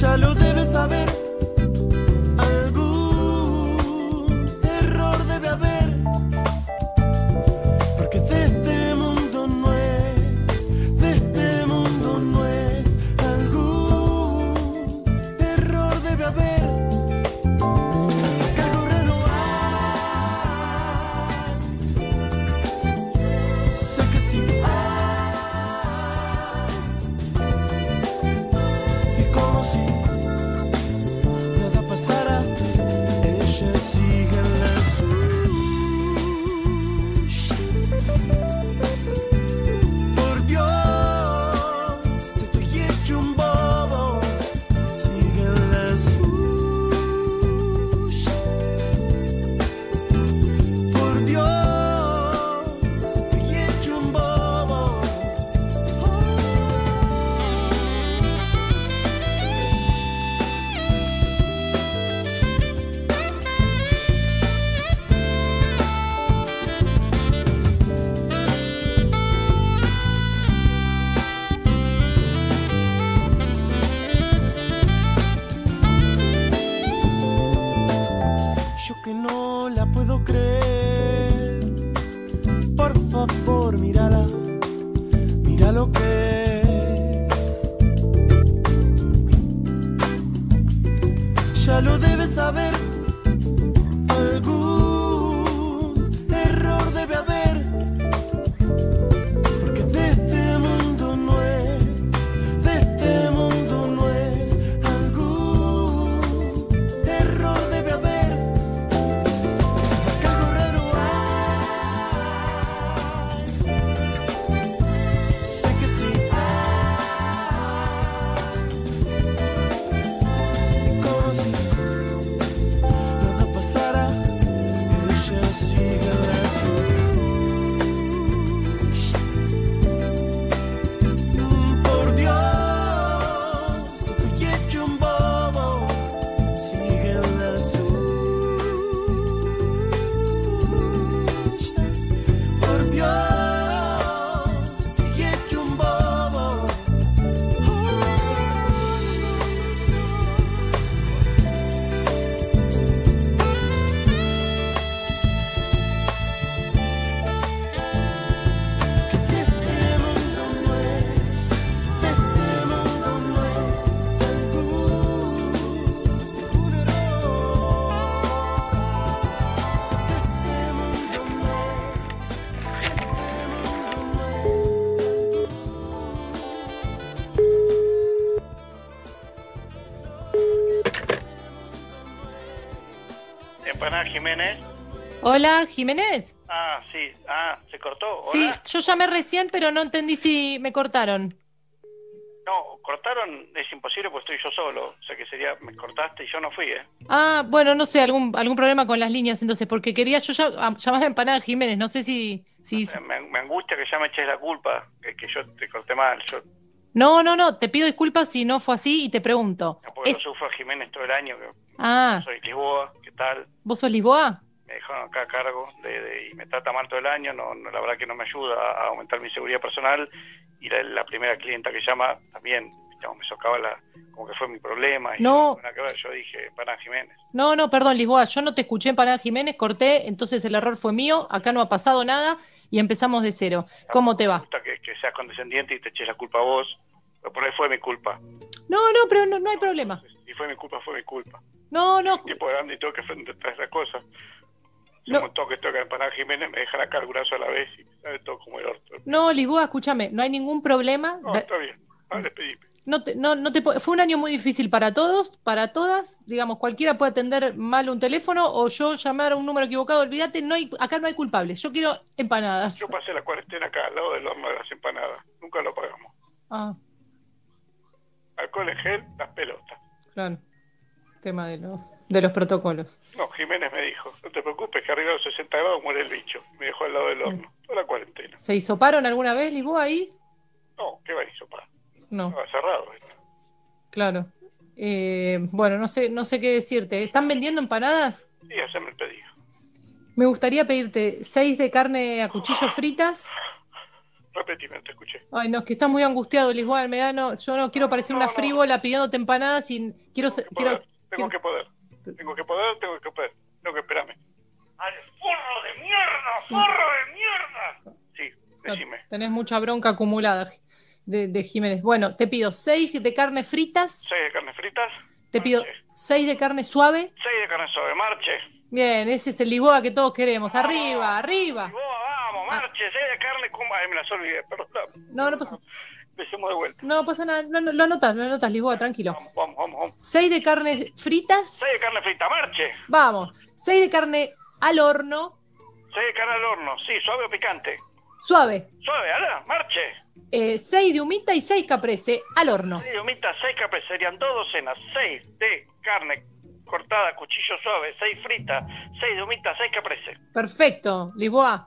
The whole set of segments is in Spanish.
Ya lo Jiménez. Hola, Jiménez. Ah, sí. Ah, ¿se cortó? Sí, yo llamé recién, pero no entendí si me cortaron. No, cortaron es imposible porque estoy yo solo. O sea que sería, me cortaste y yo no fui, ¿eh? Ah, bueno, no sé, algún algún problema con las líneas entonces, porque quería yo ya- a- llamar a Empanada Jiménez, no sé si... si Me, me angustia que ya me eches la culpa, que, que yo te corté mal. Yo, No, no, no, te pido disculpas si no fue así y te pregunto. porque Es- yo sufro a Jiménez todo el año. Que Ah, soy Lisboa, ¿qué tal? ¿vos sos Lisboa? Me dejaron acá a cargo de, de- y me trata mal todo el año. No, no, la verdad que no me ayuda a aumentar mi seguridad personal. Y la, la primera clienta que llama también digamos, me socava la, como que fue mi problema. Y No. Yo dije, Empanada Jiménez. No, no, perdón, Lisboa, yo no te escuché Empanada Jiménez, corté, entonces el error fue mío, acá no ha pasado nada y empezamos de cero. ¿Cómo te Me va? gusta que, que seas condescendiente y te eches la culpa a vos. Pero por ahí fue mi culpa. No, no, pero no, no hay problema. Si fue mi culpa, fue mi culpa. No, no, Un tipo grande y tengo que enfrentar esa cosa. Si No. un montón que que empanar Jiménez, me dejan acá el brazo a la vez y me sale todo como el orto. no, Lisboa, escúchame, no hay ningún problema. No, está bien. Despedime. No te, no, no te fue un año muy difícil para todos, para todas. Digamos, cualquiera puede atender mal un teléfono o yo llamar a un número equivocado. Olvídate, no hay, acá no hay culpables. Yo quiero empanadas. Yo pasé la cuarentena acá al lado del horno de las empanadas. Nunca lo pagamos. Ah, Alcohol en gel, las pelotas. claro. Tema de los, de los protocolos. No, Jiménez me dijo, no te preocupes, que arriba de los 60 grados muere el bicho. Me dejó al lado del horno. Toda la cuarentena. ¿Se hisoparon alguna vez, Lisboa, ahí? No, ¿qué va a hizo, pa? No, Estaba cerrado. esto. claro. Eh, bueno, no sé, no sé qué decirte. ¿Están vendiendo empanadas? Sí, haceme el pedido. Me gustaría pedirte seis de carne a cuchillo fritas, Repetime, te escuché. Ay, no, es que estás muy angustiado, Lisboa. Me da, no, yo no quiero parecer no, una no. frívola pidiéndote empanadas y quiero... quiero tengo que poder. Tengo que poder, tengo que poder. Tengo que esperarme. ¡Al forro de mierda! ¡Forro de mierda! Sí, decime. tenés mucha bronca acumulada de, de Jiménez. Bueno, te pido seis de carne fritas, ¿Seis de carne fritas? te pido Marche. seis de carne suave. Seis de carne suave, marche. Bien, ese es el Lisboa que todos queremos. Arriba, arriba. Lisboa, vamos, marche. Seis de carne con... Ay, me las olvidé, perdón. No, no pasa, Empecemos de vuelta. no pasa nada. No, no, lo anotas, lo anotas, Lisboa, tranquilo. Vamos, vamos, vamos. Seis de carne fritas. Seis de carne frita, marche. Vamos. Seis de carne al horno, Seis de carne al horno, sí, suave o picante. suave. Suave, ala, marche. Eh, seis de humita y seis caprese al horno. Seis de humita, seis capes, serían dos docenas. Seis de carne cortada, cuchillo suave, seis frita, seis de humita, seis caprese. Perfecto, Lisboa.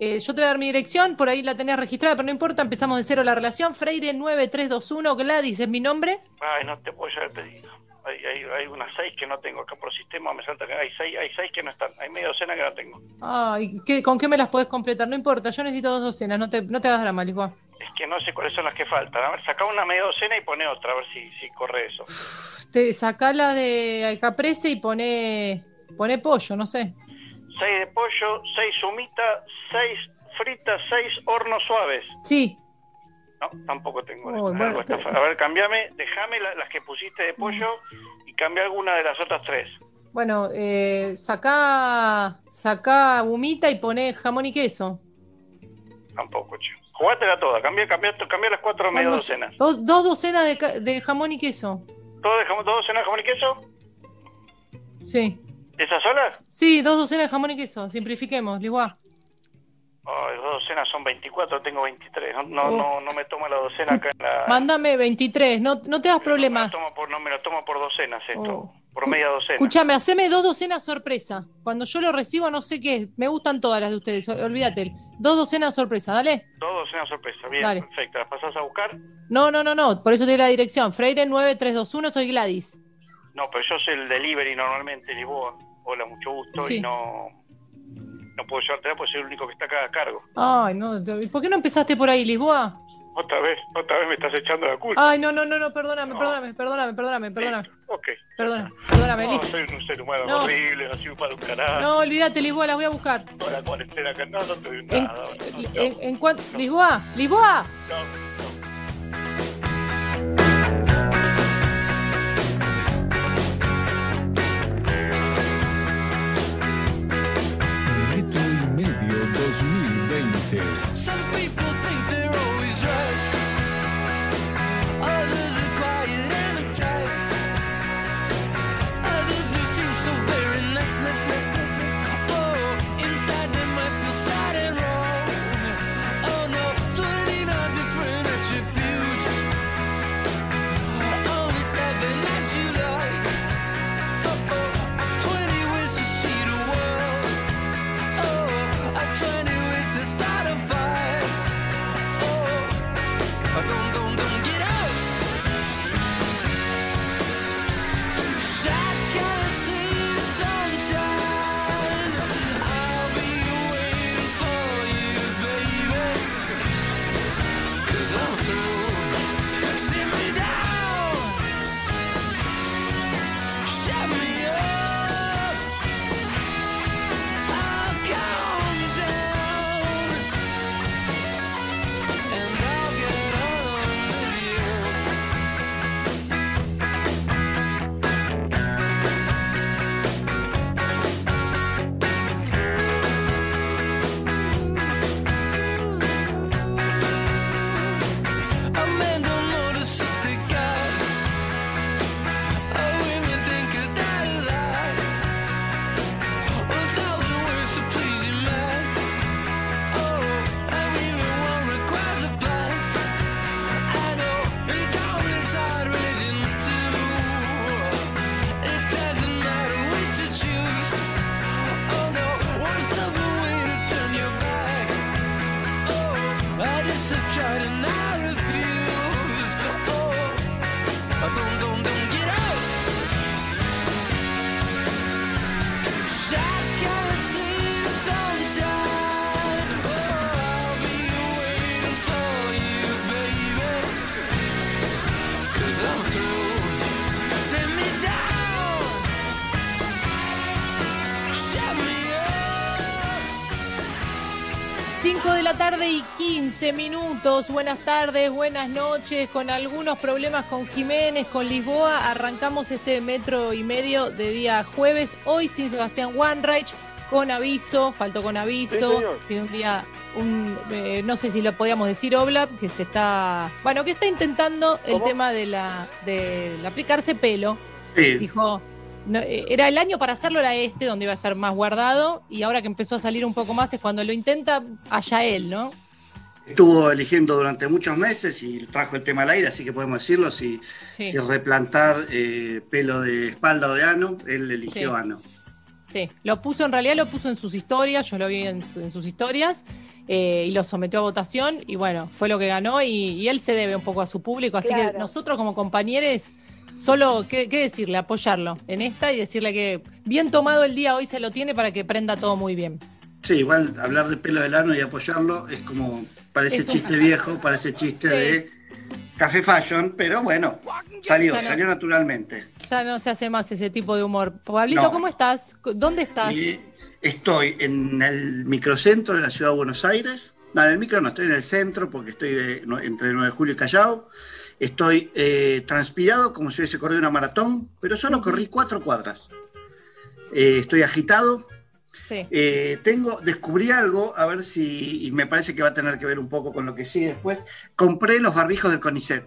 Eh, yo te voy a dar mi dirección, por ahí la tenés registrada, pero no importa, empezamos de cero la relación. Freire 9321, Gladys es mi nombre. Ay, no te puedo el pedido. Hay, hay, hay unas seis que no tengo acá por sistema, me salta que hay seis, hay seis que no están. Hay media docena que no tengo. Ay, ¿qué- ¿con qué me las podés completar? No importa, yo necesito dos docenas, no te, no te hagas drama, Lisboa. Es que no sé cuáles son las que faltan. A ver, saca una media docena y pone otra, a ver si, si corre eso. Te sacá la de caprese y pone, pone pollo, no sé. Seis de pollo, seis humita, seis fritas, seis hornos suaves. Sí, No, tampoco tengo. Bueno, pero- fa- A ver, cambiame, déjame la- las que pusiste de pollo y cambia alguna de las otras tres. bueno, eh, sacá, sacá humita y pone jamón y queso. Tampoco, che. Jugátela toda, cambia, cambia, cambia las cuatro media Vamos, docenas. Dos, dos docenas de, jamón y queso. ¿Todo de jamón, dos docenas de jamón y queso? Sí. ¿Esas solas? Sí, dos docenas de jamón y queso. Simplifiquemos, Lisboa. Ay, dos docenas son 24, tengo 23. No, no, Oh. no, no me toma la docena acá en la... Mándame 23, no, no te das No me, problema. la tomo por, no me lo tomo por docenas esto, Oh. por media docena. Escúchame, haceme dos docenas sorpresa. Cuando yo lo recibo, no sé qué es. Me gustan todas las de ustedes, ol- olvídate. Dos docenas sorpresa, dale. Dos docenas sorpresa, bien, Dale. perfecto. ¿Las pasás a buscar? No, no, no, no. Por eso te di la dirección. Freire 9321, soy Gladys. No, pero yo soy el delivery normalmente, Lisboa. Hola, mucho gusto. Sí. Y no, no puedo llevártela porque soy el único que está acá a cargo. Ay, no. ¿Por qué no empezaste por ahí, Lisboa? Otra vez, otra vez me estás echando la culpa. Ay, no, no, no, no, perdóname, No. perdóname, perdóname, perdóname, perdóname. Ok. Perdóname, perdóname, No, listo. soy un ser humano No. horrible, no sirvo para un carajo. No, olvídate, Lisboa, las voy a buscar. Toda la cuarentena acá, no, no te doy nada. en, en cuan- Lisboa, Lisboa. no. 2020. 15 minutos. Buenas tardes, buenas noches. Con algunos problemas con Jiménez, con Lisboa, arrancamos este metro y medio de día jueves. Hoy sin Sebastián Wanreich, con aviso, faltó con aviso. Tiene un día, un, eh, no sé si lo podíamos decir, Obla, que se está, bueno, que está intentando el tema de la, de aplicarse pelo. Sí. Dijo, no, eh, era el año para hacerlo, era este, donde iba a estar más guardado, y ahora que empezó a salir un poco más es cuando lo intenta, allá él, ¿no? Estuvo eligiendo durante muchos meses y trajo el tema al aire, así que podemos decirlo, si, Sí, si replantar eh, pelo de espalda o de ano, él eligió Sí. ano. sí. Lo puso, en realidad lo puso en sus historias, yo lo vi en, su- en sus historias, eh, y lo sometió a votación, y bueno, fue lo que ganó, y, y él se debe un poco a su público, así que nosotros como compañeros, solo, ¿qué, qué decirle? Apoyarlo en esta y decirle que bien tomado el día hoy se lo tiene para que prenda todo muy bien. Sí, igual hablar de pelo del ano y apoyarlo es como, parece Es un- chiste viejo, parece chiste Sí. de café fashion, pero bueno, salió, no. salió naturalmente. Ya no se hace más ese tipo de humor. Pablito, No. ¿cómo estás? ¿Dónde estás? Y estoy en el microcentro de la ciudad de Buenos Aires. No, en el micro no, estoy en el centro porque estoy de- entre 9 de julio y Callao. Estoy eh, transpirado como si hubiese corrido una maratón, pero solo corrí cuatro cuadras. Eh, estoy agitado. Sí. Eh, tengo, descubrí algo, a ver si, y me parece que va a tener que ver un poco con lo que sigue después. Compré los barbijos del CONICET.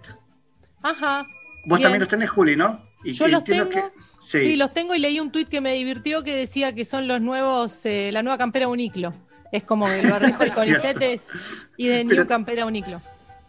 Ajá. Vos Bien. también los tenés, Juli, ¿no? Y Yo los tengo. que- Sí. sí. los tengo y leí un tuit que me divirtió que decía que son los nuevos, eh, la nueva campera Uniclo. Es como el barbijo del. Conicet es y de Pero- New Campera Uniclo.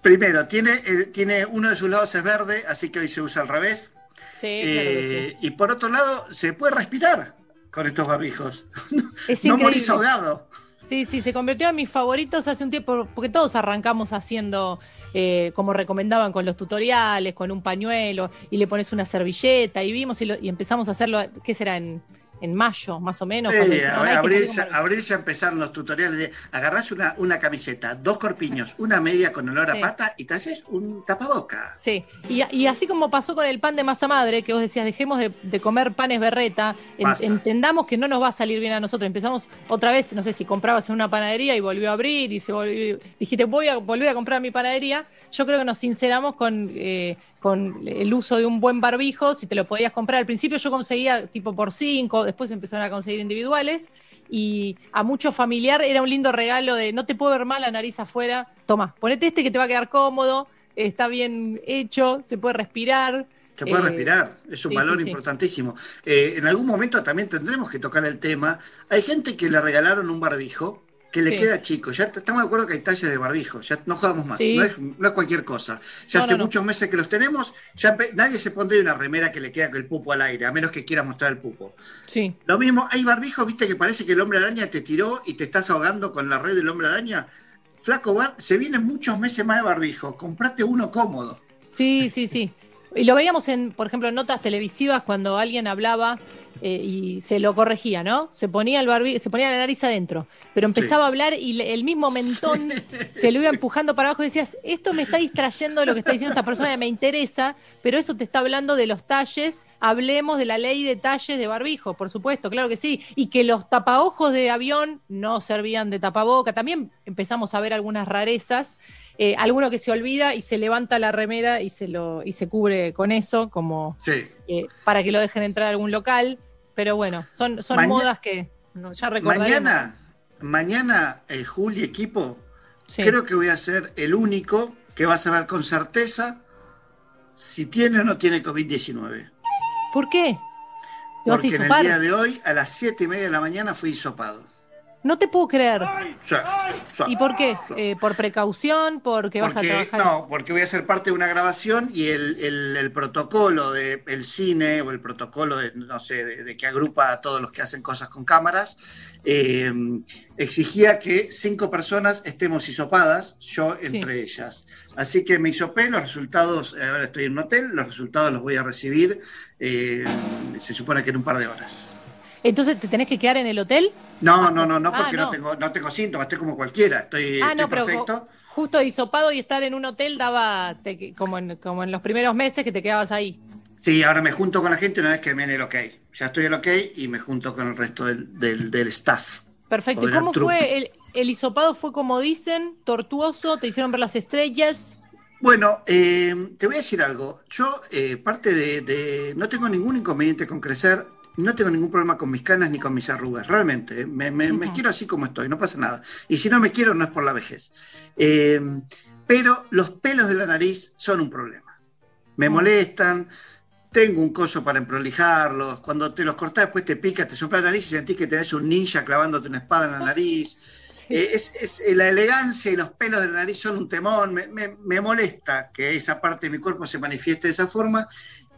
Primero, tiene, eh, tiene uno de sus lados es verde, así que hoy se usa al revés. Sí, claro que Eh, Y por otro lado, se puede respirar con estos barbijos. Es no morís ahogado. Sí, sí, se convirtió en mis favoritos hace un tiempo, porque todos arrancamos haciendo, eh, como recomendaban con los tutoriales, con un pañuelo, y le pones una servilleta, y vimos y, lo- y empezamos a hacerlo, ¿qué será? En, en mayo, más o menos. cuando Eh, dijeron, a- "Hay que abril, ya, empezaron los tutoriales de agarrás una, una camiseta, dos corpiños, una media con olor Sí. a pata y te haces un tapaboca. Sí, y, y así como pasó con el pan de masa madre, que vos decías, dejemos de, de comer panes berreta, en- entendamos que no nos va a salir bien a nosotros. Empezamos otra vez, no sé si comprabas en una panadería y volvió a abrir y se volvió, dijiste, voy a volver a comprar mi panadería. Yo creo que nos sinceramos con, eh, con el uso de un buen barbijo, si te lo podías comprar. Al principio yo conseguía tipo por cinco, después empezaron a conseguir individuales. Y a mucho familiar era un lindo regalo de no te puedo ver mal la nariz afuera. Toma, ponete este que te va a quedar cómodo, está bien hecho, se puede respirar. Se puede Eh, respirar, es un sí, valor sí, sí. importantísimo. Eh, en algún momento también tendremos que tocar el tema. Hay gente que le regalaron un barbijo que le Sí. queda chico. Ya estamos de acuerdo que hay talles de barbijo, ya no jugamos más. Sí. No, es, no es cualquier cosa. Ya No, hace no, muchos meses que los tenemos, ya nadie se pondría una remera que le queda con el pupo al aire, a menos que quiera mostrar el pupo. Sí, Lo mismo, hay barbijos, viste, que parece que el hombre araña te tiró y te estás ahogando con la red del hombre araña. Flaco, bar, se vienen muchos meses más de barbijo. Comprate uno cómodo. sí, sí, sí. Y lo veíamos en, por ejemplo, en notas televisivas cuando alguien hablaba eh, y se lo corregía, ¿no? Se ponía el barbi- se ponía la nariz adentro, pero empezaba a hablar y el mismo mentón se lo iba empujando para abajo y decías, esto me está distrayendo de lo que está diciendo esta persona, me interesa, pero eso te está hablando de los talles, hablemos de la ley de talles de barbijo, por supuesto, claro que sí, y que los tapaojos de avión no servían de tapaboca, también empezamos a ver algunas rarezas, eh, alguno que se olvida y se levanta la remera y se lo y se cubre con eso, como Sí. eh, para que lo dejen entrar a algún local, pero bueno, son, son Maña- modas que no, ya recordaremos. Mañana, mañana, eh, Juli, equipo, Sí. creo que voy a ser el único que va a saber con certeza si tiene o no tiene COVID-19. ¿Por qué? ¿Te vas a Porque en el día de hoy, a las 7 y media de la mañana, fui hisopado. No te puedo creer. Sí, sí, ¿Y por qué? sí. Eh, ¿Por precaución? ¿Porque vas a trabajar? no, porque voy a ser parte de una grabación y el, el- el protocolo del el cine o el protocolo de, no sé, de, de que agrupa a todos los que hacen cosas con cámaras, eh, exigía que cinco personas estemos hisopadas, yo Sí. entre ellas. Así que me hisopé, los resultados, eh, ahora estoy en un hotel, los resultados los voy a recibir, eh, se supone que en un par de horas. Entonces, ¿te tenés que quedar en el hotel? No, no, no, no, Ah, porque no. no. tengo, no tengo síntomas, estoy como cualquiera, estoy, ah, estoy no, pero perfecto. ju- justo hisopado y estar en un hotel daba te- como, en, como en los primeros meses que te quedabas ahí. Sí, ahora me junto con la gente una vez que me den el ok. Ya estoy el ok y me junto con el resto del, del, del staff. Perfecto. ¿Y cómo fue el, el hisopado fue como dicen, tortuoso, te hicieron ver las estrellas. Bueno, eh, te voy a decir algo. Yo, eh, parte de, de- No tengo ningún inconveniente con crecer, no tengo ningún problema con mis canas ni con mis arrugas, realmente. eh, Me, me- quiero así como estoy, no pasa nada. Y si no me quiero, no es por la vejez. Eh, pero los pelos de la nariz son un problema. Me Mm. molestan. Tengo un coso para emprolijarlos. Cuando te los cortás, después te picas, te sopla la nariz y sentís que tenés un ninja clavándote una espada en la nariz. Eh, es, es- la elegancia y los pelos de la nariz son un temón. Me, me- me molesta que esa parte de mi cuerpo se manifieste de esa forma.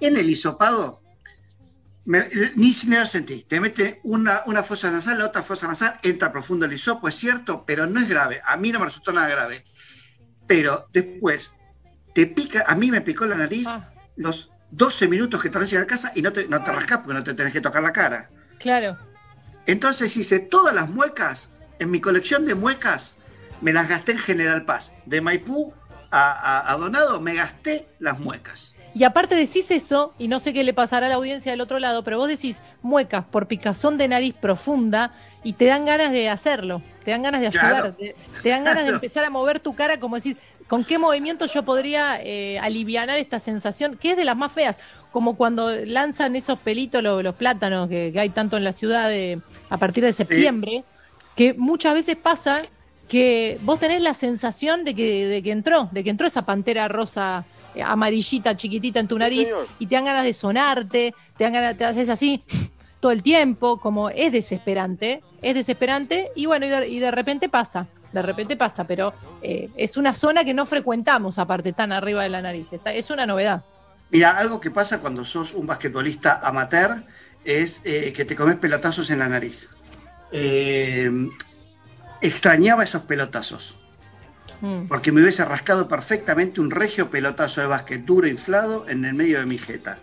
En el hisopado, me- ni si lo sentí. Te mete una, una fosa nasal, la otra fosa nasal, entra profundo el hisopo, es cierto, pero no es grave. A mí no me resultó nada grave. Pero después, te pica, a mí me picó la nariz Ah, los 12 minutos que tardás en llegar a casa y no te, no te rascás porque no te tenés que tocar la cara. claro. Entonces hice todas las muecas, en mi colección de muecas, me las gasté en General Paz. De Maipú a, a- a Donado me gasté las muecas. Y aparte decís eso, y no sé qué le pasará a la audiencia del otro lado, pero vos decís muecas por picazón de nariz profunda y te dan ganas de hacerlo, te dan ganas de ayudar, Claro. te, te dan ganas de empezar a mover tu cara, como decir, ¿con qué movimiento yo podría eh, aliviar esta sensación? Que es de las más feas, como cuando lanzan esos pelitos, lo- los, plátanos que, que hay tanto en la ciudad de- a partir de septiembre, que muchas veces pasa que vos tenés la sensación de que, de que entró, de que entró esa pantera rosa amarillita, chiquitita en tu nariz, y te dan ganas de sonarte, te dan ganas, te haces así todo el tiempo, como es desesperante, es desesperante, y bueno, y de, y de repente pasa, de repente pasa, pero eh, es una zona que no frecuentamos aparte tan arriba de la nariz, está- es una novedad. Mira, algo que pasa cuando sos un basquetbolista amateur es eh, que te comes pelotazos en la nariz. Eh, extrañaba esos pelotazos, Mm. porque me hubiese rascado perfectamente un regio pelotazo de básquet duro inflado en el medio de mi jeta.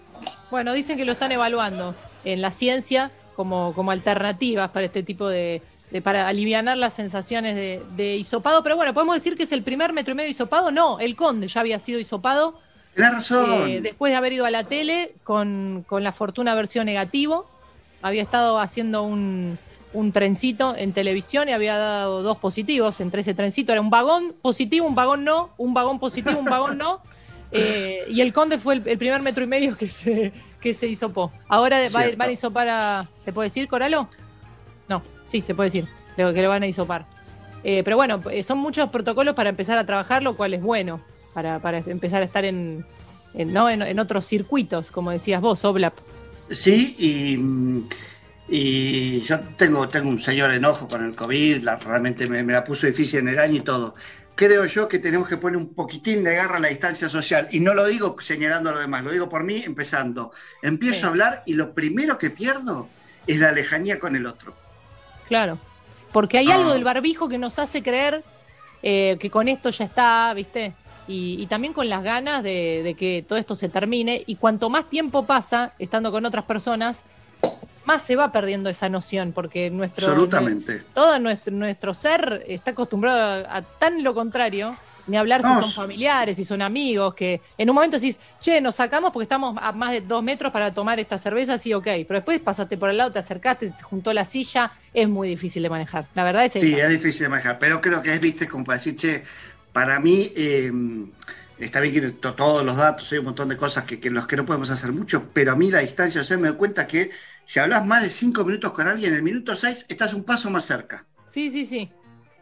Bueno, dicen que lo están evaluando en la ciencia como, como alternativas para este tipo de, de- para aliviar las sensaciones de, de hisopado, pero bueno, podemos decir que es el primer metro y medio hisopado, no, el conde ya había sido hisopado, razón. eh, después de haber ido a la tele con, con la fortuna versión negativo, había estado haciendo un, un trencito en televisión y había dado dos positivos entre ese trencito. Era un vagón positivo, un vagón no, un vagón positivo, un vagón no. Eh, y el conde fue el, el primer metro y medio que se, que se hisopó. Ahora va- van a hisopar a. ¿Se puede decir, Coralo? No, sí, se puede decir. Lo que lo van a hisopar. Eh, pero bueno, eh, son muchos protocolos para empezar a trabajar, lo cual es bueno, para, para empezar a estar en, en, ¿no? en, en otros circuitos, como decías vos, Oblap. Sí, y, y yo tengo, tengo un señor enojo con el COVID, la- realmente me, me la puso difícil en el año y todo. Creo yo que tenemos que poner un poquitín de garra a la distancia social. Y no lo digo señalando a lo demás, lo digo por mí empezando. Empiezo Sí. a hablar y lo primero que pierdo es la lejanía con el otro. Claro. Porque hay Ah. algo del barbijo que nos hace creer eh, que con esto ya está, ¿viste? Y, y también con las ganas de, de que todo esto se termine. Y cuanto más tiempo pasa estando con otras personas, más se va perdiendo esa noción, porque nuestro, Absolutamente. todo nuestro, nuestro ser está acostumbrado a, a tan lo contrario, ni hablar si No, son familiares, si son amigos, que en un momento decís, che, nos sacamos porque estamos a más de dos metros para tomar esta cerveza, sí, ok, pero después pasaste por el lado, te acercaste, te juntó la silla, es muy difícil de manejar. La verdad es Sí, esa. es difícil de manejar, pero creo que es, viste, como para decir, che, para mí eh, está bien que to- todos los datos, hay un montón de cosas que, que los que no podemos hacer mucho, pero a mí la distancia, o sea, me doy cuenta que si hablas más de cinco minutos con alguien, en el minuto seis estás un paso más cerca. Sí, sí, sí.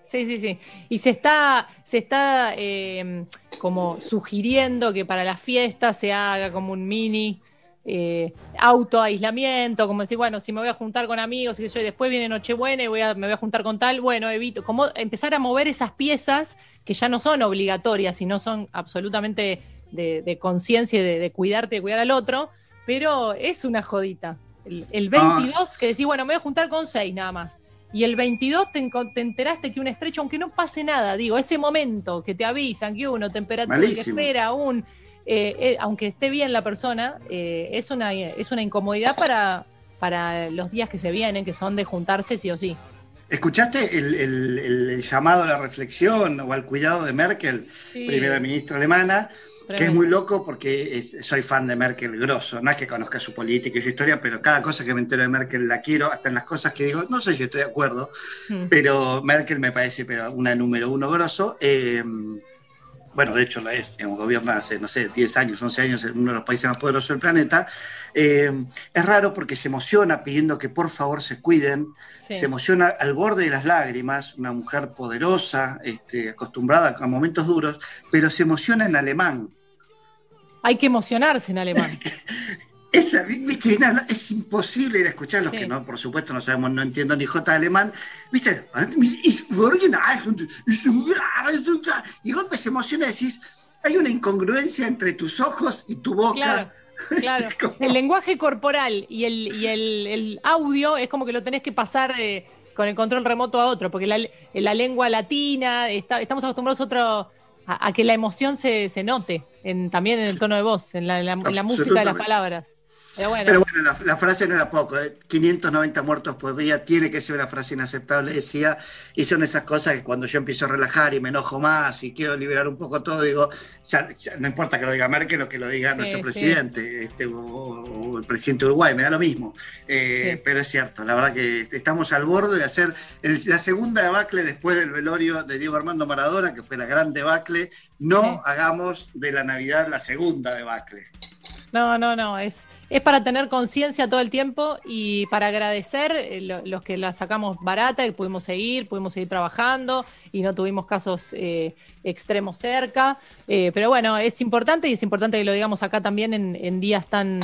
Sí, sí, sí. Y se está, se está eh, como sugiriendo que para la fiesta se haga como un mini eh, autoaislamiento, como decir, bueno, si me voy a juntar con amigos y, y después viene Nochebuena y me voy a juntar con tal, bueno, evito, como empezar a mover esas piezas que ya no son obligatorias, sino son absolutamente de, de conciencia y de, de cuidarte, de cuidar al otro, pero es una jodita. El, el 22, que decís, bueno, me voy a juntar con seis nada más. Y el 22 te, enteraste que un estrecho, aunque no pase nada, digo, ese momento que te avisan que uno, temperatura que Malísimo. espera, un, eh, eh, aunque esté bien la persona, eh, es, una, es una incomodidad para, para los días que se vienen, que son de juntarse sí o sí. ¿Escuchaste el, el- el- el llamado a la reflexión o al cuidado de Merkel, Sí. primera ministra alemana? Que es muy loco porque es- soy fan de Merkel grosso. No es que conozca su política y su historia, pero cada cosa que me entero de Merkel la quiero, hasta en las cosas que digo, no sé si estoy de acuerdo, Mm. pero Merkel me parece pero una número uno grosso. Eh, bueno, de hecho la es, digamos, gobierna hace, no sé, 10 años, 11 años en uno de los países más poderosos del planeta. Eh, es raro porque se emociona pidiendo que por favor se cuiden, Sí. se emociona al borde de las lágrimas, una mujer poderosa, este, acostumbrada a momentos duros, pero se emociona en alemán. Hay que emocionarse en alemán. Esa, viste, es imposible ir a escuchar los Sí. que no, por supuesto, no sabemos, no entiendo ni J de alemán. Viste, y golpe se emociona y decís, hay una incongruencia entre tus ojos y tu boca. Claro, claro. Es como- El lenguaje corporal y el, y el, el audio es como que lo tenés que pasar eh, con el control remoto a otro, porque la, la lengua latina, está- estamos acostumbrados a, otro, a, a que la emoción se, se note, en, también en el tono de voz, en la, en la- en la música de las palabras. Pero bueno, Pero bueno, la, la frase no era poco, ¿eh? 590 muertos por día tiene que ser una frase inaceptable, decía, y son esas cosas que cuando yo empiezo a relajar y me enojo más y quiero liberar un poco todo, digo, ya, ya no importa que lo diga Merkel o que lo diga Sí, nuestro sí. presidente, este, o, o el presidente de Uruguay, me da lo mismo. Eh, Sí. Pero es cierto, la verdad que estamos al borde de hacer el- la segunda debacle después del velorio de Diego Armando Maradona, que fue la gran debacle, no hagamos de la Navidad la segunda debacle. No, no, no, es, es para tener conciencia todo el tiempo y para agradecer eh, lo- los que la sacamos barata y pudimos seguir, pudimos seguir trabajando y no tuvimos casos eh, extremos cerca. Eh, pero bueno, es importante y es importante que lo digamos acá también en, en días tan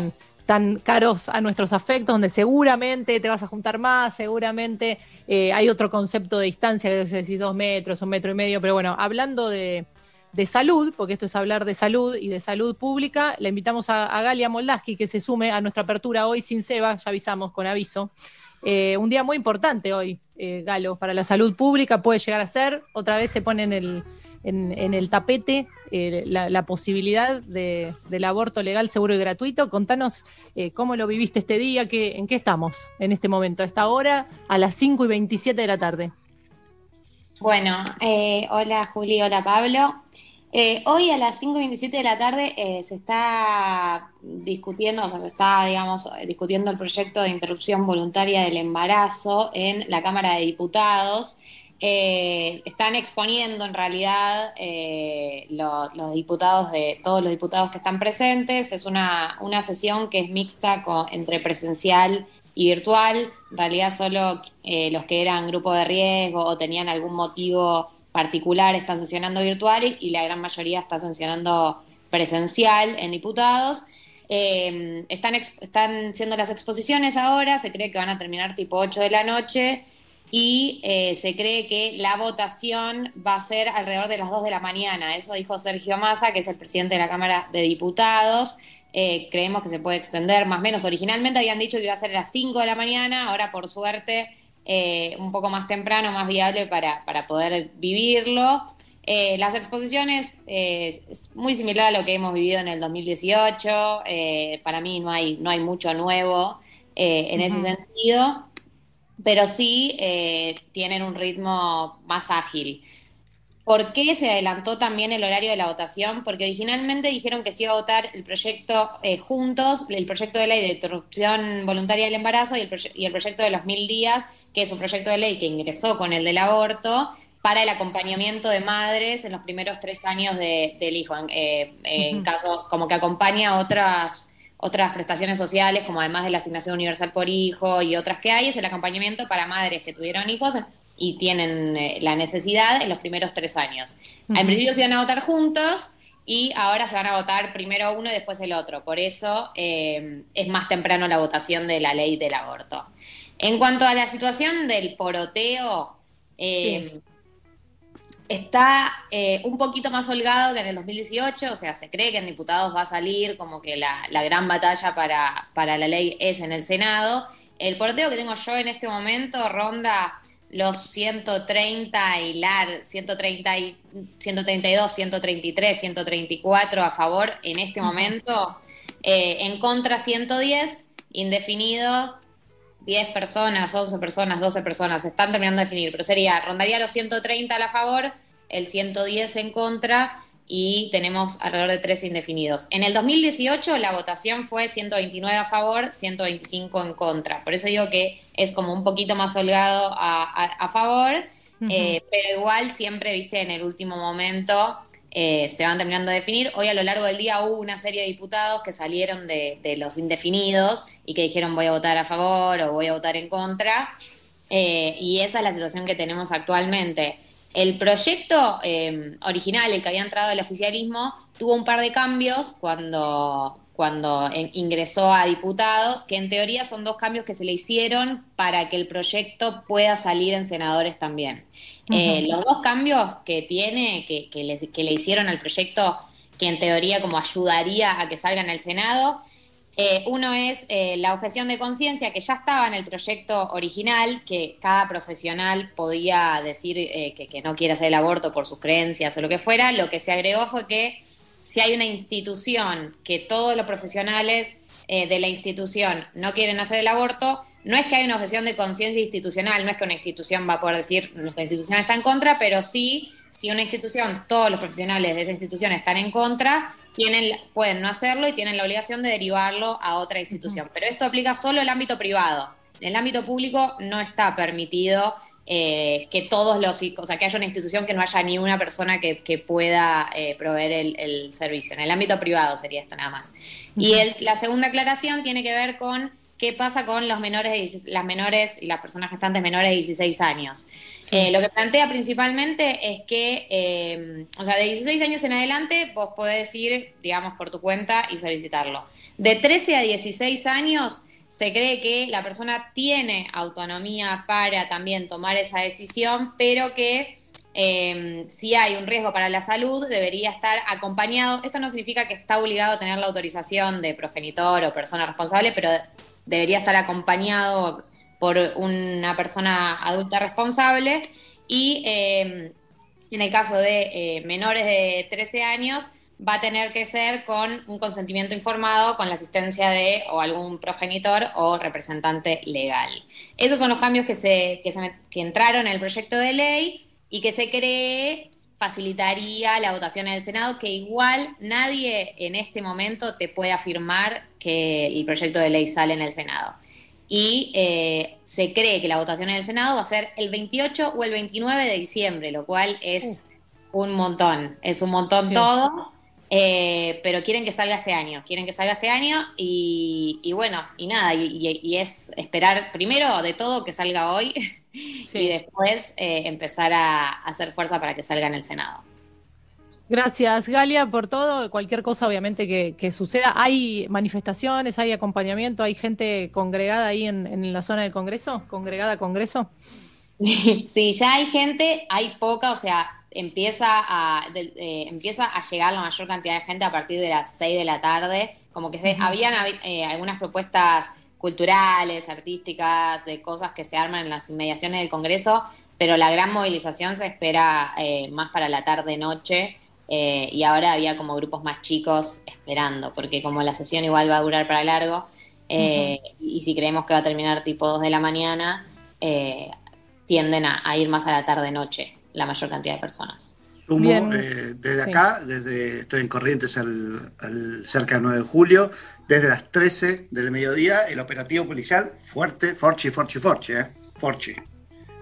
tan caros a nuestros afectos, donde seguramente te vas a juntar más, seguramente hay otro concepto de distancia, que es decir, dos metros, un metro y medio, pero bueno, hablando de, de salud, porque esto es hablar de salud y de salud pública, le invitamos a, Galia Moldaski que se sume a nuestra apertura hoy sin Seba, ya avisamos con aviso. Eh, un día muy importante hoy, eh, Galo, para la salud pública puede llegar a ser, otra vez se pone en el, en, el tapete eh, la, posibilidad de- del aborto legal, seguro y gratuito. Contanos cómo lo viviste este día, qué- en qué estamos en este momento, a esta hora, a las 5 y 27 de la tarde. Bueno, eh, hola Juli, hola Pablo. Eh, hoy a las 5 y 27 de la tarde eh, se está discutiendo, o sea, se está, digamos, eh, discutiendo el proyecto de interrupción voluntaria del embarazo en la Cámara de Diputados. Eh, están exponiendo en realidad lo- los diputados de todos los diputados que están presentes. Es una, una sesión que es mixta con- entre presencial y virtual. En realidad solo eh, los que eran grupo de riesgo o tenían algún motivo particular están sesionando virtual y, y la gran mayoría está sesionando presencial en diputados. Eh, están, están siendo las exposiciones ahora, se cree que van a terminar tipo 8 de la noche y eh, se cree que la votación va a ser alrededor de las 2 de la mañana. Eso dijo Sergio Massa, que es el presidente de la Cámara de Diputados. Eh, creemos que se puede extender más o menos. Originalmente habían dicho que iba a ser a las 5 de la mañana, ahora por suerte eh, un poco más temprano, más viable para, para poder vivirlo. Eh, las exposiciones eh, es muy similar a lo que hemos vivido en el 2018. eh, para mí no hay, no hay mucho nuevo en ese sentido, pero sí tienen un ritmo más ágil. ¿Por qué se adelantó también el horario de la votación? Porque originalmente dijeron que se iba a votar el proyecto eh, juntos, el proyecto de ley de interrupción voluntaria del embarazo y el, y el proyecto de los mil días, que es un proyecto de ley que ingresó con el del aborto para el acompañamiento de madres en los primeros tres años de- del hijo, en, eh, en caso como que acompaña otras otras prestaciones sociales, como además de la asignación universal por hijo y otras que hay, es el acompañamiento para madres que tuvieron hijos y tienen eh, la necesidad en los primeros tres años. Ujú. Al principio se iban a votar juntos y ahora se van a votar primero uno y después el otro. Por eso eh, es más temprano la votación de la ley del aborto. En cuanto a la situación del poroteo, eh, está eh, un poquito más holgado que en el 2018, o sea, se cree que en diputados va a salir como que la, la gran batalla para, para la ley es en el Senado. El porteo que tengo yo en este momento ronda los 130 y lar, 130 y, 132, 133, 134 a favor en este momento, eh, en contra 110, indefinido 10 personas, 11 personas, 12 personas, están terminando de definir, pero sería, rondaría los 130 a la favor, el 110 en contra y tenemos alrededor de tres indefinidos. En el 2018 la votación fue 129 a favor, 125 en contra. Por eso digo que es como un poquito más holgado a, a- a favor, eh, pero igual siempre, viste, en el último momento eh, se van terminando de definir. Hoy a lo largo del día hubo una serie de diputados que salieron de, de los indefinidos y que dijeron voy a votar a favor o voy a votar en contra. Eh, y esa es la situación que tenemos actualmente. El proyecto eh, original, el que había entrado del oficialismo, tuvo un par de cambios cuando, cuando en- ingresó a diputados, que en teoría son dos cambios que se le hicieron para que el proyecto pueda salir en senadores también. Eh, los dos cambios que tiene, que, que le, que le hicieron al proyecto, que en teoría como ayudaría a que salga en el Senado, eh, uno es eh, la objeción de conciencia, que ya estaba en el proyecto original, que cada profesional podía decir eh, que, no quiere hacer el aborto por sus creencias o lo que fuera. Lo que se agregó fue que si hay una institución que todos los profesionales de la institución no quieren hacer el aborto, no es que hay una objeción de conciencia institucional, no es que una institución va a poder decir nuestra institución está en contra, pero sí, si una institución, todos los profesionales de esa institución están en contra, tienen, pueden no hacerlo y tienen la obligación de derivarlo a otra institución. Pero esto aplica solo el ámbito privado. En el ámbito público no está permitido eh, que todos los, o sea, que haya una institución que no haya ni una persona que, que pueda eh, proveer el, el servicio. En el ámbito privado sería esto nada más. Y el- la segunda aclaración tiene que ver con qué pasa con los menores, de 16 las menores y las personas gestantes menores de 16 años. Eh, lo que plantea principalmente es que, eh, o sea, de 16 años en adelante vos podés ir, digamos, por tu cuenta y solicitarlo. De 13 a 16 años se cree que la persona tiene autonomía para también tomar esa decisión, pero que eh, si hay un riesgo para la salud, debería estar acompañado. Esto no significa que está obligado a tener la autorización de progenitor o persona responsable, pero debería estar acompañado por una persona adulta responsable. Y eh, en el caso de eh, menores de 13 años, va a tener que ser con un consentimiento informado, con la asistencia de o algún progenitor o representante legal. Esos son los cambios que, se, que, se- que entraron en el proyecto de ley y que se cree facilitaría la votación en el Senado, que igual nadie en este momento te puede afirmar que el proyecto de ley sale en el Senado. Y eh, se cree que la votación en el Senado va a ser el 28 o el 29 de diciembre, lo cual es un montón, es un montón Sí. todo. Eh, pero quieren que salga este año, quieren que salga este año y, y bueno, y nada, y, y- y es esperar primero de todo que salga hoy Sí. y después eh, empezar a, hacer fuerza para que salga en el Senado. Gracias, Galia, por todo. Cualquier cosa, obviamente, que, que suceda. ¿Hay manifestaciones, hay acompañamiento, hay gente congregada ahí en, en la zona del Congreso? ¿Congregada a Congreso? Sí, ya hay gente, hay poca, o sea, empieza a, del- eh, empieza a llegar la mayor cantidad de gente a partir de las 6 de la tarde, como que se, habían eh, algunas propuestas culturales, artísticas, de cosas que se arman en las inmediaciones del Congreso, pero la gran movilización se espera eh, más para la tarde-noche. eh, y ahora había como grupos más chicos esperando, porque como la sesión igual va a durar para largo, eh, y si creemos que va a terminar tipo 2 de la mañana, eh, tienden a, a ir más a la tarde-noche la mayor cantidad de personas. Sumo eh, desde Sí. acá, desde estoy en Corrientes al, al- cerca del 9 de julio, desde las 13 del mediodía, el operativo policial fuerte, Forchi, Forchi, Forchi, ¿eh? Forchi.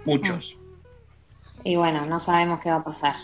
Muchos. Y bueno, no sabemos qué va a pasar.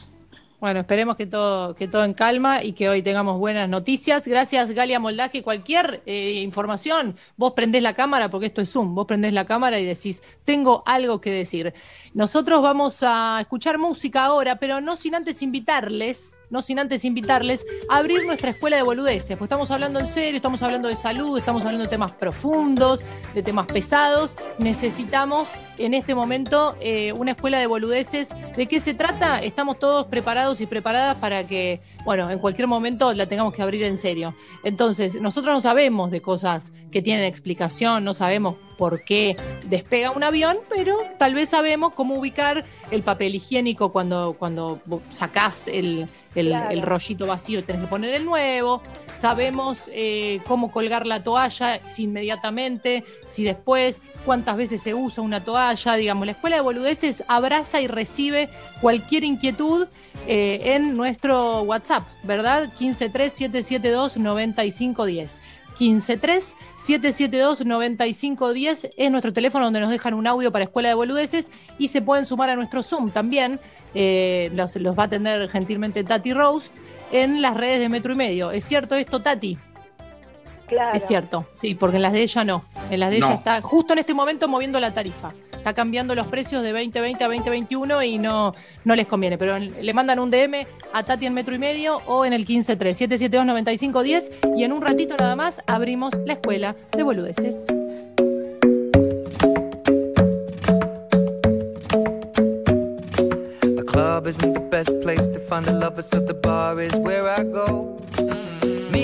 Bueno, esperemos que todo, que todo en calma y que hoy tengamos buenas noticias. Gracias, Galia Moldaski. Cualquier eh, información, vos prendés la cámara, porque esto es Zoom, vos prendés la cámara y decís, tengo algo que decir. Nosotros vamos a escuchar música ahora, pero no sin antes invitarles, no sin antes invitarles a abrir nuestra escuela de boludeces, pues estamos hablando en serio, estamos hablando de salud, estamos hablando de temas profundos, de temas pesados. Necesitamos en este momento eh, una escuela de boludeces. ¿De qué se trata? Estamos todos preparados y preparadas para que, bueno, en cualquier momento la tengamos que abrir en serio. Entonces, nosotros no sabemos de cosas que tienen explicación, no sabemos por qué despega un avión, pero tal vez sabemos cómo ubicar el papel higiénico cuando, cuando sacás el, el- Claro. el rollito vacío y tenés que poner el nuevo. Sabemos eh, cómo colgar la toalla si inmediatamente, si después, cuántas veces se usa una toalla. Digamos, la escuela de boludeces abraza y recibe cualquier inquietud eh, en nuestro WhatsApp, ¿verdad? 153-772-9510. 153-772-9510 es nuestro teléfono donde nos dejan un audio para Escuela de Boludeces y se pueden sumar a nuestro Zoom también. eh, los, los va a atender gentilmente Tati Rose en las redes de Metro y Medio. ¿Es cierto esto, Tati? Claro. Es cierto, sí, porque en las de ella no. En las de No. ella está justo en este momento moviendo la tarifa. Está cambiando los precios de 2020 a 2021 y no, no les conviene. Pero le mandan un DM a Tati en metro y medio o en el 153-772-9510 y en un ratito nada más abrimos la escuela de boludeces. The club isn't the best place to find a lover, so the bar is where I go.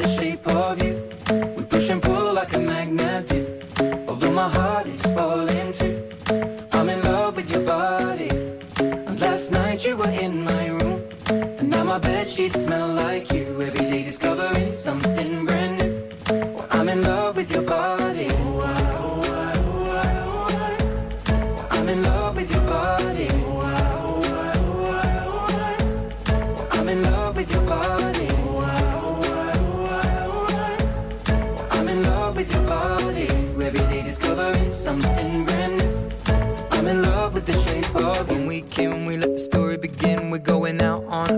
The shape of you. We push and pull like a magnet do. Although my heart is falling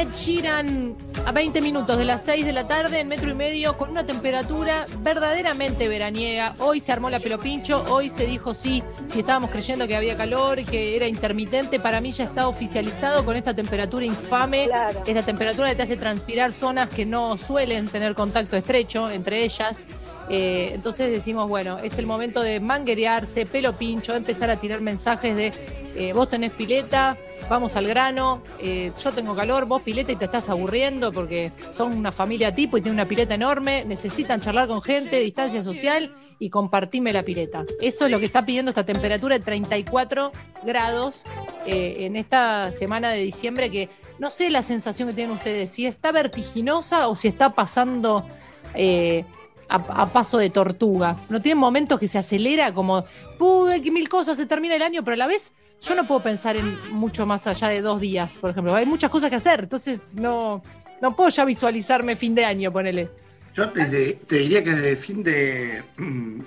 Ed Sheeran a 20 minutos de las 6 de la tarde en metro y medio con una temperatura verdaderamente veraniega. Hoy se armó la pelo pincho, hoy se dijo sí, si estábamos creyendo que había calor y que era intermitente, para mí ya está oficializado con esta temperatura infame, Claro. esta temperatura que te hace transpirar zonas que no suelen tener contacto estrecho entre ellas. Eh, entonces decimos, bueno, es el momento de manguerearse, pelo pincho, empezar a tirar mensajes de eh, vos tenés pileta, vamos al grano, eh, yo tengo calor, vos pileta y te estás aburriendo porque son una familia tipo y tienen una pileta enorme, necesitan charlar con gente, distancia social y compartime la pileta. Eso es lo que está pidiendo esta temperatura de 34 grados eh, en esta semana de diciembre que no sé la sensación que tienen ustedes, si está vertiginosa o si está pasando... eh, a, a paso de tortuga. No tienen momentos que se acelera como, "Puh, que mil cosas, se termina el año, pero a la vez yo no puedo pensar en mucho más allá de dos días, por ejemplo. Hay muchas cosas que hacer, entonces no, no puedo ya visualizarme fin de año, ponele. Yo desde- te diría que desde fin de mm,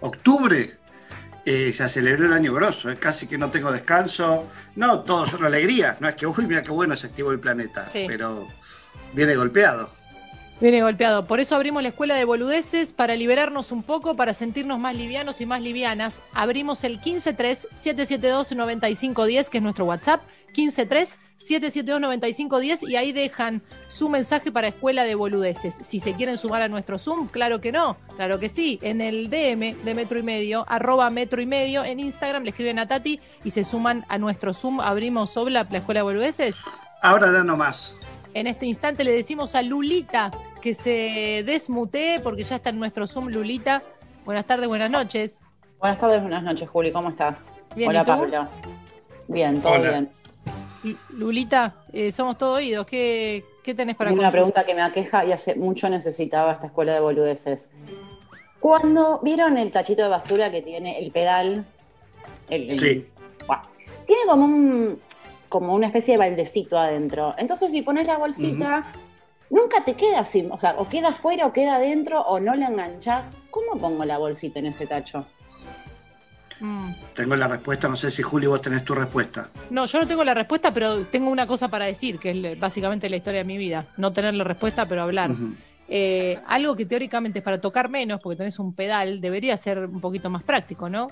octubre eh, se celebró el año grosso, eh, casi que no tengo descanso. No, todo son alegrías, no es que, uy, mira qué bueno se activó el planeta, Sí. pero viene golpeado. Viene golpeado. Por eso abrimos la escuela de boludeces para liberarnos un poco, para sentirnos más livianos y más livianas. Abrimos el 153-772-9510, que es nuestro WhatsApp. 153-772-9510 y ahí dejan su mensaje para escuela de boludeces. Si se quieren sumar a nuestro Zoom, claro que no, claro que sí. En el DM de Metro y Medio, arroba Metro y Medio, en Instagram le escriben a Tati y se suman a nuestro Zoom. Abrimos Oblap, la escuela de boludeces. Ahora ya no más. En este instante le decimos a Lulita que se desmutee porque ya está en nuestro Zoom Lulita. Buenas tardes, buenas noches. Buenas tardes, buenas noches, Juli. ¿Cómo estás? Bien, Hola, ¿y tú? Pablo. Bien, todo Hola. bien. Lulita, eh, somos todo oídos. ¿Qué, qué tenés para una pregunta que me aqueja y hace mucho necesitaba esta escuela de boludeces. Cuando vieron el tachito de basura que tiene el pedal, el, el- Sí. Buah. tiene como un como una especie de baldecito adentro. Entonces, si pones la bolsita, nunca te queda así, o sea, o queda afuera o queda adentro o no la enganchás. ¿Cómo pongo la bolsita en ese tacho? Mm. Tengo la respuesta, no sé si Juli vos tenés tu respuesta. No, yo no tengo la respuesta, pero tengo una cosa para decir, que es básicamente la historia de mi vida. No tener la respuesta, pero hablar. Eh, algo que teóricamente es para tocar menos, porque tenés un pedal, debería ser un poquito más práctico, ¿no?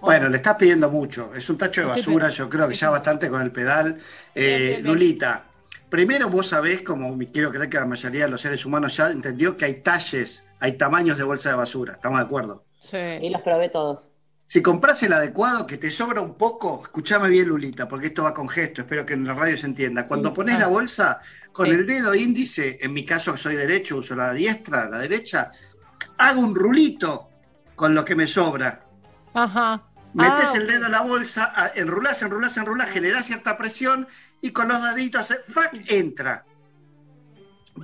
¿O Bueno, no? le estás pidiendo mucho. Es un tacho de basura, yo creo que ya bastante con el pedal. Eh, Bien, bien, bien. Lulita, primero vos sabés, como quiero creer que la mayoría de los seres humanos ya entendió que hay talles, hay tamaños de bolsa de basura. ¿Estamos de acuerdo? Sí. Sí, los probé todos. Si compras el adecuado, que te sobra un poco, escúchame bien, Lulita, porque esto va con gesto, espero que en la radio se entienda. Cuando pones ah. la bolsa, con Sí. el dedo índice, en mi caso soy derecho, uso la diestra, la derecha, hago un rulito con lo que me sobra. Ajá. Metes Ah, el dedo en la bolsa, enrulás, enrulás, enrulás, generás cierta presión y con los deditos hace ¡fac! entra.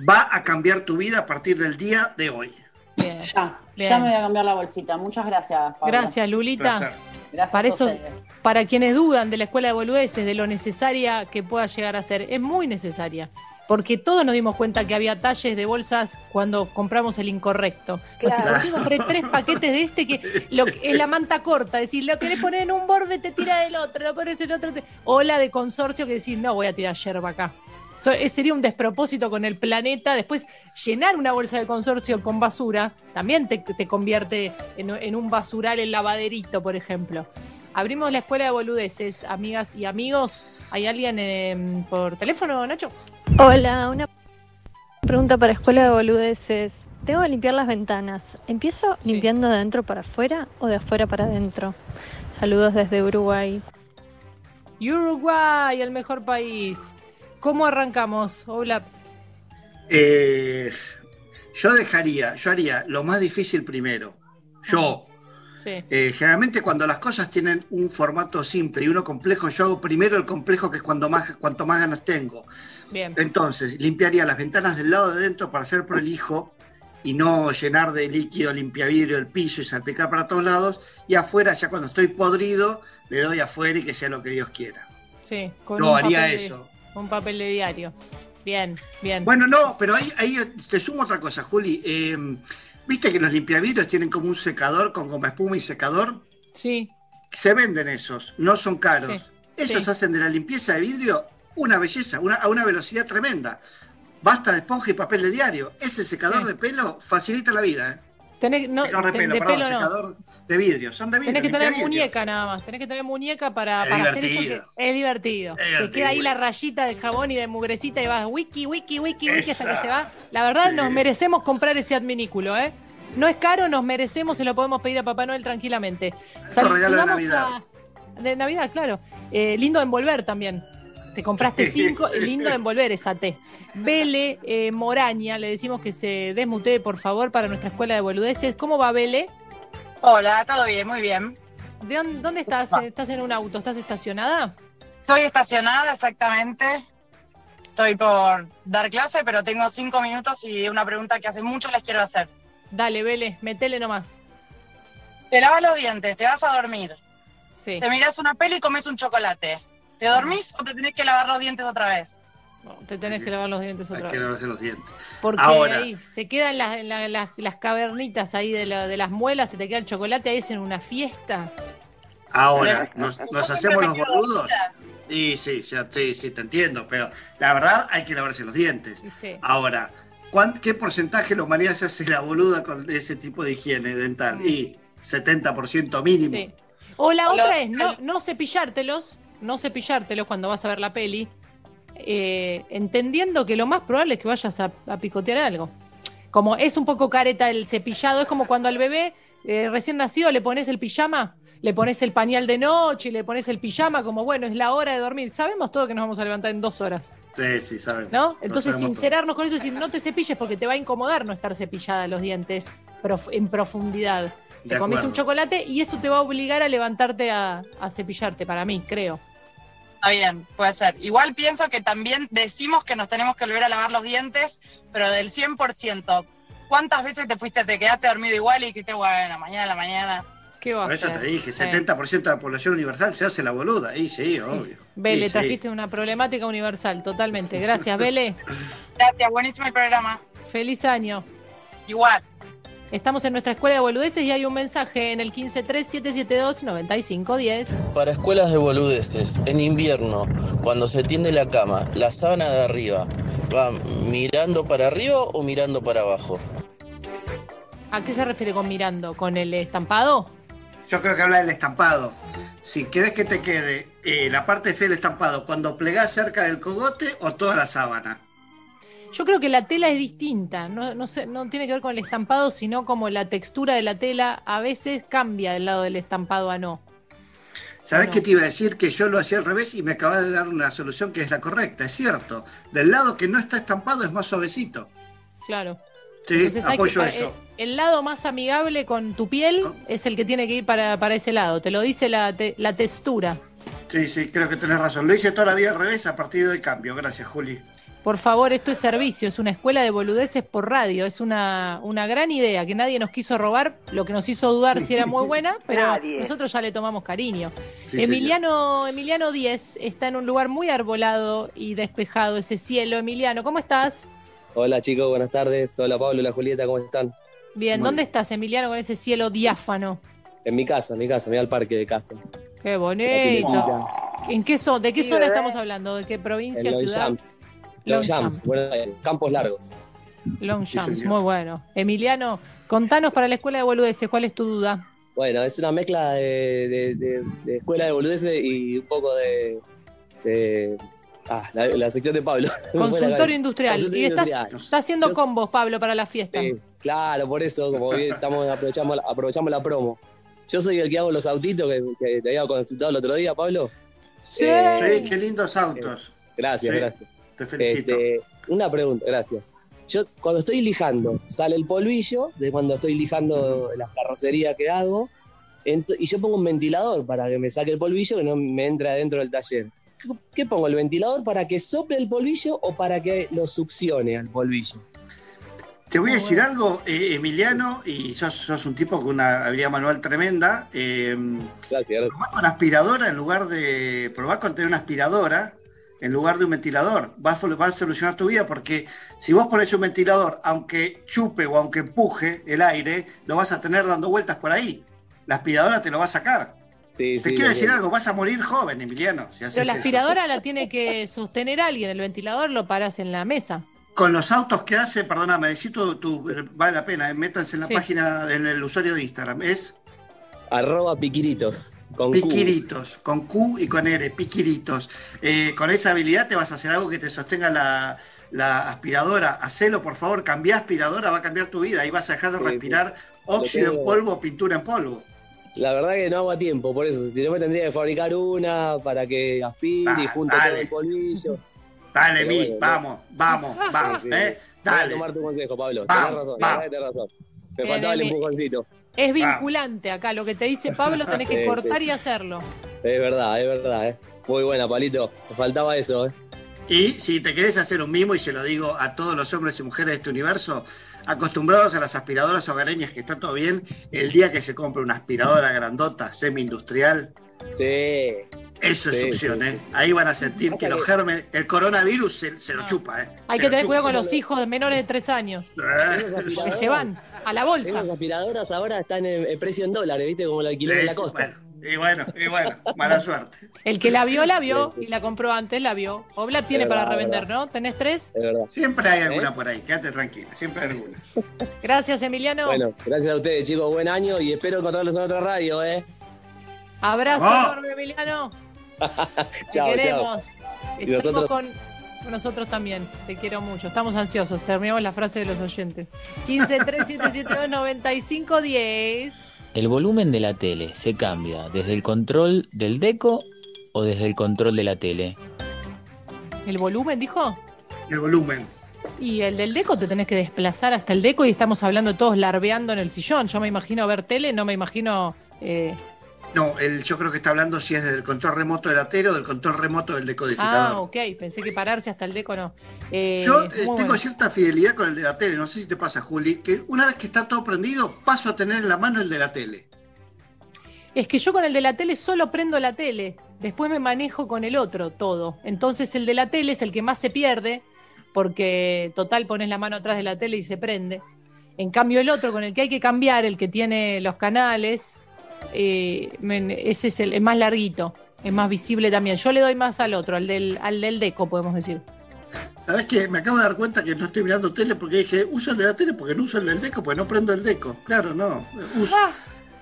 Va a cambiar tu vida a partir del día de hoy. Bien. Ya, Bien. ya me voy a cambiar la bolsita. Muchas gracias, Pablo. Gracias, Lulita. Gracias Para eso-. Para quienes dudan de la escuela de boludeces, de lo necesaria que pueda llegar a ser, es muy necesaria. Porque todos nos dimos cuenta que había talles de bolsas cuando compramos el incorrecto. Claro. ¿por qué compré tres paquetes de este que, lo, que- es la manta corta? Es decir, lo querés poner en un borde, te tira del otro, lo pones en otro. te- O la de consorcio que decís, no, voy a tirar yerba acá. So- eh, sería un despropósito con el planeta. Después, llenar una bolsa de consorcio con basura también te, te convierte en, en un basural, el lavaderito, por ejemplo. Abrimos la escuela de boludeces, amigas y amigos. ¿Hay alguien eh, por teléfono, Nacho? Hola, una pregunta para Escuela de Boludeces. Tengo que limpiar las ventanas. ¿Empiezo Sí. limpiando de adentro para afuera o de afuera para adentro? Saludos desde Uruguay. Uruguay, el mejor país. ¿Cómo arrancamos? Hola. Eh, yo dejaría, yo haría lo más difícil primero. Yo. Sí. Eh, generalmente cuando las cosas tienen un formato simple y uno complejo, yo hago primero el complejo que es cuando más, cuanto más ganas tengo. Bien. Entonces, limpiaría las ventanas del lado de dentro para ser prolijo y no llenar de líquido limpiavidrio el piso y salpicar para todos lados. Y afuera, ya cuando estoy podrido, le doy afuera y que sea lo que Dios quiera. Sí. Con Yo un haría papel de- eso. un papel de diario. Bien, bien. Bueno, no, pero ahí, ahí te sumo otra cosa, Juli. Eh, ¿Viste que los limpiavidrios tienen como un secador con goma espuma y secador? Sí. Se venden esos, no son caros. Sí, Esos sí. hacen de la limpieza de vidrio una belleza, una, a una velocidad tremenda. Basta de esponja y papel de diario. Ese secador Sí. de pelo facilita la vida. ¿eh? Tenés, no, secador de pelo, de perdón, pelo no. de vidrio. Son de vidrio. Tenés que tener muñeca nada más. Tenés que tener muñeca para, Es para hacer eso que es divertido. Es Te divertido. queda ahí la rayita de jabón y de mugrecita y vas wiki, wiki, wiki, wiki hasta que se va. La verdad, Sí. nos merecemos comprar ese adminículo, ¿eh? No es caro, nos merecemos, se lo podemos pedir a Papá Noel tranquilamente. Regalo de Saludamos Navidad. a- De Navidad, claro. Eh, lindo envolver también. Te compraste Sí, cinco, sí. lindo de envolver esa T. Bele eh, Moraña, le decimos que se desmutee, por favor, para nuestra escuela de boludeces. ¿Cómo va, Bele? Hola, todo bien, muy bien. ¿De dónde, dónde estás? Va. ¿Estás en un auto? ¿Estás estacionada? Estoy estacionada exactamente. Estoy por dar clase, pero tengo cinco minutos y una pregunta que hace mucho les quiero hacer. Dale, Vele, metele nomás. Te lavas los dientes, te vas a dormir, Sí. te miras una peli y comes un chocolate. ¿Te dormís o te tenés que lavar los dientes otra vez? No, te tenés que lavar los dientes Hay otra que vez. lavarse los dientes. Porque Ahora. ahí se quedan las, cavernitas ahí de, la- de las muelas, se te queda el chocolate, ahí es en una fiesta. Ahora, Pero- nos, hacemos los boludos. Y sí, ya- sí, sí, te entiendo, pero la verdad hay que lavarse los dientes. Sí. Ahora, ¿cuán- ¿qué porcentaje de la humanidad se hace la boluda con ese tipo de higiene dental? Y 70% mínimo. Sí. O la otra es no, no cepillártelos, no cepillártelos cuando vas a ver la peli, eh, entendiendo que lo más probable es que vayas a, a picotear algo. Como es un poco careta el cepillado, es como cuando al bebé eh, recién nacido le pones el pijama, le pones el pañal de noche, le pones el pijama, como bueno, es la hora de dormir. Sabemos todo que nos vamos a levantar en dos horas, Sí, sí, sabemos. ¿no? Entonces, sabemos sincerarnos con eso y decir, no te cepilles porque te va a incomodar no estar cepillada los dientes prof- en profundidad. Te comiste un chocolate y eso te va a obligar a levantarte a, a cepillarte, para mí, creo. Está bien, puede ser. Igual pienso que también decimos que nos tenemos que volver a lavar los dientes, pero del 100%. ¿Cuántas veces te fuiste, te quedaste dormido igual y dijiste, bueno, mañana a la mañana? ¿Qué Por eso te dije, Sí. 70% de la población universal se hace la boluda. Y sí, obvio. Ve, Y sí. trajiste una problemática universal, totalmente. Gracias, Bele. Gracias, buenísimo el programa. Feliz año. Igual. Estamos en nuestra escuela de boludeces y hay un mensaje en el 1537729510. Para escuelas de boludeces, en invierno, cuando se tiende la cama, la sábana de arriba, ¿va mirando para arriba o mirando para abajo? ¿A qué se refiere con mirando? ¿Con el estampado? Yo creo que habla del estampado. Si querés que te quede eh, la parte fea del estampado, cuando plegás cerca del cogote o toda la sábana. Yo creo que la tela es distinta, no, no, sé- no tiene que ver con el estampado, sino como la textura de la tela a veces cambia del lado del estampado a no. ¿Sabés No. qué te iba a decir? Que yo lo hacía al revés y me acabas de dar una solución que es la correcta. Es cierto. Del lado que no está estampado es más suavecito. Claro. Sí, Entonces hay que- apoyo eso. El, el lado más amigable con tu piel es el que tiene que ir para, para ese lado, te lo dice la, te- la textura. Sí, sí, creo que tenés razón. Lo hice toda la vida al revés, a partir de cambio. Gracias, Juli. Por favor, esto es servicio, es una escuela de boludeces por radio, es una, una gran idea que nadie nos quiso robar, lo que nos hizo dudar si era muy buena, pero Nadie. nosotros ya le tomamos cariño. Sí, Emiliano, Emiliano 10 está en un lugar muy arbolado y despejado, ese cielo. Emiliano, ¿cómo estás? Hola chicos, buenas tardes. Hola Pablo, hola Julieta, ¿cómo están? Bien, ¿dónde estás, Emiliano, con ese cielo diáfano? En mi casa, en mi casa, voy al parque de casa. Qué bonito. ¿En qué zo- ¿De qué Sí, zona ¿verdad? estamos hablando? ¿De qué provincia, En ciudad? Longchamps. Longchamps, Buenos Aires, Campos Largos. Longchamps, señor. muy bueno. Emiliano, contanos para la escuela de boludeces, ¿cuál es tu duda? Bueno, es una mezcla de, de- de- de escuela de boludeces y un poco de. de- ah, la, la sección de Pablo. Consultorio industrial. Consultorio y estás, industrial. estás haciendo Yo- combos, Pablo, para la fiesta. Sí, claro, por eso, como bien estamos aprovechamos, la- aprovechamos la promo. Yo soy el que hago los autitos que, que te había consultado el otro día, Pablo. Sí, Eh, qué lindos autos. Gracias, Sí, gracias. Te felicito. Este, una pregunta, gracias. Yo cuando estoy lijando, sale el polvillo de cuando estoy lijando la carrocería que hago, y yo pongo un ventilador para que me saque el polvillo que no me entre adentro del taller. ¿Qué, qué pongo? ¿El ventilador para que sople el polvillo o para que lo succione al polvillo? Te voy a decir algo, eh, Emiliano, y sos, sos un tipo con una habilidad manual tremenda. Eh, gracias, gracias. Probá con aspiradora en lugar de. Probá con tener una aspiradora en lugar de un ventilador. Va a, fo- va a solucionar tu vida porque si vos pones un ventilador, aunque chupe o aunque empuje el aire, lo vas a tener dando vueltas por ahí. La aspiradora te lo va a sacar. Sí, Te sí, quiero decir algo, vas a morir joven, Emiliano. Si haces Pero la eso. aspiradora la tiene que sostener alguien, el ventilador lo paras en la mesa. Con los autos que hace, perdóname, decir tu, tu- vale la pena, eh, métanse en la Sí. página, en el usuario de Instagram. Es Arroba piquiritos. Con Q. Piquiritos, con Q y con R, piquiritos. Eh, con esa habilidad te vas a hacer algo que te sostenga la, la aspiradora. Hacelo, por favor, cambiá aspiradora, va a cambiar tu vida. Ahí vas a dejar de Sí, respirar sí. óxido en polvo o pintura en polvo. La verdad que no hago a tiempo, por eso. Si no me tendría que fabricar una para que aspire y Ah, junte dale. todo el polvillo. Dale, Pero Mi, bueno, vamos, vamos, vamos, Sí, ¿eh? Voy Dale. a tomar tu consejo, Pablo. Vamos, tenés razón, vamos. tenés razón. Me faltaba el empujoncito. Es vinculante acá, lo que te dice Pablo tenés que Sí, cortar sí. y hacerlo. Es verdad, es verdad, ¿eh? Muy buena, Palito. Me faltaba eso, ¿eh? Y si te querés hacer un mimo, y se lo digo a todos los hombres y mujeres de este universo, acostumbrados a las aspiradoras hogareñas, que está todo bien, el día que se compre una aspiradora grandota, semi-industrial, Sí. Eso es Sí, succión, sí, ¿eh? Ahí van a sentir que los germes, el coronavirus se, se lo chupa, ¿eh? Hay Se que tener chupa. cuidado con los hijos de menores de tres años. Y aspiradoras- se van a la bolsa. Esas aspiradoras ahora están en, en precio en dólares, ¿viste? Como el alquiler de la Sí, costa. bueno, y bueno, y bueno, mala suerte. El que la vio, la vio y la compró antes, la vio. O Vlad tiene para revender. ¿no? ¿Tenés tres? Es verdad. Siempre hay alguna ¿Eh? por ahí, quédate tranquila, siempre hay alguna. Gracias, Emiliano. Bueno, gracias a ustedes, chicos. Buen año y espero encontrarlos en otra radio, ¿eh? Abrazo enorme, Emiliano. Chao, chao. queremos. Y Estamos nosotros- con nosotros también. Te quiero mucho. Estamos ansiosos. Terminamos la frase de los oyentes. 15 3772 95 10. El volumen de la tele se cambia desde el control del deco o desde el control de la tele. ¿El volumen, dijo? El volumen. Y el del deco te tenés que desplazar hasta el deco y estamos hablando todos larveando en el sillón. Yo me imagino ver tele, no me imagino. eh, No, el, yo creo que está hablando si es del control remoto del atero o del control remoto del decodificador. Ah, ok. Pensé que pararse hasta el deco no. Eh, Yo eh, tengo bueno. cierta fidelidad con el de la tele, no sé si te pasa, Juli, que una vez que está todo prendido, paso a tener en la mano el de la tele. Es que yo con el de la tele solo prendo la tele. Después me manejo con el otro todo. Entonces el de la tele es el que más se pierde, porque total pones la mano atrás de la tele y se prende. En cambio el otro con el que hay que cambiar, el que tiene los canales, eh, ese es el, el más larguito, es más visible también. Yo le doy más al otro, al del, al del deco, podemos decir. ¿Sabes qué? Me acabo de dar cuenta que no estoy mirando tele porque dije, uso el de la tele porque no uso el del deco, porque no prendo el deco. Claro, no. uso- Ah,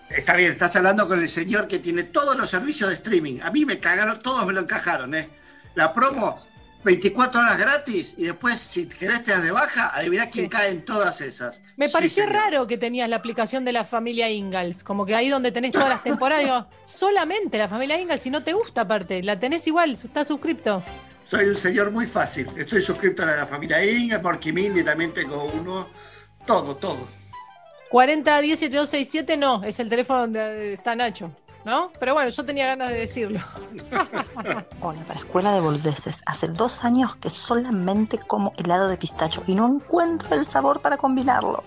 Está bien, estás hablando con el señor que tiene todos los servicios de streaming. A mí me cagaron, todos me lo encajaron, ¿eh? La promo, 24 horas gratis y después, si querés te das de baja, adiviná quién Sí. cae en todas esas. Me pareció raro que tenías la aplicación de la familia Ingalls, como que ahí donde tenés todas las temporadas, digo, solamente la familia Ingalls, si no te gusta aparte, la tenés igual, estás suscripto. Soy un señor muy fácil. Estoy suscrito a la familia Inga, Porky Mindy también tengo uno. Todo, todo. 40 10 7267 no, es el teléfono donde está Nacho, ¿no? Pero bueno, yo tenía ganas de decirlo. Hola, para Escuela de Boludeces. Hace dos años que solamente como helado de pistacho y no encuentro el sabor para combinarlo.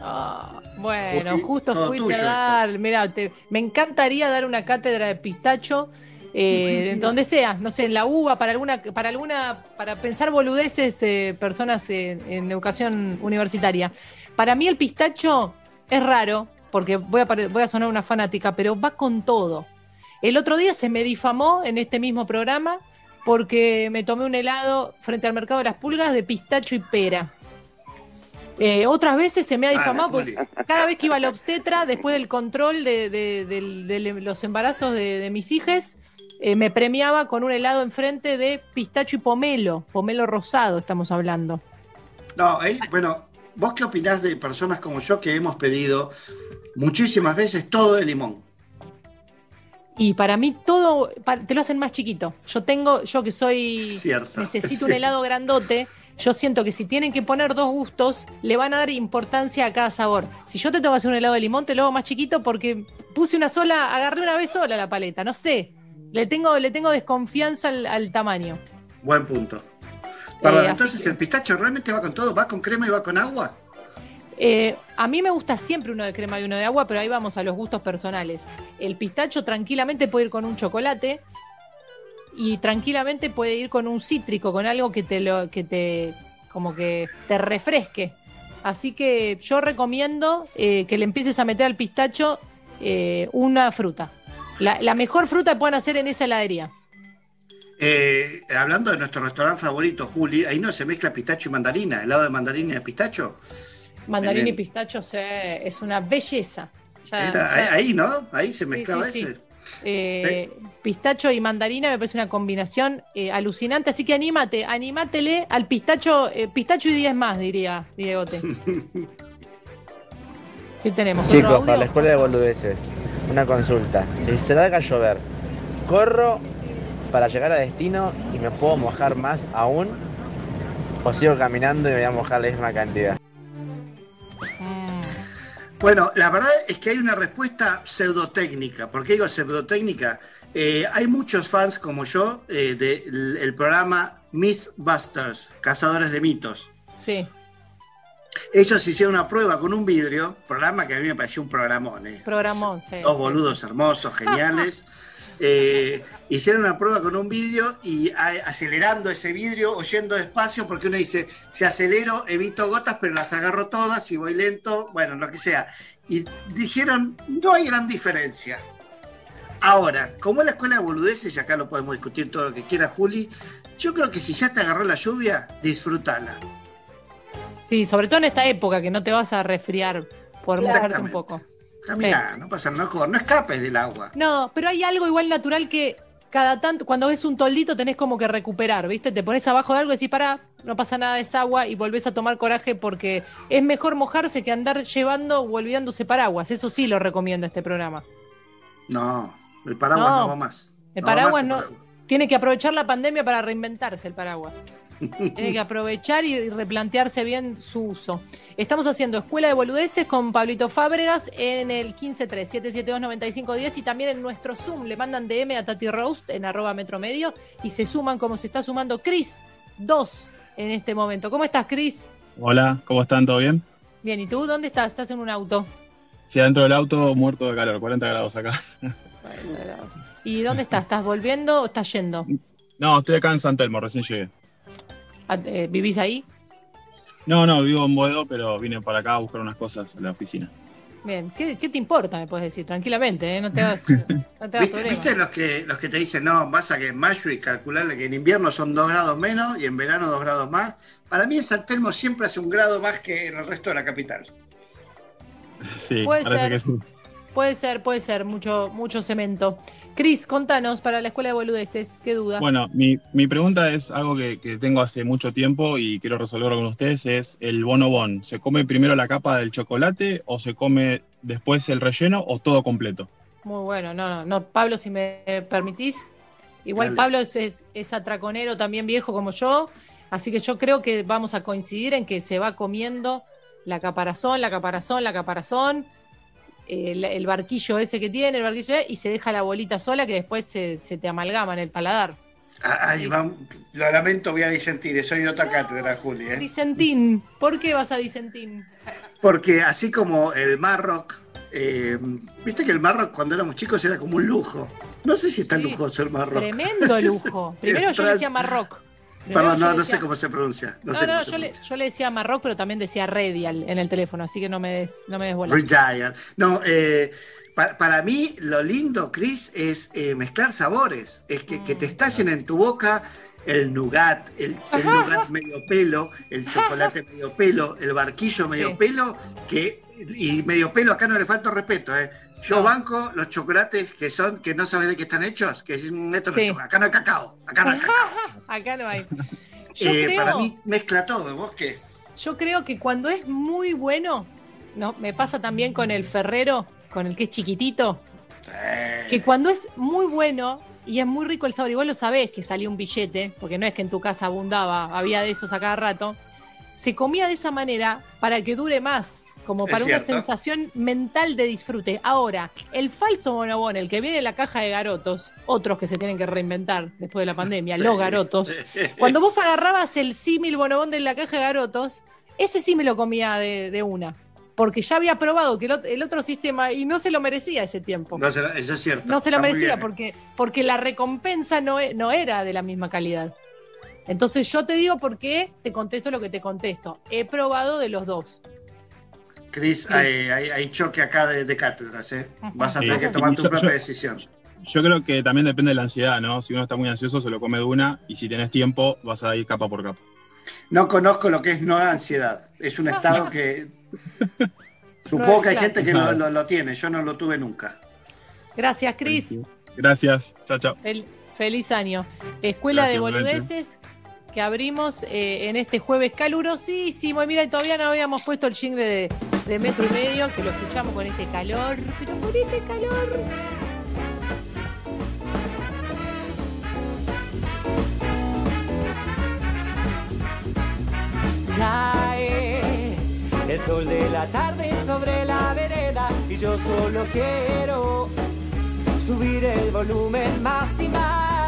Ah, bueno, justo todo fuiste tuyo a dar, mira, me encantaría dar una cátedra de pistacho. eh, donde sea, no sé, en la UBA, para alguna, para alguna, para pensar boludeces, eh, personas en, en educación universitaria. Para mí el pistacho es raro, porque voy a, pare- voy a sonar una fanática, pero va con todo. El otro día se me difamó en este mismo programa porque me tomé un helado frente al mercado de las pulgas de pistacho y pera. Eh, otras veces se me ha Ah, difamado porque cada vez que iba al obstetra, después del control de, de- del- de los embarazos de, mis hijas, eh, me premiaba con un helado enfrente de pistacho y pomelo, pomelo rosado estamos hablando. No, bueno, ¿vos qué opinás de personas como yo que hemos pedido muchísimas veces todo de limón? Y para mí todo, te lo hacen más chiquito. Yo tengo, yo que soy, Cierto. necesito un helado grandote, yo siento que si tienen que poner dos gustos, le van a dar importancia a cada sabor. Si yo te que hacer un helado de limón, te lo hago más chiquito porque puse una sola, agarré una vez sola la paleta, no sé. Le tengo, le tengo desconfianza al, al tamaño. Buen punto. Perdón, Eh, entonces el pistacho realmente va con todo, va con crema y va con agua. Eh, a mí me gusta siempre uno de crema y uno de agua, pero ahí vamos a los gustos personales. El pistacho tranquilamente puede ir con un chocolate y tranquilamente puede ir con un cítrico, con algo que te lo, que te como que te refresque. Así que yo recomiendo eh, que le empieces a meter al pistacho eh, una fruta. La, mejor fruta que puedan hacer en esa heladería. Eh, hablando de nuestro restaurante favorito, Juli, ahí no se mezcla pistacho y mandarina, helado de mandarina y pistacho. Mandarín y pistacho sí, es una belleza. Ya- Era ya- ahí, ¿no? Ahí se mezclaba sí, sí. ese. Eh, Pistacho y mandarina me parece una combinación eh, alucinante, así que anímate, anímatele al pistacho, eh, pistacho y 10 más, diría Diegote. ¿Qué tenemos? ¿Otro Chicos, audio? para la escuela de boludeces, una consulta. Si se larga a llover, ¿corro para llegar a destino y me puedo mojar más aún? ¿O sigo caminando y me voy a mojar la misma cantidad? Bueno, la verdad es que hay una respuesta pseudotécnica. ¿Por qué digo pseudotécnica? Eh, hay muchos fans como yo eh, del el programa Mythbusters, Cazadores de Mitos. Sí, Ellos hicieron una prueba con un vidrio, programa que a mí me pareció un programón. eh. programón, sí. Dos boludos hermosos, geniales. eh, hicieron una prueba con un vidrio y a- acelerando ese vidrio, oyendo despacio, porque uno dice, si acelero, evito gotas, pero las agarro todas, si voy lento, bueno, lo que sea. Y dijeron, no hay gran diferencia. Ahora, como la escuela de boludeces, y acá lo podemos discutir todo lo que quiera Juli, yo creo que si ya te agarró la lluvia, disfrútala. Sí, sobre todo en esta época que no te vas a resfriar por mojarte un poco. Camina, no pasa nada, no, no escapes del agua. No, pero hay algo igual natural que cada tanto, cuando ves un toldito tenés como que recuperar, ¿viste? Te pones abajo de algo y decís, pará, no pasa nada, es agua y volvés a tomar coraje porque es mejor mojarse que andar llevando o olvidándose paraguas. Eso sí lo recomiendo este programa. No, el paraguas No. no, va más. El No paraguas más no, el paraguas. tiene que aprovechar la pandemia para reinventarse el paraguas. Tiene que aprovechar y replantearse bien su uso. Estamos haciendo Escuela de Boludeces con Pablito Fábregas en el 153-772-9510 y también en nuestro Zoom. Le mandan DM a Tati Roast en arroba metromedio y se suman como se está sumando Chris 2 en este momento. ¿Cómo estás, Chris? Hola, ¿cómo están? ¿Todo bien? Bien, ¿y tú dónde estás? ¿Estás en un auto? Sí, adentro del auto muerto de calor, 40 grados acá. ¿Y dónde estás? ¿Estás volviendo o estás yendo? No, estoy acá en San Telmo, recién llegué. Ah, eh, ¿Vivís ahí? No, no, vivo en Boedo, pero vine para acá a buscar unas cosas a la oficina. Bien, ¿qué, qué te importa? Me puedes decir, tranquilamente, ¿eh? no te hagas, no te hagas ¿Viste, los, que, los que te dicen, no, vas a que en mayo y calcularle que en invierno son 2 grados menos y en verano 2 grados más? Para mí en San Telmo siempre hace un grado más que en el resto de la capital. Sí, Puede parece ser. que sí. Puede ser, puede ser, mucho, mucho cemento. Cris, contanos para la escuela de boludeces, qué duda. Bueno, mi, mi pregunta es algo que, que tengo hace mucho tiempo y quiero resolverlo con ustedes, es el bonobón. ¿Se come primero la capa del chocolate o se come después el relleno o todo completo? Muy bueno, no, no, no, Pablo, si me permitís. Igual Dale. Pablo es, es, es atraconero también viejo como yo, así que yo creo que vamos a coincidir en que se va comiendo la caparazón, la caparazón, la caparazón, el, el barquillo ese que tiene, el barquillo y se deja la bolita sola que después se, se te amalgama en el paladar. Ah, Ahí va, lo lamento, voy a disentir, soy de otra cátedra, Juli. ¿eh? Dicentín, ¿por qué vas a Dicentín? Porque así como el Marroc, eh, viste que el Marroc cuando éramos chicos era como un lujo. No sé si es tan Sí, lujoso el Marroc. Tremendo lujo. Primero yo decía Marroc. Perdón, no, no decía- sé cómo se pronuncia. No, No, sé no, yo, le, pronuncia. yo le decía Marroc, pero también decía Redial en el teléfono, así que no me des, no me des bola. No, eh, pa- para mí lo lindo, Chris, es eh, mezclar sabores. Es que, que te estallen en tu boca el nougat, el, el nougat medio pelo, el chocolate medio pelo, el barquillo medio Sí. pelo, que, y medio pelo acá no le falta respeto, ¿eh? Yo No. banco los chocolates que son, que no sabes de qué están hechos, que es un es Sí. chocolate. acá no hay cacao, acá no hay cacao. Acá no hay. Yo, Eh, creo, Para mí mezcla todo, ¿vos qué? yo creo que cuando es muy bueno, no, me pasa también con el Ferrero, con el que es chiquitito, que cuando es muy bueno y es muy rico el sabor, y vos lo sabés que salió un billete, porque no es que en tu casa abundaba, había de esos a cada rato, se comía de esa manera para que dure más, como para una sensación mental de disfrute. Ahora, el falso bonobón, el que viene en la caja de garotos, otros que se tienen que reinventar después de la pandemia, Sí, los garotos, sí. cuando vos agarrabas el símil bonobón de la caja de garotos, ese sí me lo comía de, de una. Porque ya había probado que el, ot- el otro sistema y no se lo merecía ese tiempo. No se lo- eso es cierto. No se lo merecía porque, porque la recompensa no, e- no era de la misma calidad. Entonces yo te digo por qué te contesto lo que te contesto. He probado de los dos. Cris, Sí. hay, hay- hay choque acá de, de cátedras, ¿eh? Vas a Sí. tener que tomar tu Yo- propia yo- decisión. Yo creo que también depende de la ansiedad, ¿no? Si uno está muy ansioso, se lo come de una, y si tenés tiempo, vas a ir capa por capa. No conozco lo que es no ansiedad. Es un estado que. Supongo es que hay claro. gente que lo, lo- lo tiene. Yo no lo tuve nunca. Gracias, Cris. Gracias, chao, chao. Fel- feliz año. Escuela de Gracias, boludeces que abrimos eh, en este jueves calurosísimo. Y mira, todavía no habíamos puesto el jingle de, metro y medio, que lo escuchamos con este calor. Pero por este calor. Cae el sol de la tarde sobre la vereda y yo solo quiero subir el volumen más y más.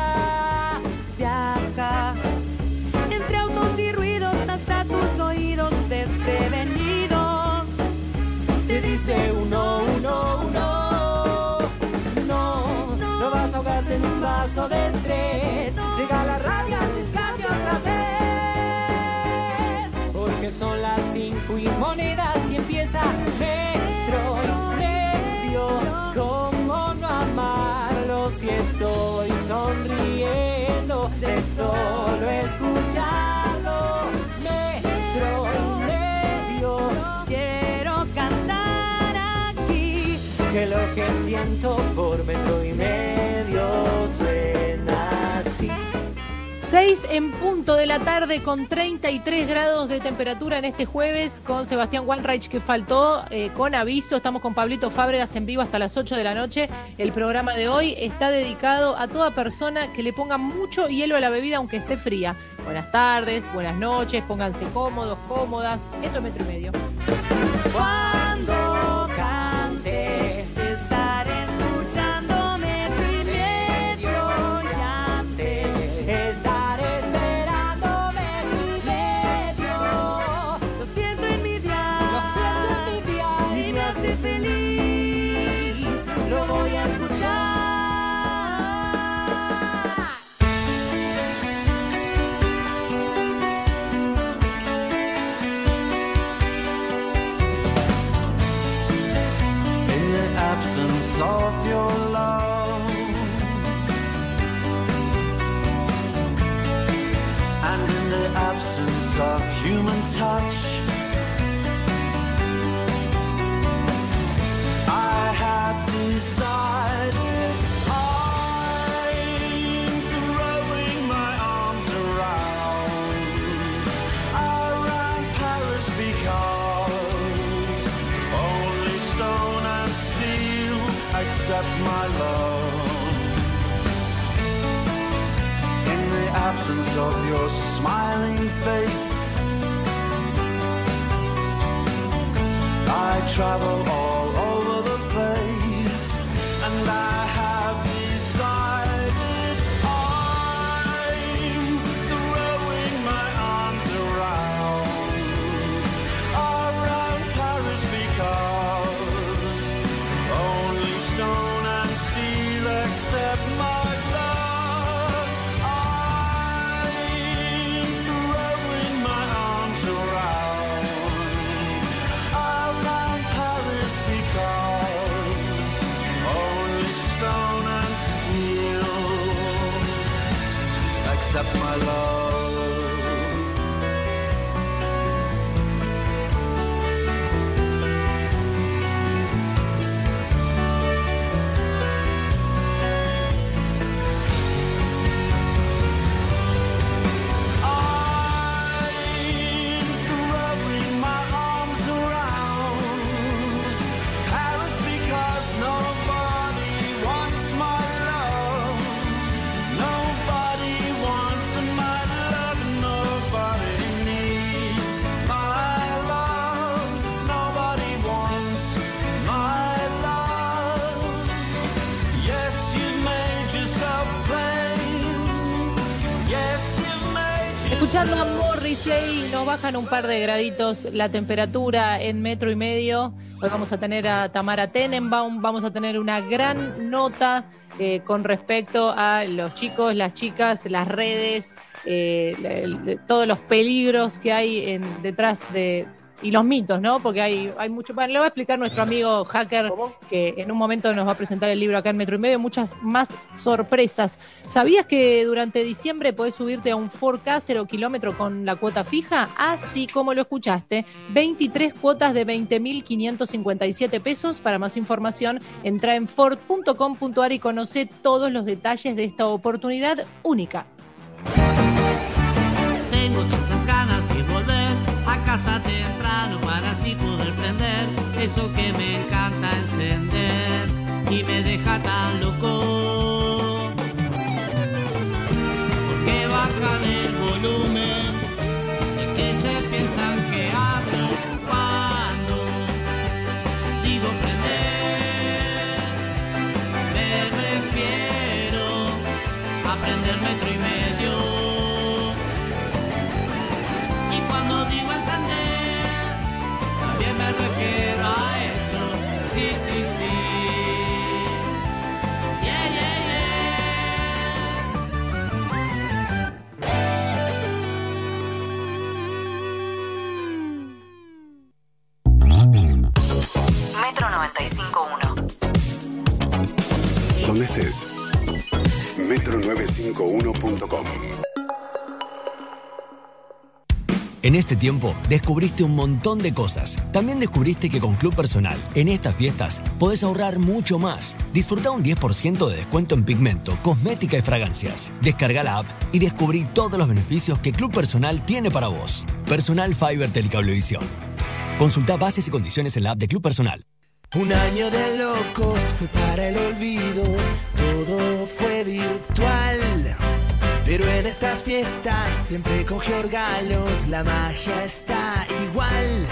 dice uno, uno, uno. No, no vas a ahogarte en un vaso de estrés. Llega la radio al rescate otra vez. Porque son las cinco y monedas y empieza Metro Medio. ¿Cómo no amarlo si estoy sonriendo de solo escuchar? Que lo que siento por metro y medio suena así. 6 en punto de la tarde con 33 grados de temperatura en este jueves con Sebastián Wanreich que faltó eh, con aviso. Estamos con Pablito Fábregas en vivo hasta las 8 de la noche. El programa de hoy está dedicado a toda persona que le ponga mucho hielo a la bebida aunque esté fría. Buenas tardes, buenas noches, pónganse cómodos, cómodas. Esto es metro y medio. Of your smiling face, I travel all bajan un par de graditos la temperatura en metro y medio. Hoy vamos a tener a Tamara Tenenbaum, vamos a tener una gran nota eh, con respecto a los chicos, las chicas, las redes, eh, todos los peligros que hay en- detrás de. Y los mitos, ¿no? Porque hay, hay mucho. Bueno, le va a explicar nuestro amigo hacker que en un momento nos va a presentar el libro acá en Metro y Medio, muchas más sorpresas. ¿Sabías que durante diciembre podés subirte a un 4K 0 kilómetro con la cuota fija? Así como lo escuchaste, 23 cuotas de 20.557 pesos. Para más información, entra en ford.com.ar y conoce todos los detalles de esta oportunidad única. Tengo tantas ganas de volver a casa temprano para así poder prender eso que me encanta encender y me deja tan loco. Porque bajan el volumen En este tiempo descubriste un montón de cosas. También descubriste que con Club Personal, en estas fiestas, podés ahorrar mucho más. Disfruta un 10% de descuento en pigmento, cosmética y fragancias. Descarga la app y descubrí todos los beneficios que Club Personal tiene para vos. Personal Fiber Telecablevisión. Consulta bases y condiciones en la app de Club Personal. Un año de locos fue para el olvido, todo fue virtual. Pero en estas fiestas, siempre con Georgalos, la magia está igual.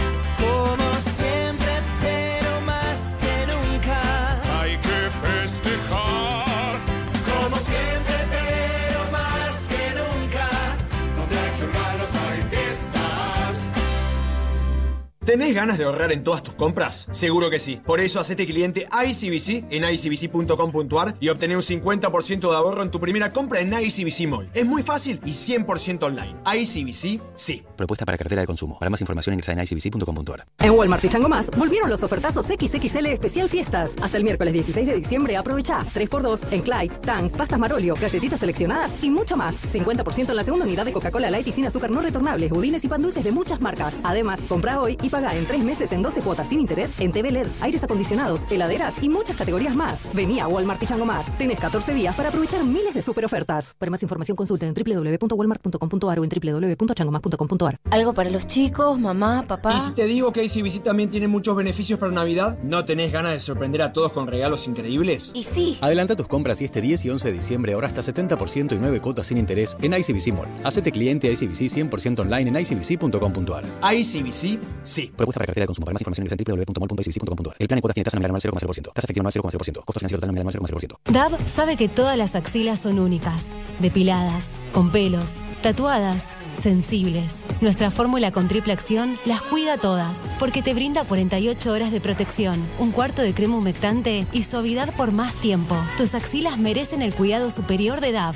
¿Tenés ganas de ahorrar en todas tus compras? Seguro que sí. Por eso hacete cliente ICBC en icbc.com.ar y obtener un 50% de ahorro en tu primera compra en ICBC Mall. Es muy fácil y 100% online. ICBC, sí. Propuesta para cartera de consumo. Para más información ingresa en icbc.com.ar. En Walmart y Chango Más volvieron los ofertazos XXL Especial Fiestas. Hasta el miércoles 16 de diciembre aprovecha 3x2 en Clyde, Tank, pastas Marolio, galletitas seleccionadas y mucho más. 50% en la segunda unidad de Coca-Cola Light y sin azúcar no retornables, budines y pan dulces de muchas marcas. Además, compra hoy y paga en tres meses en 12 cuotas sin interés en TV LEDs, aires acondicionados, heladeras y muchas categorías más. Vení a Walmart y Chango Más. Tenés 14 días para aprovechar miles de super ofertas. Para más información consulta en www.walmart.com.ar o en www.changomás.com.ar. Algo para los chicos, mamá, papá. ¿Y si te digo que ICBC también tiene muchos beneficios para Navidad? ¿No tenés ganas de sorprender a todos con regalos increíbles? Y sí. Adelanta tus compras y este 10 y 11 de diciembre ahora hasta 70% y 9 cuotas sin interés en ICBC Mall. Hacete cliente ICBC 100% online en icbc.com.ar. ICBC, sí. Propuesta para cartera de consumo. Para más información ingresa en www.mall.icbc.com.ar. El plan de cuotas tiene tasa nominal anual 0,0%. Tasa efectiva anual 0,0%. Costo financiero total nominal anual 0,0%. DAB sabe que todas las axilas son únicas, depiladas, con pelos, tatuadas, sensibles. Nuestra fórmula con triple acción las cuida todas, porque te brinda 48 horas de protección, un cuarto de crema humectante y suavidad por más tiempo. Tus axilas merecen el cuidado superior de DAB.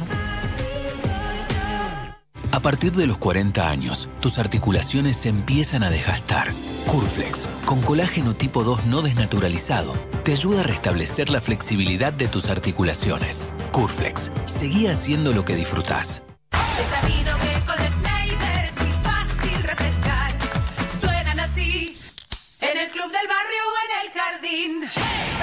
A partir de los 40 años, tus articulaciones se empiezan a desgastar. Curflex, con colágeno tipo 2 no desnaturalizado, te ayuda a restablecer la flexibilidad de tus articulaciones. Curflex, seguí haciendo lo que disfrutás. En el club del barrio o en el jardín.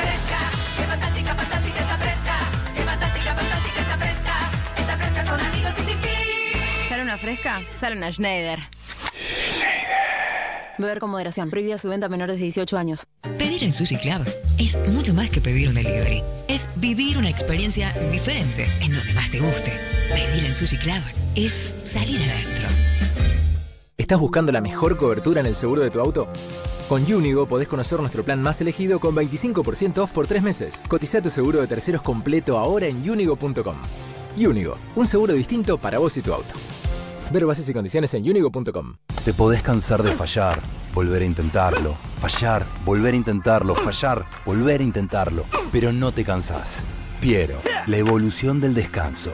Una fresca? Sale una Schneider. Beber con moderación. Prohibida su venta a menores de 18 años. Pedir en Sushi Club es mucho más que pedir un delivery. Es vivir una experiencia diferente en donde más te guste. Pedir en Sushi Club es salir adentro. ¿Estás buscando la mejor cobertura en el seguro de tu auto? Con Unigo podés conocer nuestro plan más elegido con 25% off por tres meses. Cotiza tu seguro de terceros completo ahora en unigo.com. Unigo, un seguro distinto para vos y tu auto. Ver bases y condiciones en unigo.com. Te podés cansar de fallar, volver a intentarlo, fallar, volver a intentarlo, fallar, volver a intentarlo, pero no te cansás. Piero, la evolución del descanso.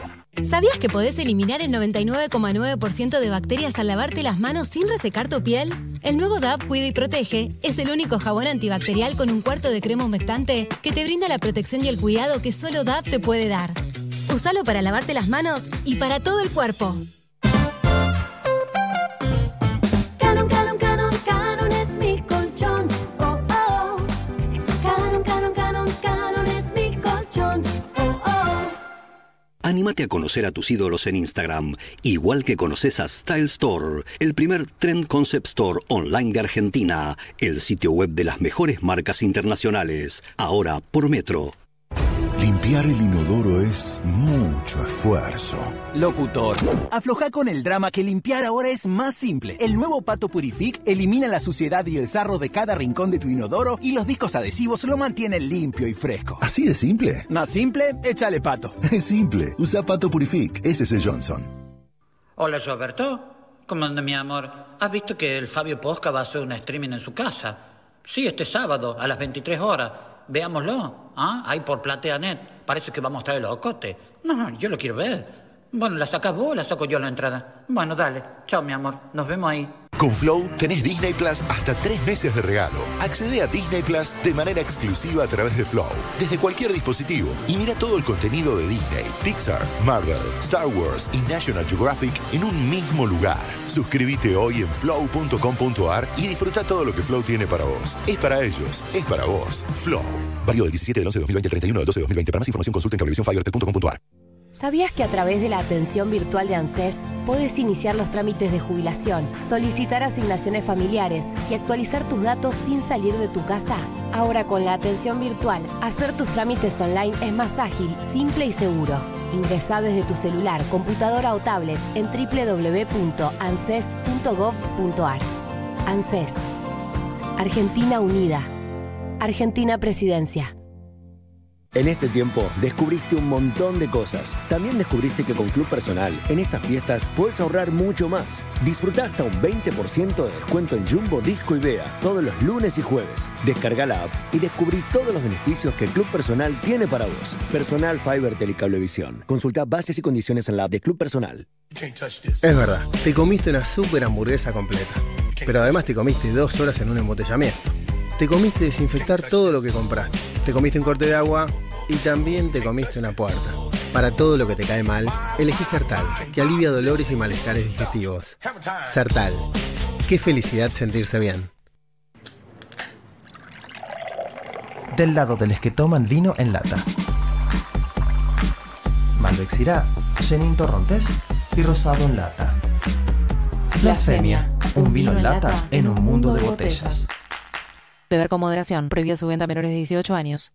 ¿Sabías que podés eliminar el 99,9% de bacterias al lavarte las manos sin resecar tu piel? El nuevo DAP Cuida y Protege es el único jabón antibacterial con un cuarto de crema humectante que te brinda la protección y el cuidado que solo DAP te puede dar. Usalo para lavarte las manos y para todo el cuerpo. Anímate a conocer a tus ídolos en Instagram, igual que conoces a Style Store, el primer Trend Concept Store online de Argentina, el sitio web de las mejores marcas internacionales, ahora por Metro. Limpiar el inodoro es mucho esfuerzo. Locutor, afloja con el drama que limpiar ahora es más simple. El nuevo Pato Purific elimina la suciedad y el sarro de cada rincón de tu inodoro y los discos adhesivos lo mantienen limpio y fresco. ¿Así de simple? Más simple, échale pato. Es simple. Usa Pato Purific. Ese es el Johnson. Hola, Roberto. ¿Cómo anda, mi amor? ¿Has visto que el Fabio Posca va a hacer un streaming en su casa? Sí, este sábado, a las 23 horas. Veámoslo. ¿Ah? Ahí por PlateaNet. Parece que va a mostrar el ocote. No, yo lo quiero ver. Bueno, ¿la sacas vos o la saco yo la entrada? Bueno, dale. Chao, mi amor. Nos vemos ahí. Con Flow tenés Disney Plus hasta tres meses de regalo. Accede a Disney Plus de manera exclusiva a través de Flow, desde cualquier dispositivo, y mira todo el contenido de Disney, Pixar, Marvel, Star Wars y National Geographic en un mismo lugar. Suscríbete hoy en flow.com.ar y disfruta todo lo que Flow tiene para vos. Es para ellos, es para vos. Flow. Válido del 17 del 11 de 2020 al 31 del 12 de 2020. Para más información consulta en cablevisiónfibertel.com.ar. ¿Sabías que a través de la atención virtual de ANSES puedes iniciar los trámites de jubilación, solicitar asignaciones familiares y actualizar tus datos sin salir de tu casa? Ahora con la atención virtual, hacer tus trámites online es más ágil, simple y seguro. Ingresa desde tu celular, computadora o tablet en www.anses.gov.ar. ANSES. Argentina Unida. Argentina Presidencia. En este tiempo descubriste un montón de cosas. También descubriste que con Club Personal, en estas fiestas, puedes ahorrar mucho más. Disfruta hasta un 20% de descuento en Jumbo Disco y Bea todos los lunes y jueves. Descarga la app y descubrí todos los beneficios que Club Personal tiene para vos. Personal Fiber Telecablevisión. Consulta bases y condiciones en la app de Club Personal. Es verdad, te comiste una super hamburguesa completa. Pero además te comiste dos horas en un embotellamiento. Te comiste desinfectar todo lo que compraste. Te comiste un corte de agua y también te comiste una puerta. Para todo lo que te cae mal, elegí Sertal, que alivia dolores y malestares digestivos. Sertal. Qué felicidad sentirse bien. Del lado de los que toman vino en lata. Malbec Syrah, Chenin Torrontés y Rosado en lata. Blasfemia, un vino en lata en un mundo de botellas. Beber con moderación. Prohibida su venta a menores de 18 años.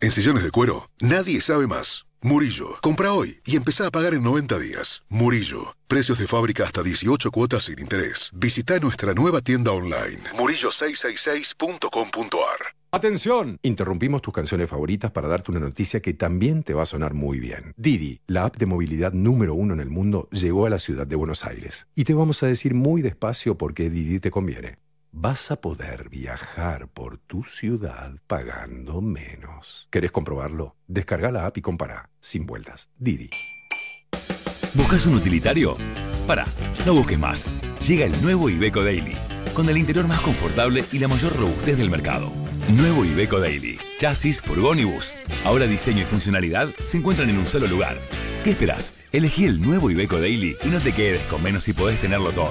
En sillones de cuero, nadie sabe más. Murillo, compra hoy y empezá a pagar en 90 días. Murillo, precios de fábrica hasta 18 cuotas sin interés. Visita nuestra nueva tienda online, murillo666.com.ar. Atención, interrumpimos tus canciones favoritas para darte una noticia que también te va a sonar muy bien. Didi, la app de movilidad número uno en el mundo, llegó a la ciudad de Buenos Aires. Y te vamos a decir muy despacio por qué Didi te conviene vas a poder viajar por tu ciudad pagando menos. ¿Querés comprobarlo? Descarga la app y compara, sin vueltas. Didi. ¿Buscas un utilitario? Para, no busques más. Llega el nuevo Ibeco Daily, con el interior más confortable y la mayor robustez del mercado. Nuevo Ibeco Daily, chasis, furgón y bus. Ahora diseño y funcionalidad se encuentran en un solo lugar. ¿Qué esperás? Elegí el nuevo Ibeco Daily y no te quedes con menos si podés tenerlo todo.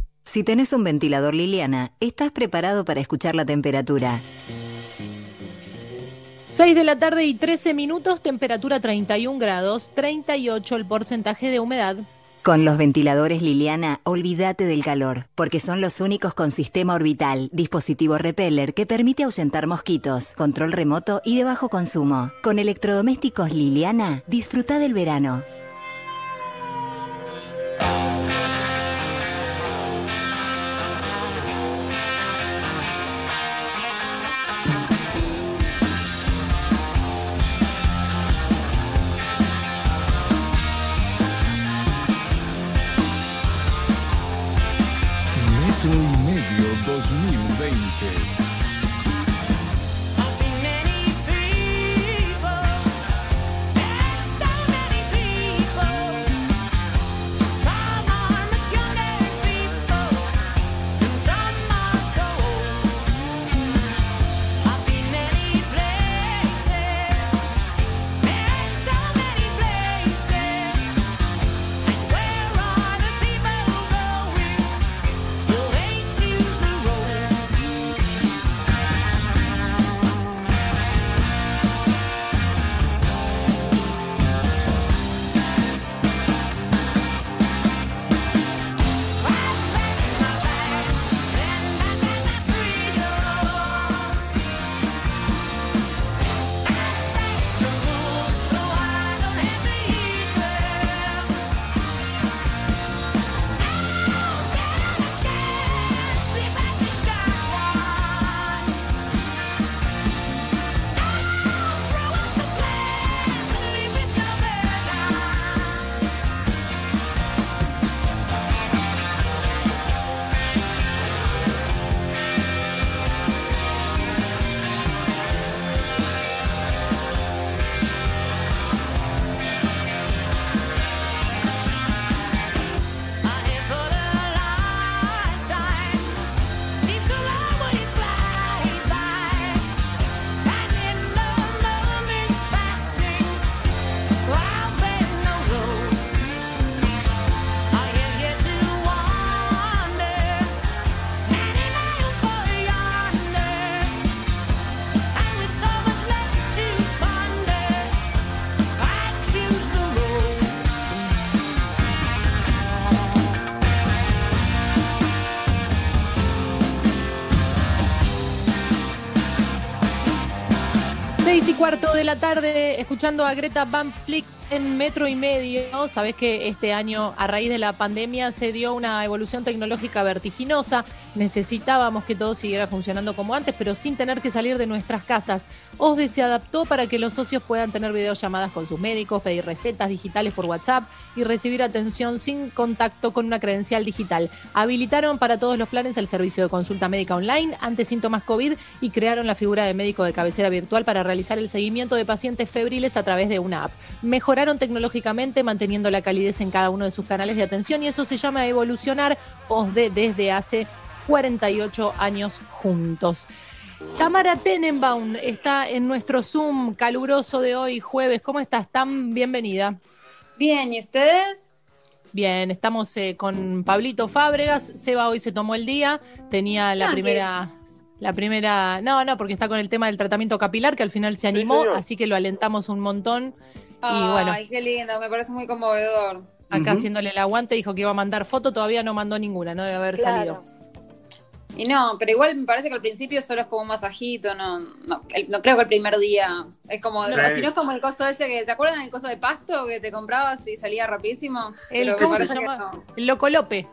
Si tenés un ventilador Liliana, estás preparado para escuchar la temperatura. 6 de la tarde y 13 minutos, temperatura 31 grados, 38 el porcentaje de humedad. Con los ventiladores Liliana, olvídate del calor, porque son los únicos con sistema orbital, dispositivo repeller que permite ahuyentar mosquitos, control remoto y de bajo consumo. Con electrodomésticos Liliana, disfruta del verano. Cuarto de la tarde, escuchando a Greta Van Flick en metro y medio. Sabés que este año, a raíz de la pandemia, se dio una evolución tecnológica vertiginosa. Necesitábamos que todo siguiera funcionando como antes, pero sin tener que salir de nuestras casas. OSDE se adaptó para que los socios puedan tener videollamadas con sus médicos, pedir recetas digitales por WhatsApp y recibir atención sin contacto con una credencial digital. Habilitaron para todos los planes el servicio de consulta médica online ante síntomas COVID y crearon la figura de médico de cabecera virtual para realizar el seguimiento de pacientes febriles a través de una app. Mejoraron tecnológicamente manteniendo la calidez en cada uno de sus canales de atención y eso se llama evolucionar OSDE desde hace 48 años juntos. Tamara Tenenbaum está en nuestro Zoom caluroso de hoy, jueves. ¿Cómo estás? Tan bienvenida. Bien, ¿y ustedes? Bien, estamos eh, con Pablito Fábregas. Seba hoy se tomó el día, tenía la Tranqui. primera, la primera, no, no, porque está con el tema del tratamiento capilar, que al final se animó, así que lo alentamos un montón. y bueno, Ay, qué lindo, me parece muy conmovedor. acá haciéndole el aguante, dijo que iba a mandar foto, todavía no mandó ninguna, no debe haber Claro. salido. Y no, pero igual me parece que al principio solo es como un masajito, no, no, el- no creo que el primer día es como, Sí. si no es como el coso ese que, ¿te acuerdan del coso de pasto que te comprabas y salía rapidísimo? El, ¿Cómo se llama? no. El Locolope.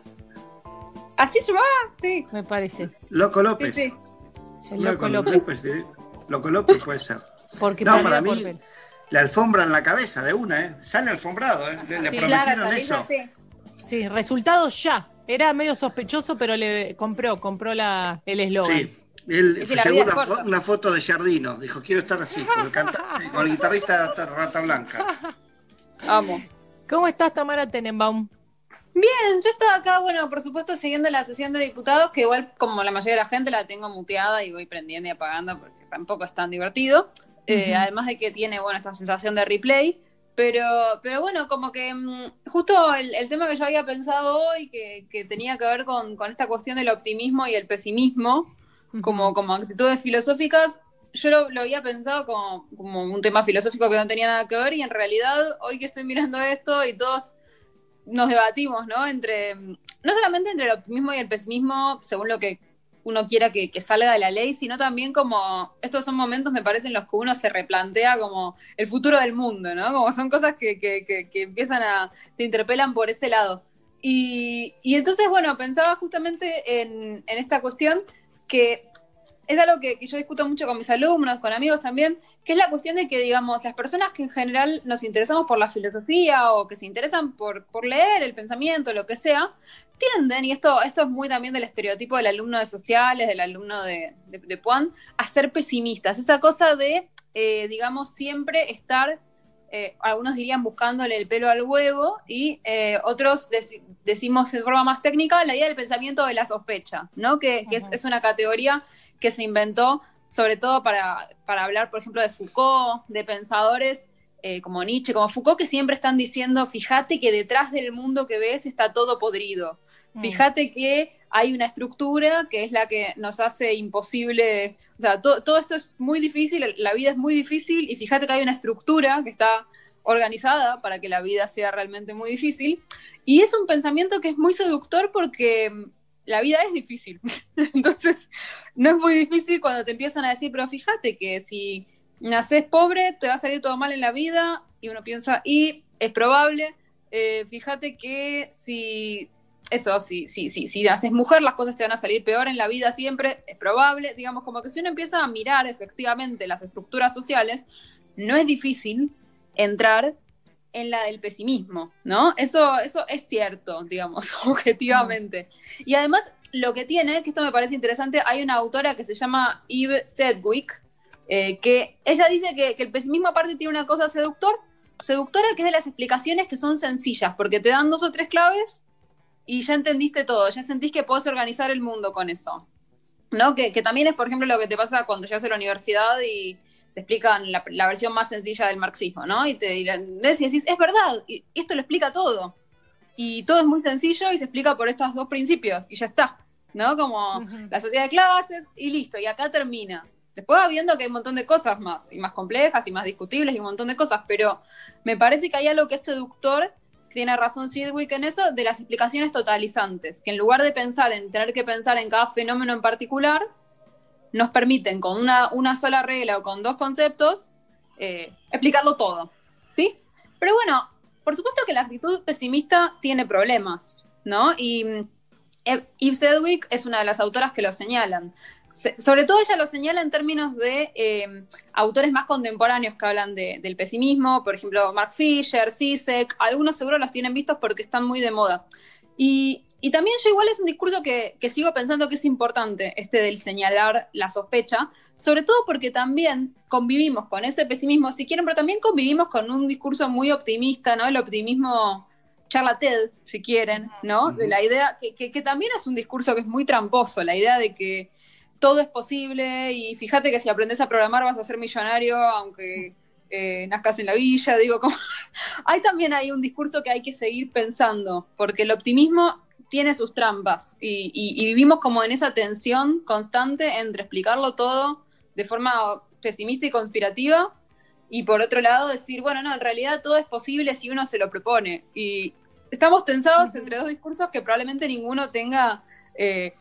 ¿Así se llamaba? Sí. Me parece. Loco López. Sí, sí. El Loco Loco López. sí. Loco López puede ser. Porque No, para mí, la alfombra en la cabeza de una, ¿eh? Sale alfombrado, ¿eh? Le, le Sí, prometieron claro, eso. Sí, resultados ya. Era medio sospechoso, pero le compró, compró la, el eslogan. Sí. Él Es que una, fo- foto de Jardino. Dijo, quiero estar así, con el, con el guitarrista Rata Blanca. Amo. ¿Cómo estás, Tamara Tenenbaum? Bien, yo estaba acá, bueno, por supuesto, siguiendo la sesión de diputados, que igual, como la mayoría de la gente, la tengo muteada y voy prendiendo y apagando porque tampoco es tan divertido. Eh, además de que tiene, bueno, esta sensación de replay. Pero, pero bueno, como que mm, justo el, el tema que yo había pensado hoy, que, que tenía que ver con, con esta cuestión del optimismo y el pesimismo, como, como actitudes filosóficas, yo lo, lo había pensado como, como un tema filosófico que no tenía nada que ver y en realidad hoy que estoy mirando esto y todos nos debatimos, ¿no? Entre, no solamente entre el optimismo y el pesimismo, según lo que uno quiera que, salga de la ley, sino también como estos son momentos, me parece, en los que uno se replantea como el futuro del mundo, ¿no? Como son cosas que, que- que- empiezan a, te interpelan por ese lado. Y, y entonces, bueno, pensaba justamente en, en esta cuestión que es algo que yo discuto mucho con mis alumnos, con amigos también, que es la cuestión de que, digamos, las personas que en general nos interesamos por la filosofía o que se interesan por, por leer el pensamiento, lo que sea, tienden, y esto, esto es muy también del estereotipo del alumno de sociales, del alumno de, de, de Puan, a ser pesimistas. Esa cosa de, eh, digamos, siempre estar, eh, algunos dirían buscándole el pelo al huevo, y eh, otros deci- decimos de forma más técnica la idea del pensamiento de la sospecha, ¿no? Que, que es, es una categoría que se inventó sobre todo para, para hablar, por ejemplo, de Foucault, de pensadores eh, como Nietzsche, como Foucault, que siempre están diciendo, fíjate que detrás del mundo que ves está todo podrido. Mm. Fíjate que hay una estructura que es la que nos hace imposible, o sea, to- todo esto es muy difícil, la vida es muy difícil y fíjate que hay una estructura que está organizada para que la vida sea realmente muy difícil. Y es un pensamiento que es muy seductor porque la vida es difícil. Entonces, no es muy difícil cuando te empiezan a decir, pero fíjate que si naces pobre, te va a salir todo mal en la vida, y uno piensa, y es probable, eh, fíjate que si, eso, si, si, si, si naces mujer, las cosas te van a salir peor en la vida siempre, es probable, digamos, como que si uno empieza a mirar efectivamente las estructuras sociales, no es difícil entrar en la del pesimismo, ¿no? Eso, eso es cierto, digamos, objetivamente. Y además, lo que tiene, que esto me parece interesante, hay una autora que se llama Eve Sedgwick, eh, que ella dice que, el pesimismo aparte tiene una cosa seductor, seductora que es de las explicaciones que son sencillas, porque te dan dos o tres claves y ya entendiste todo, ya sentís que podés organizar el mundo con eso. ¿No? Que, que también es, por ejemplo, lo que te pasa cuando llegas a la universidad y te explican la, la versión más sencilla del marxismo, ¿no? Y te entendés y decís, es verdad, y esto lo explica todo. Y todo es muy sencillo y se explica por estos dos principios y ya está, ¿no? Como la sociedad de clases y listo, y acá termina. Después va viendo que hay un montón de cosas más, y más complejas y más discutibles y un montón de cosas, pero me parece que hay algo que es seductor, tiene razón Sidwick en eso, de las explicaciones totalizantes, que en lugar de pensar en tener que pensar en cada fenómeno en particular, nos permiten con una, una sola regla o con dos conceptos eh, explicarlo todo, ¿sí? Pero bueno, por supuesto que la actitud pesimista tiene problemas, ¿no? Y mm, Eve Sedgwick es una de las autoras que lo señalan. Se- sobre todo ella lo señala en términos de eh, autores más contemporáneos que hablan de- del pesimismo, por ejemplo, Mark Fisher, Zizek, algunos seguro los tienen vistos porque están muy de moda. Y, y también yo igual es un discurso que, que sigo pensando que es importante, este del señalar la sospecha, sobre todo porque también convivimos con ese pesimismo, si quieren, pero también convivimos con un discurso muy optimista, ¿no? El optimismo charla TED, si quieren, ¿no? De la idea, que, que- que también es un discurso que es muy tramposo, la idea de que todo es posible y fíjate que si aprendes a programar vas a ser millonario, aunque eh, nazcas en la villa, digo, como... hay también ahí un discurso que hay que seguir pensando, porque el optimismo tiene sus trampas y, y- y vivimos como en esa tensión constante entre explicarlo todo de forma pesimista y conspirativa y por otro lado decir, bueno, no, en realidad todo es posible si uno se lo propone. Y estamos tensados entre dos discursos que probablemente ninguno tenga eh,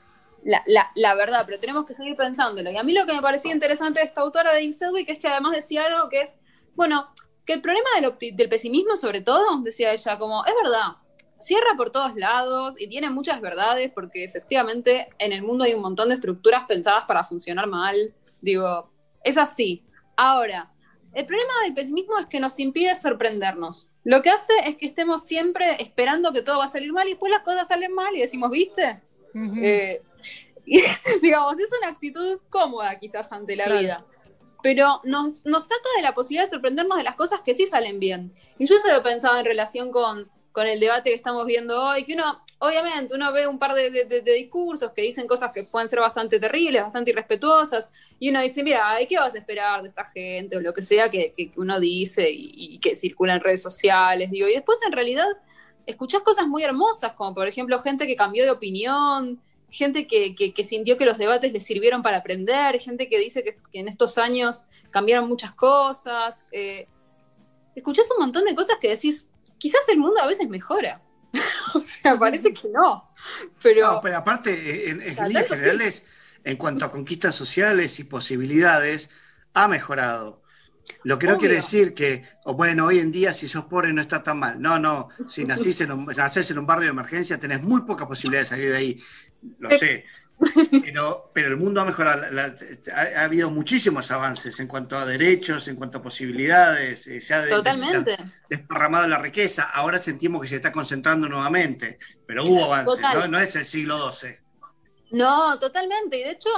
la, la- la verdad, pero tenemos que seguir pensándolo. Y a mí lo que me parecía interesante de esta autora de Eve Sedgwick es que además decía algo que es, bueno, que el problema del, del pesimismo sobre todo, decía ella, como, es verdad, cierra por todos lados y tiene muchas verdades porque efectivamente en el mundo hay un montón de estructuras pensadas para funcionar mal. Digo, es así. Ahora, el problema del pesimismo es que nos impide sorprendernos. Lo que hace es que estemos siempre esperando que todo va a salir mal y después las cosas salen mal y decimos, ¿viste? Eh, y, digamos, es una actitud cómoda quizás ante la Claro. vida, pero nos, nos saca de la posibilidad de sorprendernos de las cosas que sí salen bien. Y yo eso lo pensaba en relación con, con el debate que estamos viendo hoy, que uno, obviamente, uno ve un par de, discursos que dicen cosas que pueden ser bastante terribles, bastante irrespetuosas, y uno dice, mira, ay, ¿qué vas a esperar de esta gente? O lo que sea que, uno dice y, y que circula en redes sociales, digo, y después en realidad escuchás cosas muy hermosas, como por ejemplo gente que cambió de opinión, gente que sintió que los debates les sirvieron para aprender, gente que dice que, que en estos años cambiaron muchas cosas. eh, escuchás un montón de cosas que decís, quizás el mundo a veces mejora. o sea, parece que no. Pero, No, pero aparte, en, líneas sí. generales, en cuanto a conquistas sociales y posibilidades, ha mejorado. Lo que no quiere decir que, o bueno, hoy en día si sos pobre no está tan mal. No, no, si nacís en un, nacés en un barrio de emergencia tenés muy pocas posibilidades de salir de ahí. Lo sé. Pero, pero el mundo ha mejorado. La- ha, ha habido muchísimos avances en cuanto a derechos, en cuanto a posibilidades. eh, Se ha de- desparramado la riqueza. Ahora sentimos que se está concentrando nuevamente. Pero hubo avances. ¿no? No es el siglo XII. No, totalmente. Y de hecho,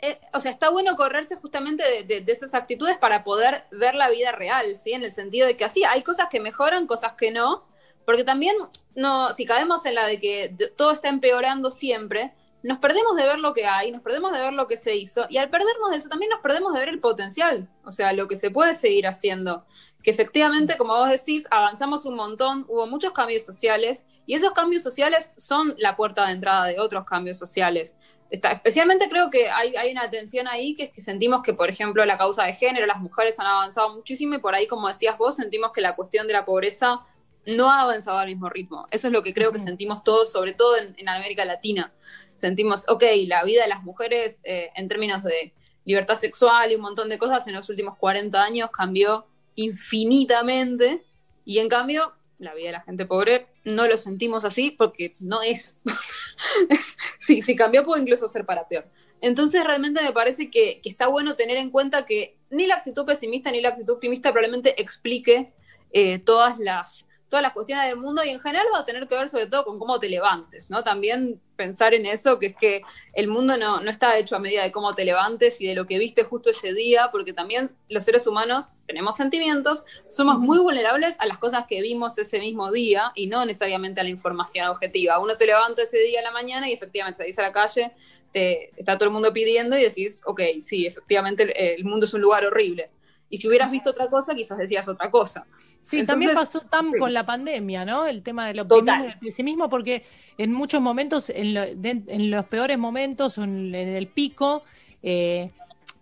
eh, o sea, está bueno correrse justamente de, de- de esas actitudes para poder ver la vida real, ¿sí? En el sentido de que así hay cosas que mejoran, cosas que no. Porque también, no, si caemos en la de que todo está empeorando siempre, nos perdemos de ver lo que hay, nos perdemos de ver lo que se hizo, y al perdernos de eso también nos perdemos de ver el potencial, o sea, lo que se puede seguir haciendo. Que efectivamente, como vos decís, avanzamos un montón, hubo muchos cambios sociales, y esos cambios sociales son la puerta de entrada de otros cambios sociales. Está, especialmente creo que hay, hay una tensión ahí, que es que sentimos que, por ejemplo, la causa de género, las mujeres han avanzado muchísimo, y por ahí, como decías vos, sentimos que la cuestión de la pobreza no ha avanzado al mismo ritmo. Eso es lo que creo que sentimos todos, sobre todo en, en América Latina. Sentimos, ok, la vida de las mujeres eh, en términos de libertad sexual y un montón de cosas en los últimos 40 años cambió infinitamente y en cambio la vida de la gente pobre no lo sentimos así porque no es. si cambió puede incluso ser para peor. Entonces realmente me parece que, que está bueno tener en cuenta que ni la actitud pesimista ni la actitud optimista probablemente explique eh, todas las todas las cuestiones del mundo y en general va a tener que ver sobre todo con cómo te levantes, ¿no? También pensar en eso, que es que el mundo no, no está hecho a medida de cómo te levantes y de lo que viste justo ese día, porque también los seres humanos tenemos sentimientos, somos muy vulnerables a las cosas que vimos ese mismo día y no necesariamente a la información objetiva. Uno se levanta ese día a la mañana y efectivamente salís a la calle, te, está todo el mundo pidiendo y decís, ok, sí, efectivamente el, el mundo es un lugar horrible. Y si hubieras visto otra cosa, quizás decías otra cosa. Sí, Entonces, también pasó tan sí. con la pandemia, ¿no? El tema del optimismo Total. y el pesimismo, porque en muchos momentos, en, lo- de- en los peores momentos o en, en el pico, eh,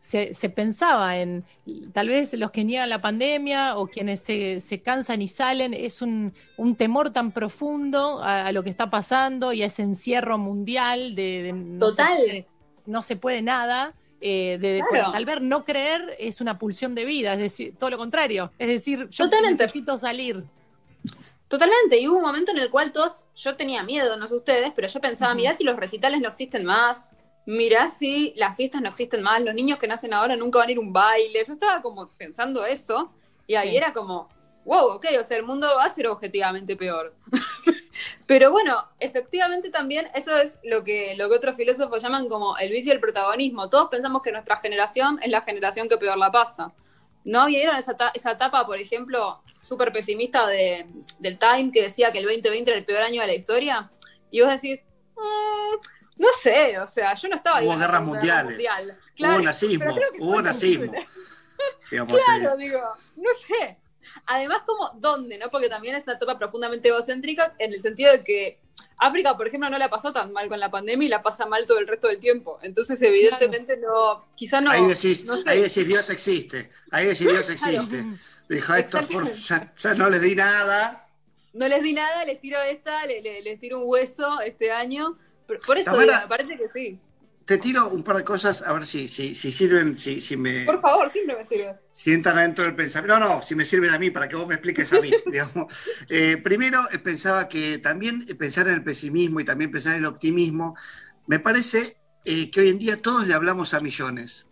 se, se pensaba en tal vez los que niegan la pandemia o quienes se, se cansan y salen, es un, un temor tan profundo a, a lo que está pasando y a ese encierro mundial de, de no se Total. puede- no se puede nada, eh, de, Claro. tal vez no creer es una pulsión de vida, es decir, todo lo contrario. Es decir, yo Totalmente. necesito salir. Totalmente, y hubo un momento en el cual todos, yo tenía miedo, no sé ustedes, pero yo pensaba, mirá si los recitales no existen más, mirá si las fiestas no existen más, los niños que nacen ahora nunca van a ir a un baile, yo estaba como pensando eso, y ahí Sí. era como, wow, ok, o sea, el mundo va a ser objetivamente peor. pero bueno, efectivamente también eso es lo que, lo que otros filósofos llaman como el vicio del protagonismo, todos pensamos que nuestra generación es la generación que peor la pasa. ¿No vieron esa, esa etapa, por ejemplo, súper pesimista de, del Time que decía que el 2020 era el peor año de la historia? Y vos decís, "Mm, no sé, o sea, yo no estaba Hubo guerras mundiales. Mundial. Claro, hubo nazismo, hubo nazismo. Digamos, Claro, eh, digo, no sé. Además, como, ¿dónde? ¿no? Porque también es una etapa profundamente egocéntrica en el sentido de que África, por ejemplo, no la pasó tan mal con la pandemia y la pasa mal todo el resto del tiempo. Entonces, evidentemente, no, quizá no. ahí, decís, no sé. ahí decís Dios existe, ahí decís Dios existe. Dijo esto, por, ya, ya no les di nada. No les di nada, les tiro esta, le- le- les, tiro un hueso este año. Por, por eso, Tamara- digo, me parece que sí. Te tiro un par de cosas a ver si, si, si sirven, si, si me Por favor, siempre me sirve. si entran adentro del pensamiento. No, no, si me sirven a mí para que vos me expliques a mí. digamos. Eh, primero, eh, pensaba que también eh, pensar en el pesimismo y también pensar en el optimismo, me parece eh, que hoy en día todos le hablamos a millones.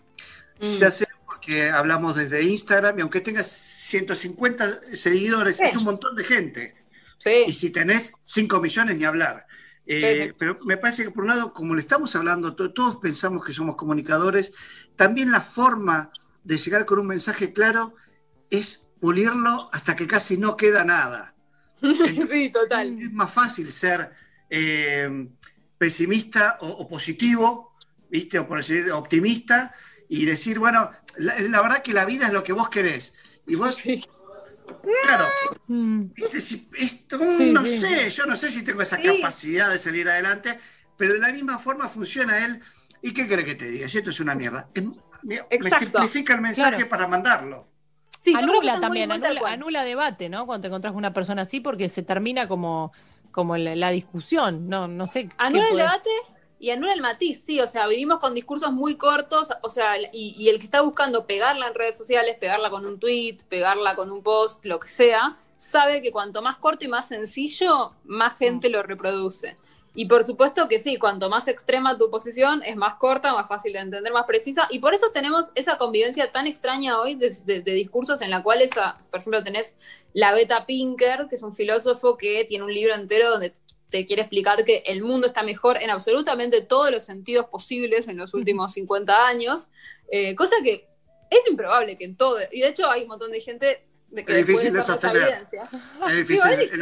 Ya sea porque hablamos desde Instagram y aunque tengas 150 seguidores, Sí. es un montón de gente. Sí. Y si tenés 5 millones, ni hablar. Eh, Sí, sí. Pero me parece que por un lado, como le estamos hablando, to- todos pensamos que somos comunicadores, también la forma de llegar con un mensaje claro es pulirlo hasta que casi no queda nada. sí, total. Es más fácil ser eh, pesimista o, o positivo, ¿viste? O por decir optimista y decir, bueno, la, la verdad que la vida es lo que vos querés. Y vos, claro, ¿viste? Si- esto, Sí, no sí. sé, yo no sé si tengo esa Sí. capacidad de salir adelante, pero de la misma forma funciona él. ¿Y qué cree que te diga? Si esto es una mierda. Me, simplifica el mensaje Claro. para mandarlo. Sí, yo creo que anula también, anula, debate, ¿no? Cuando te encontrás con una persona así, porque se termina como, como la, la discusión, no, no sé. qué Anula el puede- debate y anula el matiz, sí, o sea, vivimos con discursos muy cortos, o sea, y, y el que está buscando pegarla en redes sociales, pegarla con un tweet, pegarla con un post, lo que sea, sabe que cuanto más corto y más sencillo, más gente lo reproduce. Y por supuesto que sí, cuanto más extrema tu posición, es más corta, más fácil de entender, más precisa. Y por eso tenemos esa convivencia tan extraña hoy de, de- de discursos en la cual, esa, por ejemplo, tenés la Beta Pinker, que es un filósofo que tiene un libro entero donde te quiere explicar que el mundo está mejor en absolutamente todos los sentidos posibles en los últimos 50 años, eh, cosa que es improbable que en todo, y de hecho hay un montón de gente de que Es difícil de sostener. Es difícil. Digo, es en,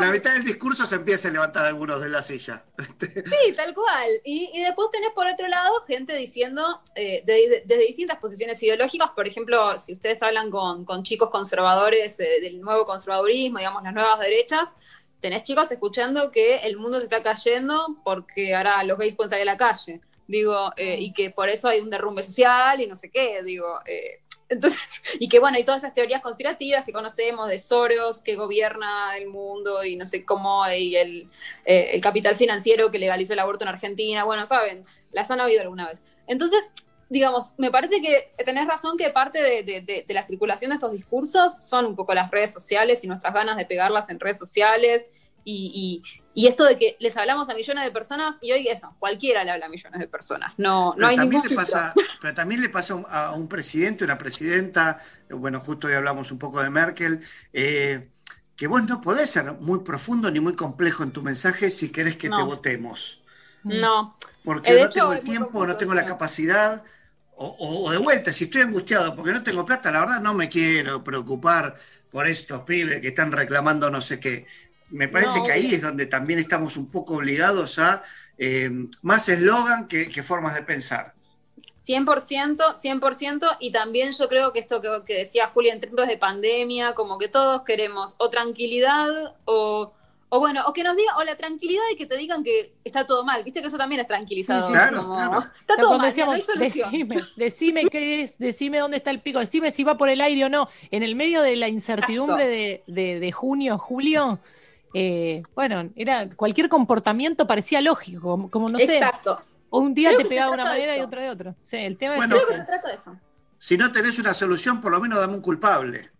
la, en mitad del discurso se empieza a levantar algunos de la silla. Sí, tal cual. Y, y después tenés por otro lado gente diciendo eh, de- de- desde distintas posiciones ideológicas, por ejemplo, si ustedes hablan con, con chicos conservadores eh, del nuevo conservadurismo, digamos, las nuevas derechas, tenés chicos escuchando que el mundo se está cayendo porque ahora los gays pueden salir a la calle, digo, eh, y que por eso hay un derrumbe social y no sé qué, digo. eh, entonces, y que bueno, hay todas esas teorías conspirativas que conocemos de Soros, que gobierna el mundo y no sé cómo, y el, eh, el capital financiero que legalizó el aborto en Argentina, bueno, saben, las han oído alguna vez. Entonces, digamos, me parece que tenés razón que parte de, de- de- de la circulación de estos discursos son un poco las redes sociales y nuestras ganas de pegarlas en redes sociales y, y- y esto de que les hablamos a millones de personas y hoy eso, cualquiera le habla a millones de personas, no, no hay también ningún le pasa, pero también le pasa a un- presidente, una presidenta, bueno, justo hoy hablamos un poco de Merkel, eh, que vos no podés ser muy profundo ni muy complejo en tu mensaje si querés que te votemos. No. Porque Eh, de no hecho, tengo el tiempo, no tengo la capacidad, o, o- o de vuelta, si estoy angustiado porque no tengo plata, la verdad no me quiero preocupar por estos pibes que están reclamando no sé qué. Me parece No, que ahí es donde también estamos un poco obligados a eh, más eslogan que, que formas de pensar. 100%, 100%, y también yo creo que esto que, que decía Julia en tiempos de pandemia, como que todos queremos o tranquilidad o, o bueno, o que nos digan, o la tranquilidad de que te digan que está todo mal, viste que eso también es tranquilizador. Sí, sí. Claro, como, claro. Está todo mal, decíamos, no hay solución. decime, decime qué es, decime dónde está el pico, decime si va por el aire o no. En el medio de la incertidumbre de, de- de junio, julio, eh, bueno, era cualquier comportamiento parecía lógico, como, como no sé. Exacto. O un día Creo te que se pega de una manera y otro de otro. Sí, el tema Bueno, es Creo que ese. se trata de eso. Si no tenés una solución, por lo menos dame un culpable.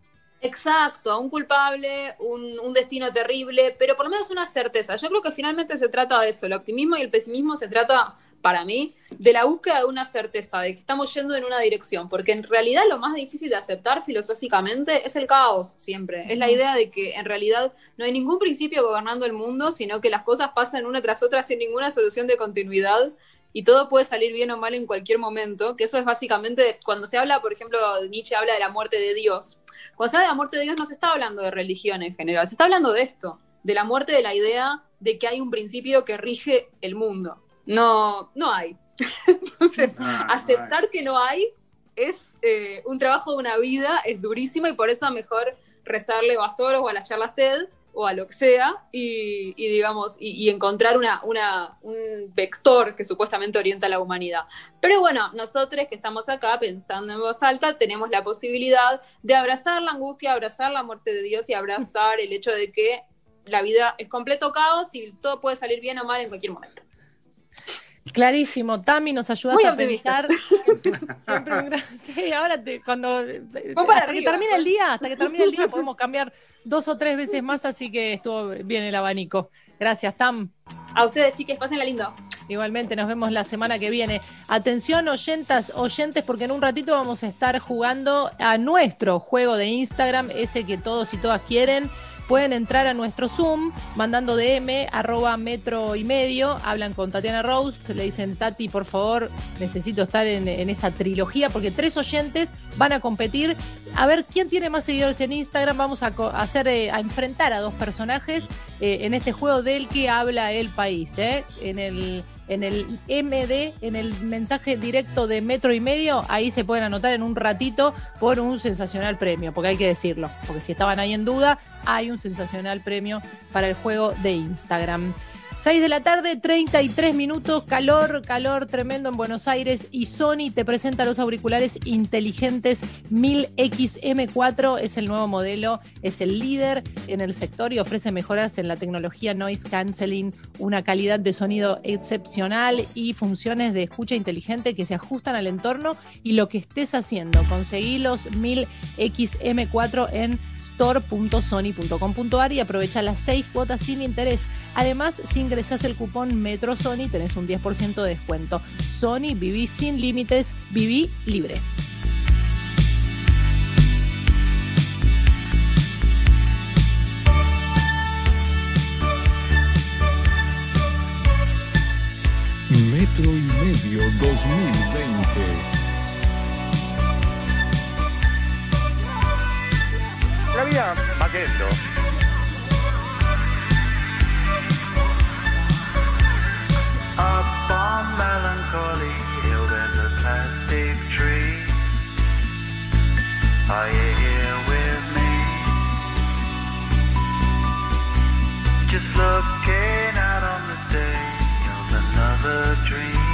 Exacto, un culpable, un, un destino terrible, pero por lo menos una certeza. Yo creo que finalmente se trata de eso. El optimismo y el pesimismo se trata, para mí, de la búsqueda de una certeza, de que estamos yendo en una dirección, porque en realidad lo más difícil de aceptar filosóficamente es el caos siempre. Es la idea de que en realidad no hay ningún principio gobernando el mundo, sino que las cosas pasan una tras otra sin ninguna solución de continuidad y todo puede salir bien o mal en cualquier momento, que eso es básicamente, cuando se habla, por ejemplo, Nietzsche habla de la muerte de Dios. Cuando se habla de la muerte de Dios no se está hablando de religión en general, se está hablando de esto, de la muerte de la idea de que hay un principio que rige el mundo. No, no hay. Entonces, Ah, aceptar que no hay es eh, un trabajo de una vida, es durísimo y por eso mejor rezarle o a Soros o a las charlas TED o a lo que sea y, digamos, y, y encontrar una, una, un vector que supuestamente orienta a la humanidad. Pero bueno, nosotros que estamos acá pensando en voz alta, tenemos la posibilidad de abrazar la angustia, abrazar la muerte de Dios y abrazar el hecho de que la vida es completo caos y todo puede salir bien o mal en cualquier momento. Clarísimo, Tami, nos ayudas Muy a optimista. pensar. Siempre un gran- Sí, ahora te- cuando para hasta que termine el día, hasta que termine el día podemos cambiar dos o tres veces más, así que estuvo bien el abanico. Gracias, Tam. A ustedes, chiques, pásenla lindo. Igualmente, nos vemos la semana que viene. Atención, oyentas, oyentes, porque en un ratito vamos a estar jugando a nuestro juego de Instagram, ese que todos y todas quieren. Pueden entrar a nuestro Zoom mandando DM arroba metro y medio. Hablan con Tatiana Roast, le dicen Tati, por favor, necesito estar en, esa trilogía porque tres oyentes van a competir. A ver quién tiene más seguidores en Instagram. Vamos a hacer, eh, a enfrentar a dos personajes eh, en este juego del que habla el país. ¿eh? En el en el MD, en el mensaje directo de metro y medio, ahí se pueden anotar en un ratito por un sensacional premio, porque hay que decirlo, porque si estaban ahí en duda, hay un sensacional premio para el juego de Instagram. 6 de la tarde, 33 minutos, calor, calor tremendo en Buenos Aires. Y Sony te presenta los auriculares inteligentes 1000XM4, es el nuevo modelo, es el líder en el sector y ofrece mejoras en la tecnología noise canceling, una calidad de sonido excepcional y funciones de escucha inteligente que se ajustan al entorno. Y lo que estés haciendo. Conseguí los 1000XM4 en store.sony.com.ar y aprovecha las 6 cuotas sin interés. Además, si ingresas el cupón Metro Sony, tenés un 10% de descuento. Sony, viví sin límites, viví libre. Metro y medio 2020. La vida va queriendo. Up melancholy hill there's a plastic tree. Are you here with me? Just looking out on the day of another dream.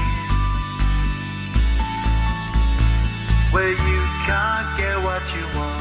Where you can't get what you want, but you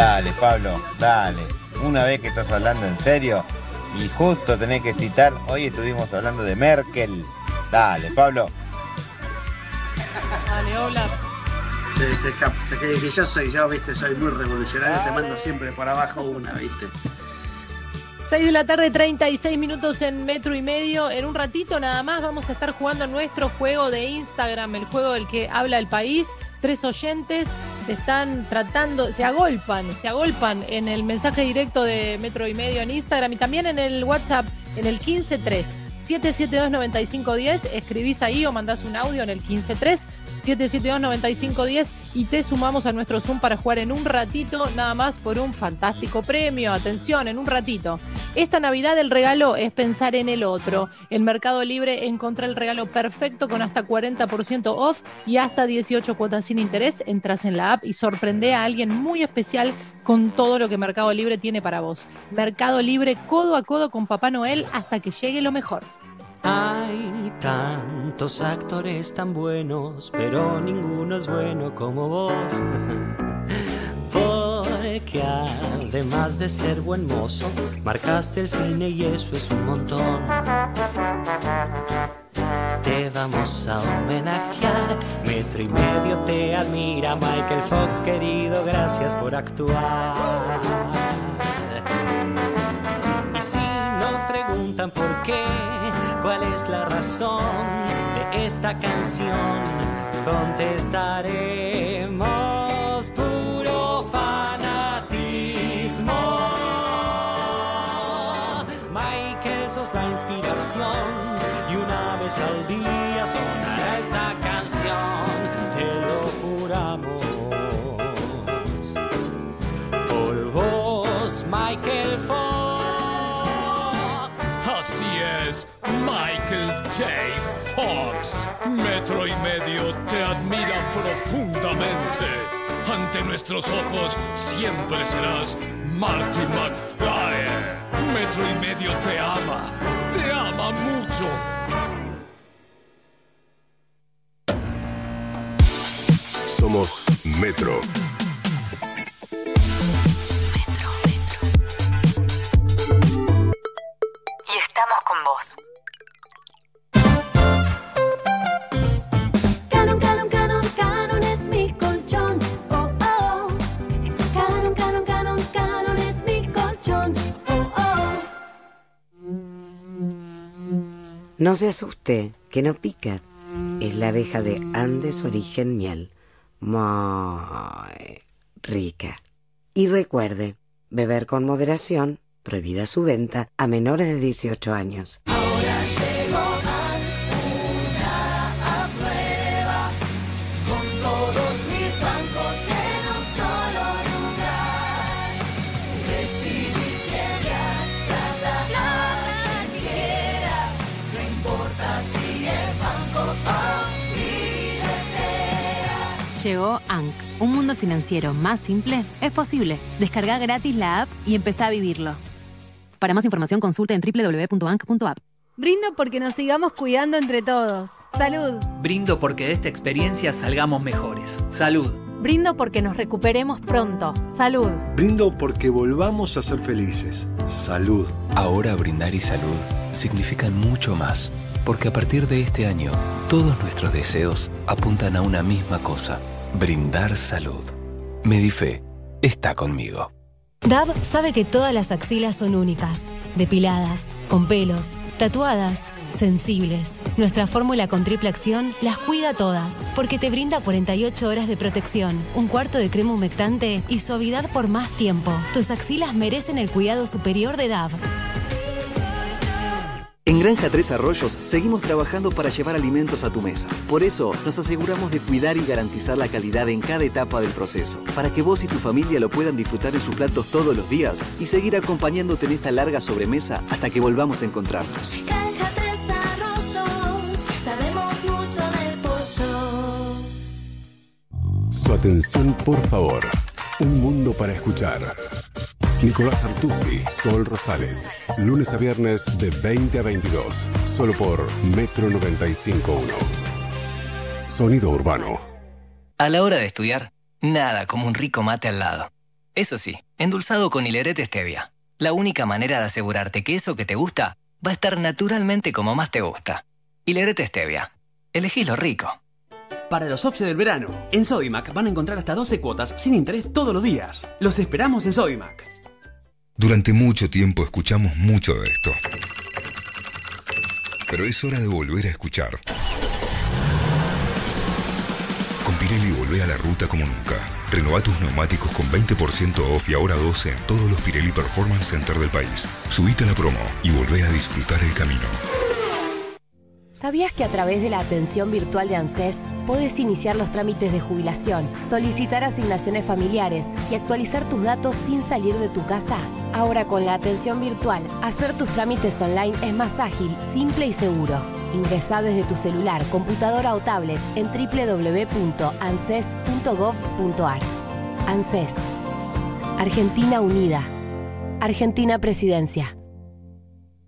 Dale, Pablo, dale. Una vez que estás hablando en serio y justo tenés que citar, hoy estuvimos hablando de Merkel. Dale, Pablo. Dale, hola. Se, se, escapa- se que que yo soy yo, viste, soy muy revolucionario, te mando siempre por abajo una, viste. 6 de la tarde, 36 minutos en metro y medio. En un ratito nada más vamos a estar jugando nuestro juego de Instagram, el juego del que habla el país. Tres oyentes se están tratando, se agolpan, se agolpan en el mensaje directo de metro y medio en Instagram y también en el WhatsApp, en el 153 772 9510. Escribís ahí o mandás un audio en el 153 772 9510 y te sumamos a nuestro Zoom para jugar en un ratito, nada más por un fantástico premio. Atención, en un ratito. Esta Navidad el regalo es pensar en el otro. En Mercado Libre encontré el regalo perfecto con hasta 40% off y hasta 18 cuotas sin interés. Entras en la app y sorprende a alguien muy especial con todo lo que Mercado Libre tiene para vos. Mercado Libre codo a codo con Papá Noel hasta que llegue lo mejor. Hay tantos actores tan buenos, pero ninguno es bueno como vos. Porque además de ser buen mozo, marcaste el cine y eso es un montón. Te vamos a homenajear, metro y medio te admira Michael Fox, querido, gracias por actuar. Cuál es la razón de esta canción, contestaremos nuestros ojos siempre serás Marty McFly. Metro y medio te ama, te ama mucho. Somos Metro. Y estamos con vos. No se asuste, que no pica. Es la abeja de Andes origen miel. Muy rica. Y recuerde, beber con moderación, prohibida su venta a menores de 18 años. Llegó ANC, un mundo financiero más simple, es posible. Descarga gratis la app y empezá a vivirlo. Para más información consulta en www.bank.app. Brindo porque nos sigamos cuidando entre todos. Salud. Brindo porque de esta experiencia salgamos mejores. Salud. Brindo porque nos recuperemos pronto. Salud. Brindo porque volvamos a ser felices. Salud. Ahora brindar y salud significan mucho más, porque a partir de este año, todos nuestros deseos apuntan a una misma cosa, brindar salud. Medife está conmigo. DAV sabe que todas las axilas son únicas, depiladas, con pelos, tatuadas, sensibles. Nuestra fórmula con triple acción las cuida todas, porque te brinda 48 horas de protección, un cuarto de crema humectante y suavidad por más tiempo. Tus axilas merecen el cuidado superior de DAV. En Granja Tres Arroyos seguimos trabajando para llevar alimentos a tu mesa. Por eso nos aseguramos de cuidar y garantizar la calidad en cada etapa del proceso, para que vos y tu familia lo puedan disfrutar en sus platos todos los días y seguir acompañándote en esta larga sobremesa hasta que volvamos a encontrarnos. Granja Tres Arroyos, sabemos mucho del pollo. Su atención, por favor. Un mundo para escuchar. Nicolás Artusi, Sol Rosales. Lunes a viernes de 20 a 22. Solo por Metro 95.1. Sonido urbano. A la hora de estudiar, nada como un rico mate al lado. Eso sí, endulzado con hilerete stevia. La única manera de asegurarte que eso que te gusta va a estar naturalmente como más te gusta. Hilerete stevia. Elegí lo rico. Para los OPSE del verano, en Sodimac van a encontrar hasta 12 cuotas sin interés todos los días. Los esperamos en Sodimac. Durante mucho tiempo escuchamos mucho de esto. Pero es hora de volver a escuchar. Con Pirelli volvé a la ruta como nunca. Renová tus neumáticos con 20% off y ahora 12 en todos los Pirelli Performance Center del país. Subite a la promo y volvé a disfrutar el camino. ¿Sabías que a través de la atención virtual de ANSES puedes iniciar los trámites de jubilación, solicitar asignaciones familiares y actualizar tus datos sin salir de tu casa? Ahora con la atención virtual, hacer tus trámites online es más ágil, simple y seguro. Ingresa desde tu celular, computadora o tablet en www.anses.gov.ar. ANSES. Argentina Unida. Argentina Presidencia.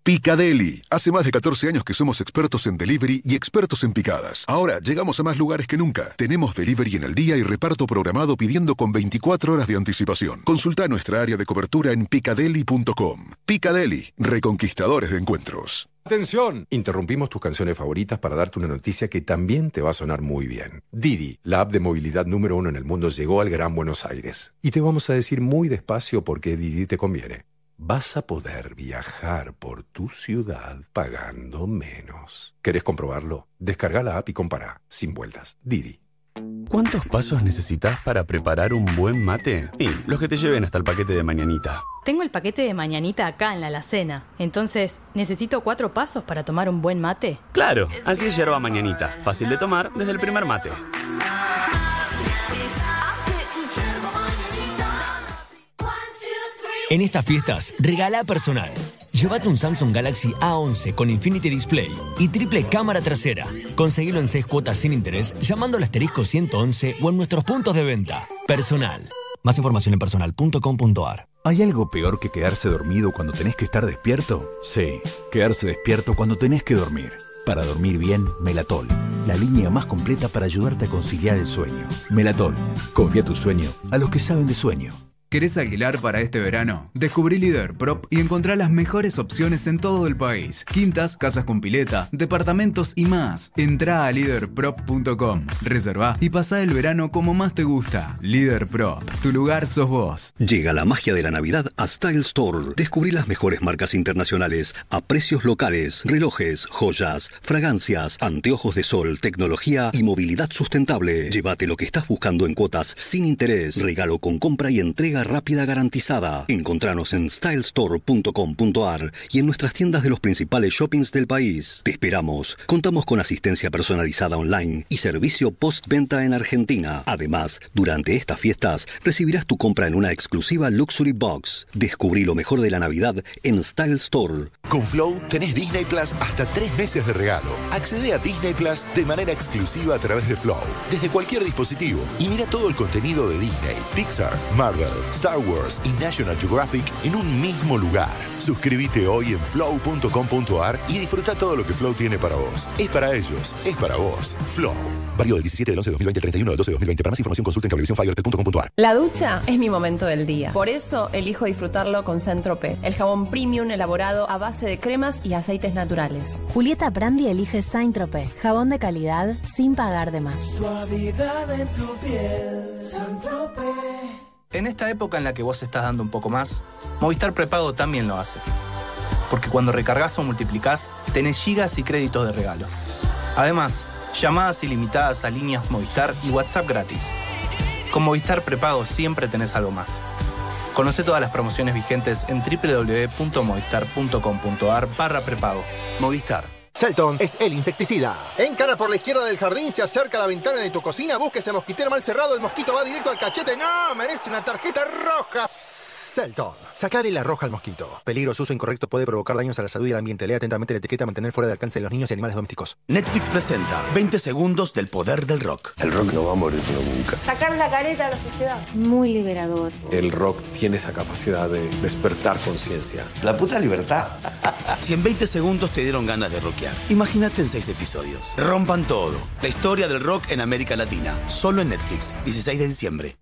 Picadeli. Hace más de 14 años que somos expertos en delivery y expertos en picadas. Ahora llegamos a más lugares que nunca. Tenemos delivery en el día y reparto programado pidiendo con 24 horas de anticipación. Consulta nuestra área de cobertura en picadeli.com. Picadeli, reconquistadores de encuentros. Atención, interrumpimos tus canciones favoritas para darte una noticia que también te va a sonar muy bien. Didi, la app de movilidad número uno en el mundo, llegó al Gran Buenos Aires. Y te vamos a decir muy despacio por qué Didi te conviene. Vas a poder viajar por tu ciudad pagando menos. ¿Querés comprobarlo? Descarga la app y compara, sin vueltas. Didi. ¿Cuántos pasos necesitas para preparar un buen mate? Y los que te lleven hasta el paquete de mañanita. Tengo el paquete de mañanita acá en la alacena. Entonces, ¿necesito cuatro pasos para tomar un buen mate? Claro, así es yerba mañanita. Fácil de tomar desde el primer mate. En estas fiestas, regala personal. Llévate un Samsung Galaxy A11 con Infinity Display y triple cámara trasera. Conseguilo en 6 cuotas sin interés llamando al asterisco 111 o en nuestros puntos de venta. Personal. Más información en personal.com.ar. ¿Hay algo peor que quedarse dormido cuando tenés que estar despierto? Sí, quedarse despierto cuando tenés que dormir. Para dormir bien, Melatol, la línea más completa para ayudarte a conciliar el sueño. Melatol, confía tu sueño a los que saben de sueño. ¿Querés alquilar para este verano? Descubrí Líder Prop y encontrá las mejores opciones en todo el país. Quintas, casas con pileta, departamentos y más. Entrá a leaderprop.com, reservá y pasá el verano como más te gusta. Líder Prop, tu lugar sos vos. Llega la magia de la Navidad a Style Store. Descubrí las mejores marcas internacionales a precios locales, relojes, joyas, fragancias, anteojos de sol, tecnología y movilidad sustentable. Llévate lo que estás buscando en cuotas sin interés, regalo con compra y entrega rápida garantizada. Encontranos en stylestore.com.ar y en nuestras tiendas de los principales shoppings del país. Te esperamos. Contamos con asistencia personalizada online y servicio postventa en Argentina. Además, durante estas fiestas recibirás tu compra en una exclusiva Luxury Box. Descubrí lo mejor de la Navidad en Style Store. Con Flow tenés Disney Plus hasta tres meses de regalo. Accede a Disney Plus de manera exclusiva a través de Flow, desde cualquier dispositivo, y mira todo el contenido de Disney, Pixar, Marvel, Star Wars y National Geographic en un mismo lugar. Suscríbete hoy en flow.com.ar y disfruta todo lo que Flow tiene para vos. Es para ellos, es para vos. Flow. Válido del 17 del 11 de 2020 al 31 del 12 de 2020. Para más información consulta en cablevisiónfibertel.com.ar. La ducha es mi momento del día. Por eso elijo disfrutarlo con Centrope, el jabón premium elaborado a base de cremas y aceites naturales. Julieta Brandi elige Saint Tropez, jabón de calidad sin pagar de más. Suavidad en tu piel, En esta época en la que vos estás dando un poco más, Movistar Prepago también lo hace. Porque cuando recargas o multiplicás, tenés gigas y créditos de regalo. Además, llamadas ilimitadas a líneas Movistar y WhatsApp gratis. Con Movistar Prepago siempre tenés algo más. Conoce todas las promociones vigentes en www.movistar.com.ar barra prepago. Movistar. Celton es el insecticida. Encara por la izquierda del jardín, se acerca a la ventana de tu cocina, busca ese mosquitero mal cerrado, el mosquito va directo al cachete. ¡No! ¡Merece una tarjeta roja! Celton. Sacar la roja al mosquito. Peligro, su uso incorrecto puede provocar daños a la salud y al ambiente. Lea atentamente la etiqueta mantener fuera del alcance de los niños y animales domésticos. Netflix presenta 20 segundos del poder del rock. El rock no va a morir nunca. Sacar la careta a la sociedad. Muy liberador. El rock tiene esa capacidad de despertar conciencia. La puta libertad. Si en 20 segundos te dieron ganas de rockear, imagínate en 6 episodios. Rompan todo. La historia del rock en América Latina. Solo en Netflix. 16 de diciembre.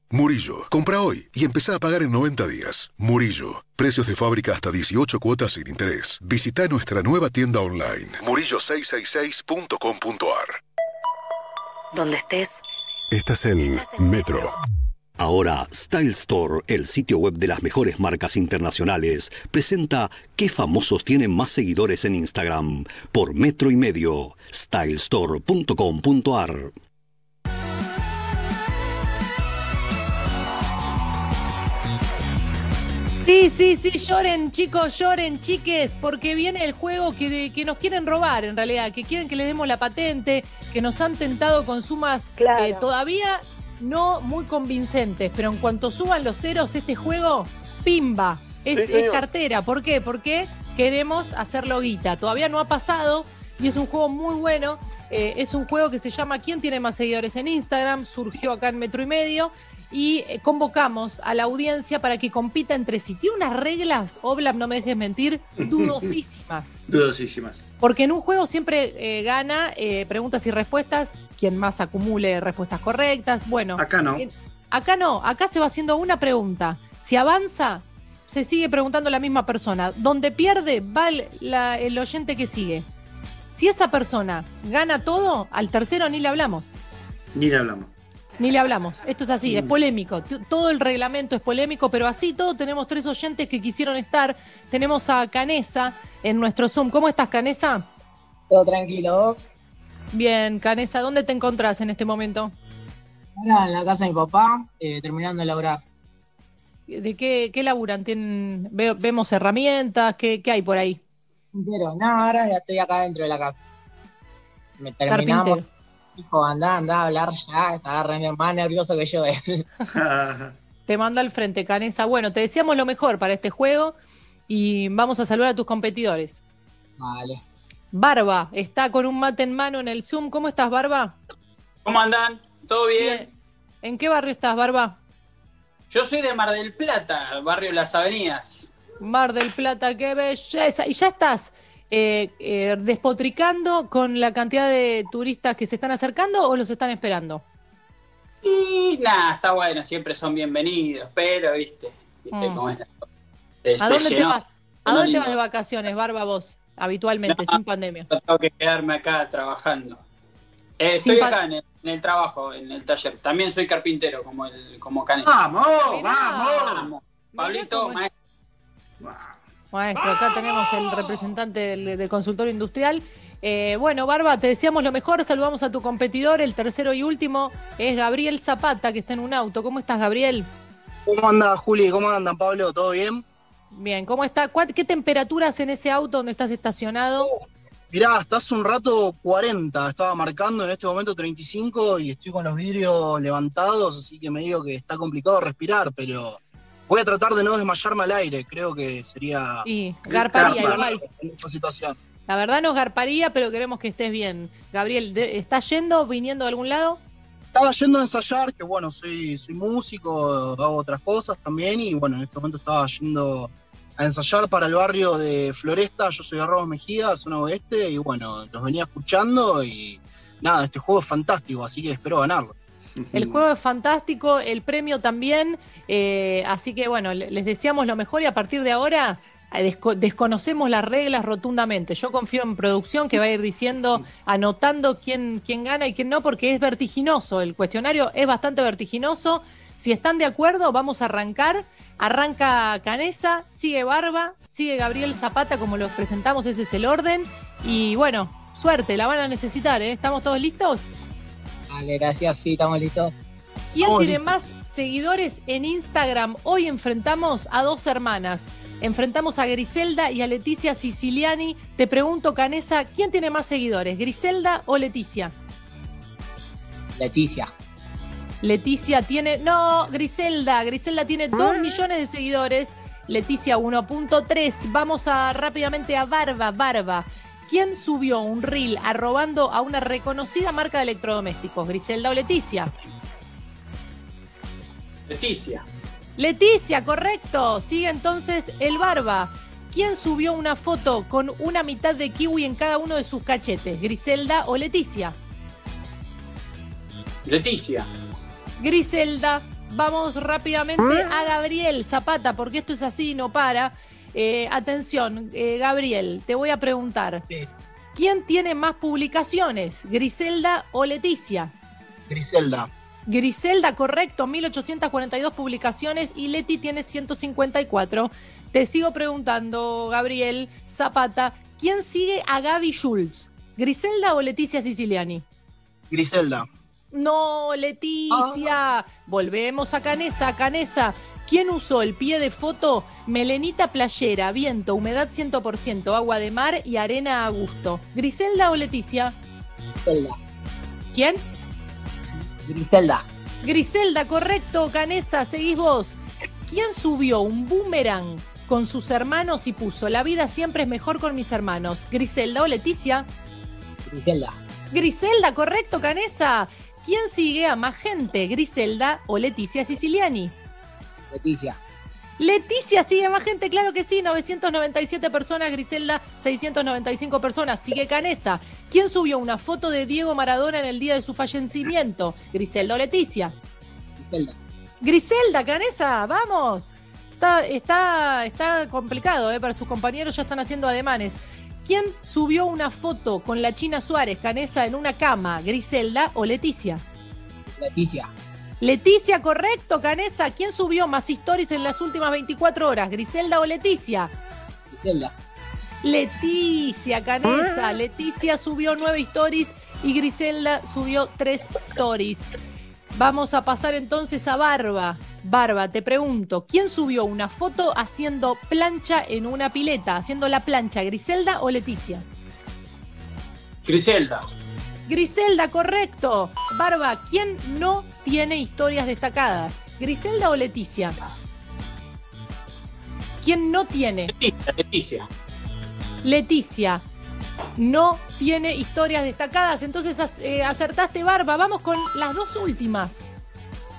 Murillo, compra hoy y empezá a pagar en 90 días. Murillo, precios de fábrica hasta 18 cuotas sin interés. Visita nuestra nueva tienda online, murillo666.com.ar. Donde estés. Estás en Metro. Ahora, Style Store, el sitio web de las mejores marcas internacionales, presenta qué famosos tienen más seguidores en Instagram por metro y medio. stylestore.com.ar Sí, sí, sí, lloren chicos, lloren chiques, porque viene el juego que, que nos quieren robar en realidad, que quieren que le demos la patente, que nos han tentado con sumas eh, todavía no muy convincentes, pero en cuanto suban los ceros este juego, pimba, es, Sí, es señor. cartera. ¿Por qué? Porque queremos hacerlo guita. Todavía no ha pasado y es un juego muy bueno. Eh, es un juego que se llama ¿Quién tiene más seguidores en Instagram? Surgió acá en Metro y Medio y eh, convocamos a la audiencia para que compita entre sí. Tiene unas reglas, Oblap, no me dejes mentir, dudosísimas. Dudosísimas. Porque en un juego siempre eh, gana eh, preguntas y respuestas, quien más acumule respuestas correctas. Bueno, Acá no. en- acá no, acá se va haciendo una pregunta. Si avanza, se sigue preguntando la misma persona. Donde pierde, va el, la- el oyente que sigue. Si esa persona gana todo, al tercero ni le hablamos. Ni le hablamos. Ni le hablamos. Esto es así, es polémico. T- Todo el reglamento es polémico, pero así todo tenemos tres oyentes que quisieron estar. Tenemos a Canesa en nuestro Zoom. ¿Cómo estás, Canesa? Todo tranquilo, ¿vos? Bien, Canesa, ¿dónde te encontrás en este momento? Ahora en la casa de mi papá, eh, terminando de laburar. ¿De qué, qué laburan? ¿Tienen, ve- vemos herramientas? ¿Qué, qué hay por ahí? Entero. No, ahora ya estoy acá dentro de la casa. Me terminamos. Carpintero. Dijo, anda, anda a hablar ya. Estaba re- más nervioso que yo. eh. Te mando al frente, Canesa. Bueno, te deseamos lo mejor para este juego y vamos a saludar a tus competidores. Vale. Barba está con un mate en mano en el Zoom. ¿Cómo estás, Barba? ¿Cómo andan? ¿Todo bien? ¿En qué barrio estás, Barba? Yo soy de Mar del Plata, barrio Las Avenidas. Mar del Plata, qué belleza. ¿Y ya estás eh, eh, despotricando con la cantidad de turistas que se están acercando o los están esperando? Y nada, está bueno, siempre son bienvenidos, pero viste, viste Mm. cómo es la cosa. Se- ¿A dónde te vas? ¿A Uno dónde te lindo. vas de vacaciones, Barba, vos? Habitualmente, No. sin pandemia. Yo Tengo que quedarme acá trabajando. Eh, estoy acá en el, en el trabajo, en el taller. También soy carpintero, como el como Canesa. ¡Vamos! Mirá. ¡Vamos! Pablito, cómo es. maestro. Maestro, acá tenemos el representante del, del consultorio industrial. Eh, bueno, Barba, te deseamos lo mejor. Saludamos a tu competidor. El tercero y último es Gabriel Zapata, que está en un auto. ¿Cómo estás, Gabriel? ¿Cómo anda, Juli? ¿Cómo andan, Pablo? ¿Todo bien? Bien, ¿cómo está? ¿Cuál- ¿Qué temperaturas en ese auto donde estás estacionado? Mirá, hasta hace un rato 40, estaba marcando en este momento 35 y estoy con los vidrios levantados, así que me digo que está complicado respirar, pero voy a tratar de no desmayarme al aire, creo que sería... Y garparía igual. En esta situación. La verdad nos garparía, pero queremos que estés bien. Gabriel, ¿estás yendo, viniendo de algún lado? Estaba yendo a ensayar, que bueno, soy, soy músico, hago otras cosas también, y bueno, en este momento estaba yendo a ensayar para el barrio de Floresta, yo soy de Ramos Mejía, zona oeste, y bueno, los venía escuchando y nada, este juego es fantástico, así que espero ganarlo. El juego es fantástico, el premio también, eh, así que bueno, le- les deseamos lo mejor y a partir de ahora eh, desco- desconocemos las reglas rotundamente. Yo confío en producción que va a ir diciendo, anotando quién, quién gana y quién no, porque es vertiginoso, el cuestionario es bastante vertiginoso. Si están de acuerdo, vamos a arrancar. Arranca Canesa, sigue Barba, sigue Gabriel Zapata, como los presentamos, ese es el orden. Y bueno, suerte, la van a necesitar, ¿eh? ¿Estamos todos listos? Vale, gracias, sí, estamos listos. ¿Quién Estamos tiene listos. más seguidores en Instagram? Hoy enfrentamos a dos hermanas. Enfrentamos a Griselda y a Leticia Siciliani. Te pregunto, Canesa, ¿quién tiene más seguidores, Griselda o Leticia? Leticia. Leticia tiene. No, Griselda. Griselda tiene dos millones de seguidores. Leticia 1.3. Vamos a rápidamente a Barba, Barba. ¿Quién subió un reel arrobando a una reconocida marca de electrodomésticos? ¿Griselda o Leticia? Leticia. Leticia, correcto. Sigue entonces el Barba. ¿Quién subió una foto con una mitad de kiwi en cada uno de sus cachetes? ¿Griselda o Leticia? Leticia. Griselda. Vamos rápidamente a Gabriel Zapata, porque esto es así, no para. Eh, atención, eh, Gabriel, te voy a preguntar. ¿Quién tiene más publicaciones, Griselda o Leticia? Griselda. Griselda, correcto, 1842 publicaciones y Leti tiene 154. Te sigo preguntando, Gabriel Zapata, ¿quién sigue a Gaby Schultz? ¿Griselda o Leticia Siciliani? Griselda. No, Leticia. Volvemos a Canesa, Canesa. ¿Quién usó el pie de foto? Melenita playera, viento, humedad 100%, agua de mar y arena a gusto. ¿Griselda o Leticia? Griselda. ¿Quién? Griselda. Griselda, correcto. Canesa, seguís vos. ¿Quién subió un boomerang con sus hermanos y puso La vida siempre es mejor con mis hermanos? ¿Griselda o Leticia? Griselda. Griselda, correcto, Canesa. ¿Quién sigue a más gente? ¿Griselda o Leticia Siciliani? Leticia. Leticia sigue más gente, claro que sí, 997 personas, Griselda 695 personas, sigue Canesa. ¿Quién subió una foto de Diego Maradona en el día de su fallecimiento? ¿Griselda o Leticia? Griselda. Griselda, Canesa, vamos. Está, está, está complicado, ¿eh? para sus compañeros ya están haciendo ademanes. ¿Quién subió una foto con la China Suárez, Canesa, en una cama? ¿Griselda o Leticia? Leticia. Leticia, correcto, Canesa. ¿Quién subió más stories en las últimas 24 horas? ¿Griselda o Leticia? Griselda. Leticia, Canesa. Leticia subió nueve stories y Griselda subió tres stories. Vamos a pasar entonces a Barba. Barba, te pregunto, ¿quién subió una foto haciendo plancha en una pileta? Haciendo la plancha, ¿Griselda o Leticia? Griselda. Griselda, correcto. Barba, ¿quién no tiene historias destacadas? ¿Griselda o Leticia? ¿Quién no tiene? Leticia. Leticia. Leticia. No tiene historias destacadas. Entonces eh, acertaste, Barba. Vamos con las dos últimas.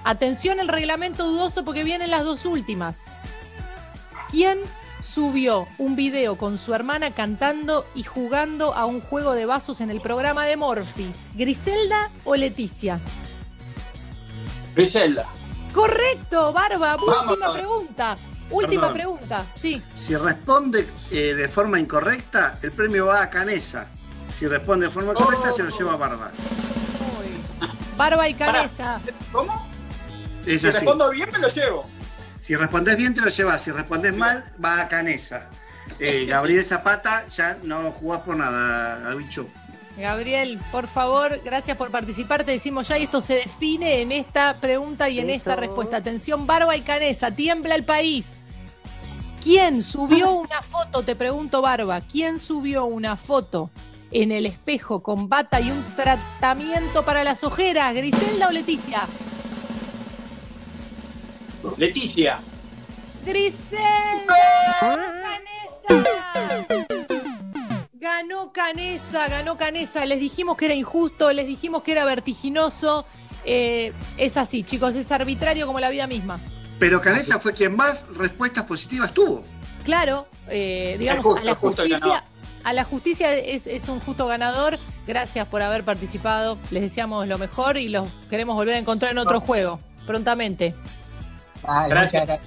Atención el reglamento dudoso porque vienen las dos últimas. ¿Quién subió un video con su hermana cantando y jugando a un juego de vasos en el programa de Morphy? ¿Griselda o Leticia? Griselda. Correcto, Barba. Vamos, Última vamos. pregunta. Última Perdón. pregunta. Sí. Si responde eh, de forma incorrecta, el premio va a Canesa. Si responde de forma correcta, se lo lleva a Barba. Barba y Canesa. ¿Cómo? Es si así. respondo bien, me lo llevo. Si respondes bien, te lo llevas. Si respondes mal, va a Canesa. Eh, Gabriel Zapata, ya no jugás por nada, bicho. Gabriel, por favor, gracias por participar. Te decimos ya y esto se define en esta pregunta y en esta respuesta. Atención, Barba y Canesa, tiembla el país. ¿Quién subió una foto? Te pregunto, Barba. ¿Quién subió una foto en el espejo con bata y un tratamiento para las ojeras? ¿Griselda o Leticia? Leticia. ¡Griselda! ¡Canesa! Ganó Canesa, ganó Canesa. Les dijimos que era injusto, les dijimos que era vertiginoso. Eh, es así, chicos, es arbitrario como la vida misma. Pero Canesa fue quien más respuestas positivas tuvo. Claro, eh, digamos, justo, a la justicia, ganador. a la justicia es, es un justo ganador. Gracias por haber participado. Les deseamos lo mejor y los queremos volver a encontrar en otro Gracias. juego prontamente. Gracias.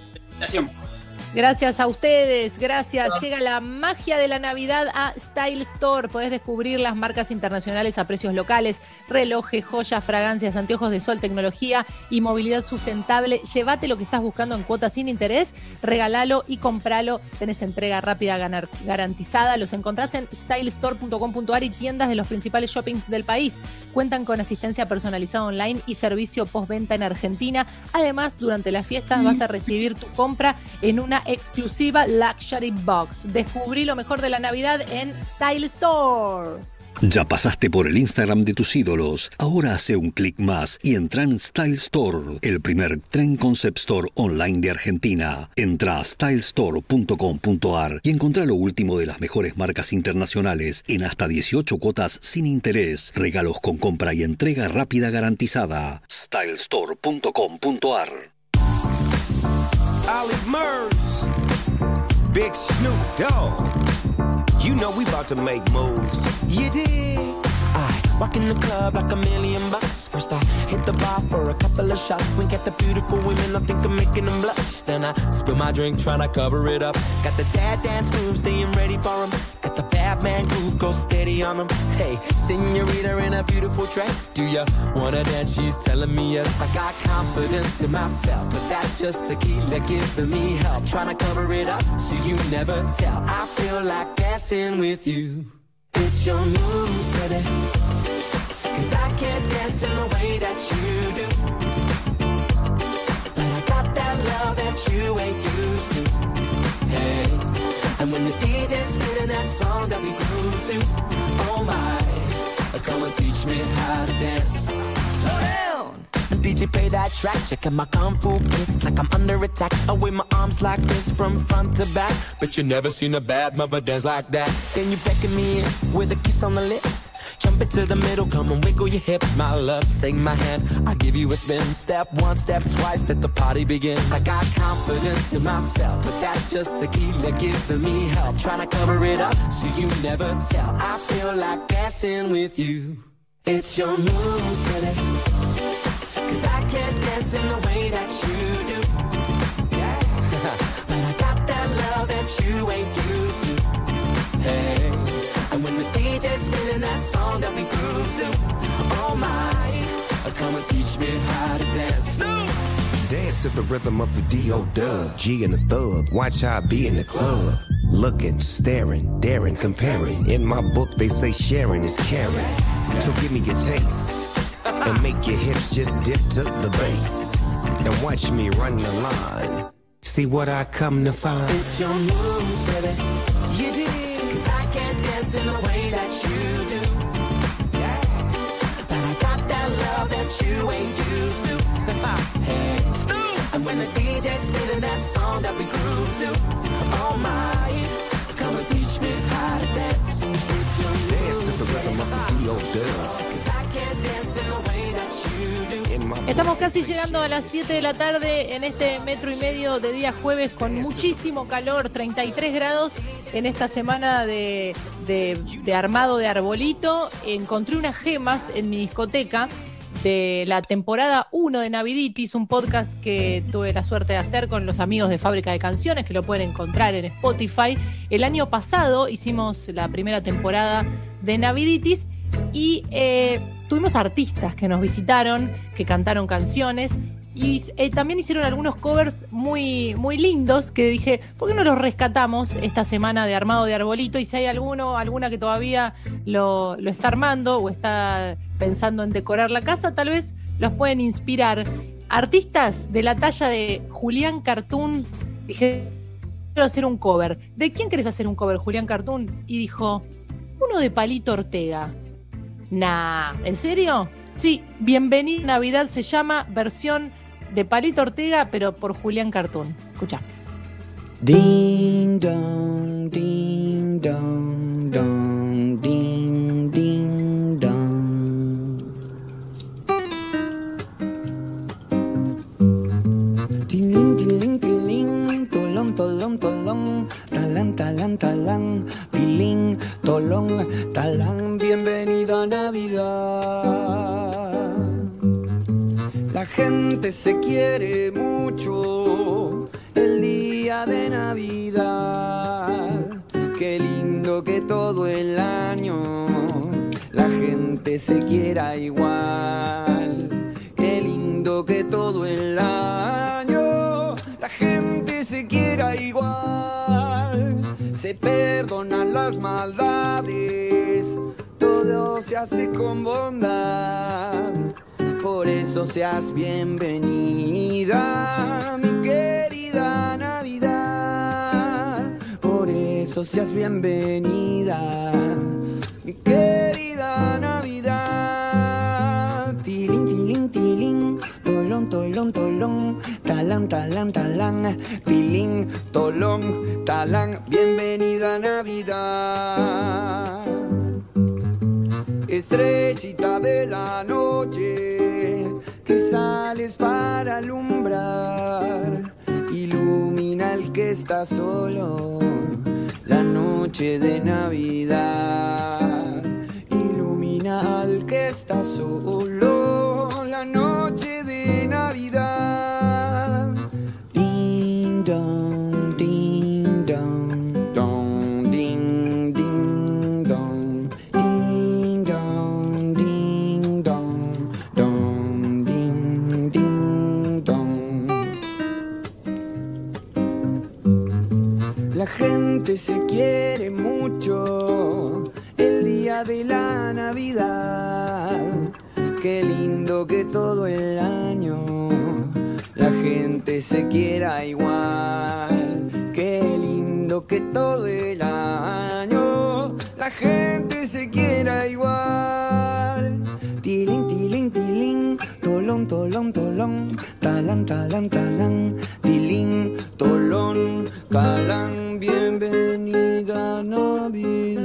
Gracias a ustedes, gracias. Llega la magia de la Navidad a Style Store. Podés descubrir las marcas internacionales a precios locales, relojes, joyas, fragancias, anteojos de sol, tecnología y movilidad sustentable. Llévate lo que estás buscando en cuotas sin interés, regálalo y compralo. Tenés entrega rápida garantizada. Los encontrás en stylestore.com.ar y tiendas de los principales shoppings del país. Cuentan con asistencia personalizada online y servicio postventa en Argentina. Además, durante las fiestas vas a recibir tu compra en una exclusiva Luxury Box. Descubrí lo mejor de la Navidad en Style Store. Ya pasaste por el Instagram de tus ídolos. Ahora hace un clic más y entra en Style Store, el primer tren concept store online de Argentina. Entra a stylestore.com.ar y encontrá lo último de las mejores marcas internacionales en hasta 18 cuotas sin interés, regalos con compra y entrega rápida garantizada. stylestore.com.ar Ollie Murs, Big Snoop Dogg. You know we about to make moves. You dig? I walk in the club like a million bucks. First I hit the bar for a couple of shots. Wink at the beautiful women, I think I'm making them blush. Then I spill my drink, trying to cover it up. Got the dad dance moves, staying ready for 'em. Got the bad man groove, go steady on 'em. Hey, senorita in a beautiful dress. Do ya wanna dance? She's telling me yes. I got confidence in myself, but that's just tequila giving me help. Trying to cover it up so you never tell. I feel like dancing with you. It's your moves, baby. Cause I can't dance in the way that you do. But I got that love that you ain't used to. Hey. And when the DJ's that song that we grew to, oh my, come and teach me how to dance. DJ play that track, checking my kung fu kicks like I'm under attack. I wave my arms like this from front to back. But you never seen a bad mother dance like that. Then you beckon me in with a kiss on the lips. Jump into the middle, come and wiggle your hips, my love. Take my hand, I'll give you a spin. Step one, step twice, let the party begin. I got confidence in myself, but that's just tequila giving me help. Trying to cover it up so you never tell. I feel like dancing with you. It's your moves, baby. Cause I can't dance in the way that you do. Yeah. but I got that love that you ain't used to. Hey. And when the DJ's spinning that song that we grew to, oh my, uh, come and teach me how to dance. Dance to the rhythm of the D.O. Dub, G and the Thug. Watch how I be in the club. Looking, staring, daring, comparing. In my book, they say sharing is caring. So give me your taste and make your hips just dip to the bass. And watch me run the line. See what I come to find. It's your moves, baby. You dig? Cause I can't dance in the way that you do. Yeah. But I got that love that you ain't used to. hey. And when the DJ's spinning that song that we grew to, oh my, come and teach me how to dance. It's your Dance to the rhythm of the D.O. Estamos casi llegando a las 7 de la tarde en este metro y medio de día jueves con muchísimo calor, 33 grados en esta semana de, armado de arbolito. Encontré unas gemas en mi discoteca de la temporada 1 de Naviditis, un podcast que tuve la suerte de hacer con los amigos de Fábrica de Canciones, que lo pueden encontrar en Spotify. El año pasado hicimos la primera temporada de Naviditis y eh, tuvimos artistas que nos visitaron, que cantaron canciones y eh, también hicieron algunos covers muy, muy lindos que dije, ¿por qué no los rescatamos esta semana de armado de arbolito? Y si hay alguno, alguna que todavía lo, lo está armando o está pensando en decorar la casa, tal vez los pueden inspirar. Artistas de la talla de Julián Cartoon, dije, quiero hacer un cover. ¿De quién querés hacer un cover, Julián Cartoon? Y dijo, uno de Palito Ortega. Nah, ¿en serio? Sí, Bienvenida Navidad se llama versión de Palito Ortega, pero por Julián Cartoon. Escucha. Ding dong, ding dong, dong, tolong, talang, bienvenida Navidad. La gente se quiere mucho el día de Navidad. Qué lindo que todo el año la gente se quiera igual. Qué lindo que todo el año la gente se quiera igual se perdonan las maldades, todo se hace con bondad. Por eso seas bienvenida, mi querida Navidad. Por eso seas bienvenida, mi querida Navidad. Tilín, tilín, tilín, tolón, tolón, tolón talán, bienvenida Navidad. Estrellita de la noche, que sales para alumbrar, ilumina al que está solo, la noche de Navidad. Ilumina al que está solo, la noche de Navidad. Se quiere mucho el día de la Navidad. Qué lindo que todo el año la gente se quiera igual. Qué lindo que todo el año la gente se quiera igual. Tilín, tilín, tilín, tolón, tolón, tolón, talán, talán, talán, tilín, tolón, bienvenida Navidad.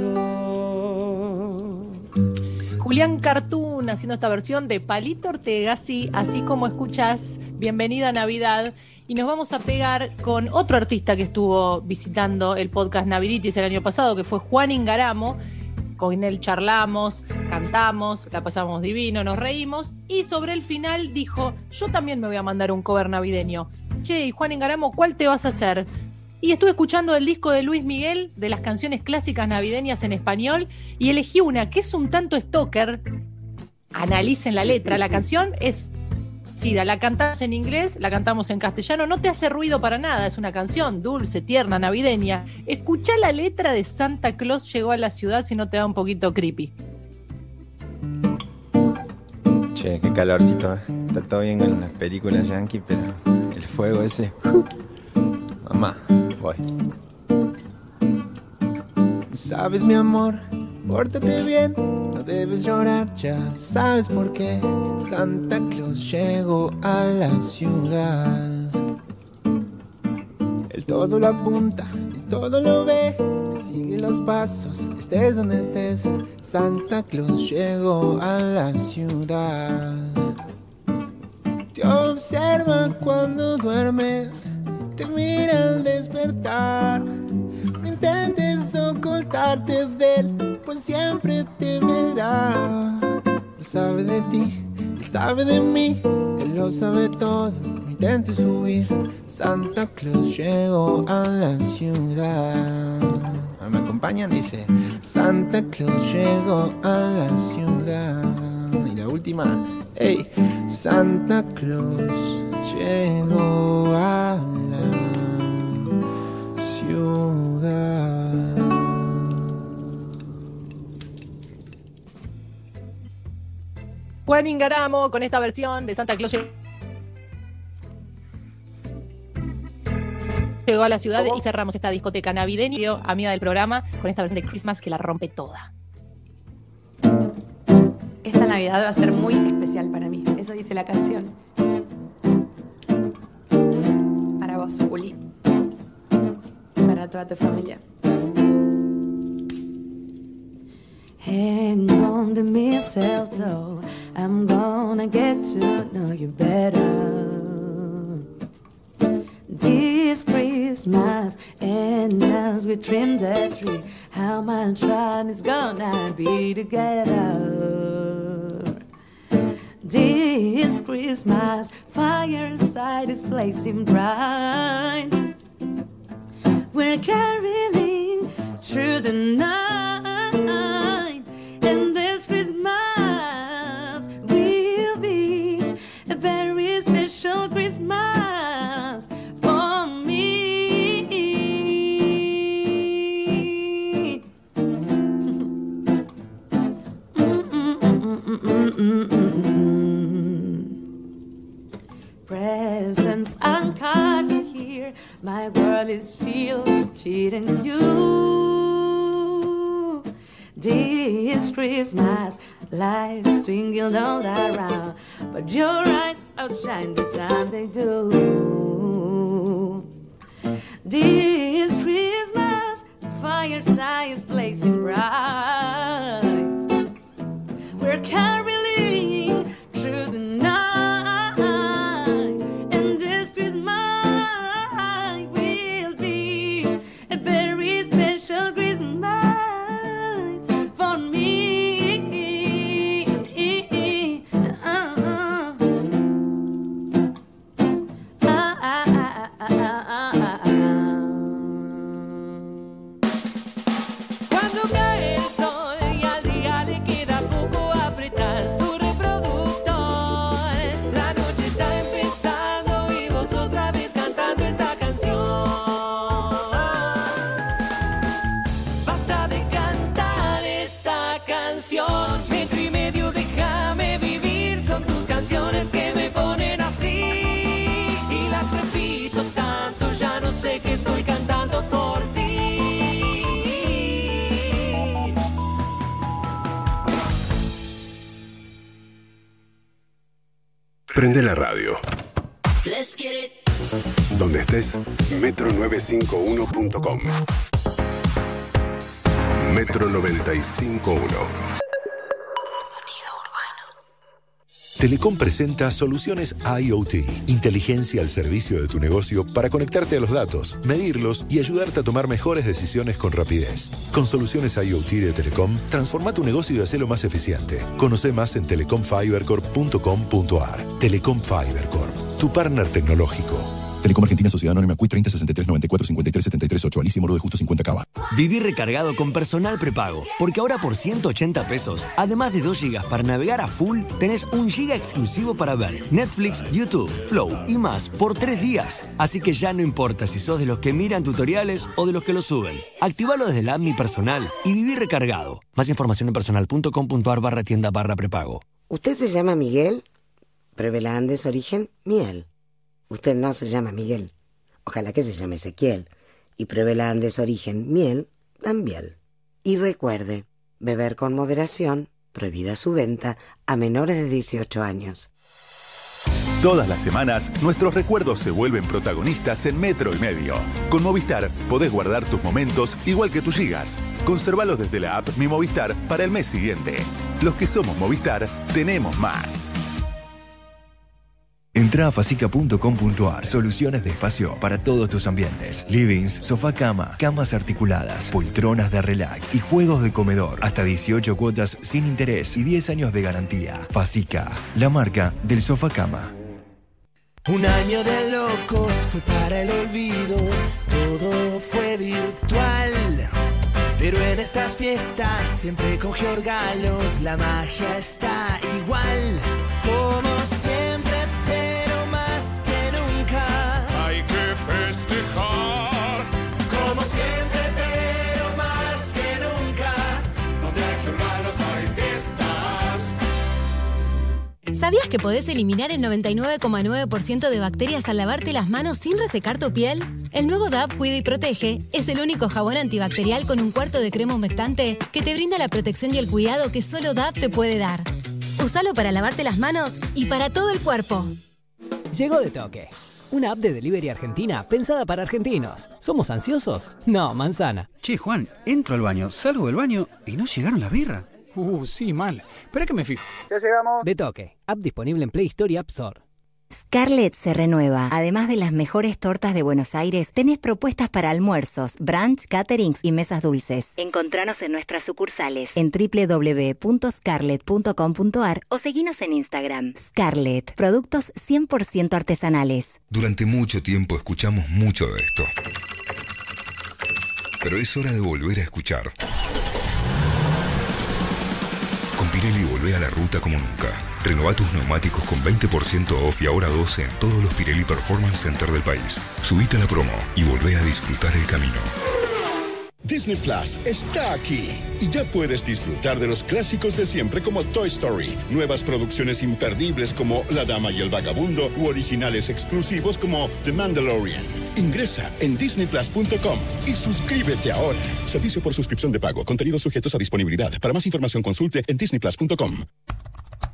Julián Cartoon haciendo esta versión de Palito Ortega, sí, así como escuchas Bienvenida Navidad. Y nos vamos a pegar con otro artista que estuvo visitando el podcast Naviditis el año pasado, que fue Juan Ingaramo. Con él charlamos, cantamos, la pasamos divino, nos reímos. Y sobre el final dijo: Yo también me voy a mandar un cover navideño. Che, Juan Ingaramo, ¿cuál te vas a hacer? Y estuve escuchando el disco de Luis Miguel de las canciones clásicas navideñas en español y elegí una que es un tanto stalker. Analicen la letra. La canción es. Sí, la cantamos en inglés, la cantamos en castellano. No te hace ruido para nada. Es una canción dulce, tierna, navideña. Escucha la letra de Santa Claus llegó a la ciudad si no te da un poquito creepy. Che, qué calorcito, ¿eh? Está todo bien con las películas yankee, pero el fuego ese. Mamá, voy. Sabes, mi amor, pórtate bien, no debes llorar, ya sabes por qué. Santa Claus llegó a la ciudad. Él todo lo apunta, todo lo ve, sigue los pasos, estés donde estés. Santa Claus llegó a la ciudad. Te observa cuando duermes, te mira al despertar. No intentes ocultarte de él, pues siempre te verá. Él sabe de ti, él sabe de mí, él lo sabe todo. No intentes huir, Santa Claus llegó a la ciudad. ¿Me acompañan? Dice, Santa Claus llegó a la ciudad. Y la última, hey, Santa Claus llegó a Juan Ingaramo con esta versión de Santa Claus llegó a la ciudad y cerramos esta discoteca navideña, amiga del programa, con esta versión de Christmas que la rompe toda. Esta Navidad va a ser muy especial para mí, eso dice la canción. Para vos, Juli. Para toda tu familia. Hang on the mistletoe. I'm gonna get to know you better. This Christmas, and as we trim the tree, how much fun is gonna be together. This Christmas, fireside is blazing bright. We're caroling through the night, My world is filled with it and you. This Christmas, lights twinkle all around, but your eyes outshine the time they do. This Christmas, fireside is blazing bright. We're caroling Prende la radio. Let's get it. Donde estés, metro951.com. Metro951. Telecom presenta soluciones IoT, inteligencia al servicio de tu negocio para conectarte a los datos, medirlos y ayudarte a tomar mejores decisiones con rapidez. Con soluciones IoT de Telecom, transforma tu negocio y hacelo más eficiente. Conoce más en telecomfibercorp.com.ar. Telecom Fibercorp, tu partner tecnológico. Telecom Argentina Sociedad Anónima CUI 30 63 94 53 73 8 Alicia Moro de Justo 50 Cava. Viví recargado con personal prepago, porque ahora por 180 pesos, además de 2 gigas para navegar a full, tenés un giga exclusivo para ver Netflix, YouTube, Flow y más por 3 días. Así que ya no importa si sos de los que miran tutoriales o de los que los suben. Activalo desde la app Mi Personal y viví recargado. Más información en personal.com.ar barra tienda barra prepago. ¿Usted se llama Miguel? Pruebe la Andes Origen Miel. Usted no se llama Miguel. Ojalá que se llame Ezequiel. Y pruebe la Andes Origen Miel también. Y recuerde, beber con moderación, prohibida su venta a menores de 18 años. Todas las semanas, nuestros recuerdos se vuelven protagonistas en Metro y Medio. Con Movistar podés guardar tus momentos igual que tus gigas. Conservalos desde la app Mi Movistar para el mes siguiente. Los que somos Movistar, tenemos más. Entra a facica.com.ar. Soluciones de espacio para todos tus ambientes. Livings, sofá cama, camas articuladas, poltronas de relax y juegos de comedor. Hasta 18 cuotas sin interés y 10 años de garantía. Facica, la marca del sofá cama. Un año de locos fue para el olvido, todo fue virtual. Pero en estas fiestas, siempre con Giorgalos, la magia está igual. Como ¿Sabías que podés eliminar el 99,9% de bacterias al lavarte las manos sin resecar tu piel? El nuevo DAP Cuida y Protege es el único jabón antibacterial con un cuarto de crema humectante que te brinda la protección y el cuidado que solo DAP te puede dar. Usalo para lavarte las manos y para todo el cuerpo. Llegó de toque. Una app de delivery argentina pensada para argentinos. ¿Somos ansiosos? No, manzana. Che, Juan, entro al baño, salgo del baño y no llegaron las birras. Uh, sí, mal. Espera que me fijo. Ya llegamos. De toque. App disponible en Play Store y App Store. Scarlett se renueva. Además de las mejores tortas de Buenos Aires, tenés propuestas para almuerzos, brunch, caterings y mesas dulces. Encontranos en nuestras sucursales en www.scarlett.com.ar o seguinos en Instagram. Scarlett, productos 100% artesanales. Durante mucho tiempo escuchamos mucho de esto. Pero es hora de volver a escuchar. Pirelli volvé a la ruta como nunca. Renova tus neumáticos con 20% off y ahora 12 en todos los Pirelli Performance Center del país. Subite a la promo y volvé a disfrutar el camino. Disney Plus está aquí y ya puedes disfrutar de los clásicos de siempre como Toy Story, nuevas producciones imperdibles como La Dama y el Vagabundo u originales exclusivos como The Mandalorian. Ingresa en disneyplus.com y suscríbete ahora. Servicio por suscripción de pago, contenidos sujetos a disponibilidad. Para más información consulte en disneyplus.com.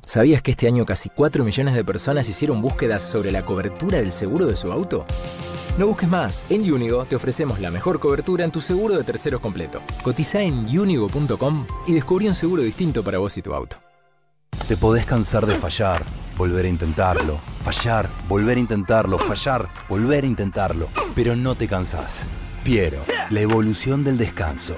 ¿Sabías que este año casi 4 millones de personas hicieron búsquedas sobre la cobertura del seguro de su auto? No busques más. En Unigo te ofrecemos la mejor cobertura en tu seguro de terceros completo. Cotiza en unigo.com y descubrí un seguro distinto para vos y tu auto. Te podés cansar de fallar, volver a intentarlo, fallar, volver a intentarlo, fallar, volver a intentarlo, pero no te cansás. Piero, la evolución del descanso.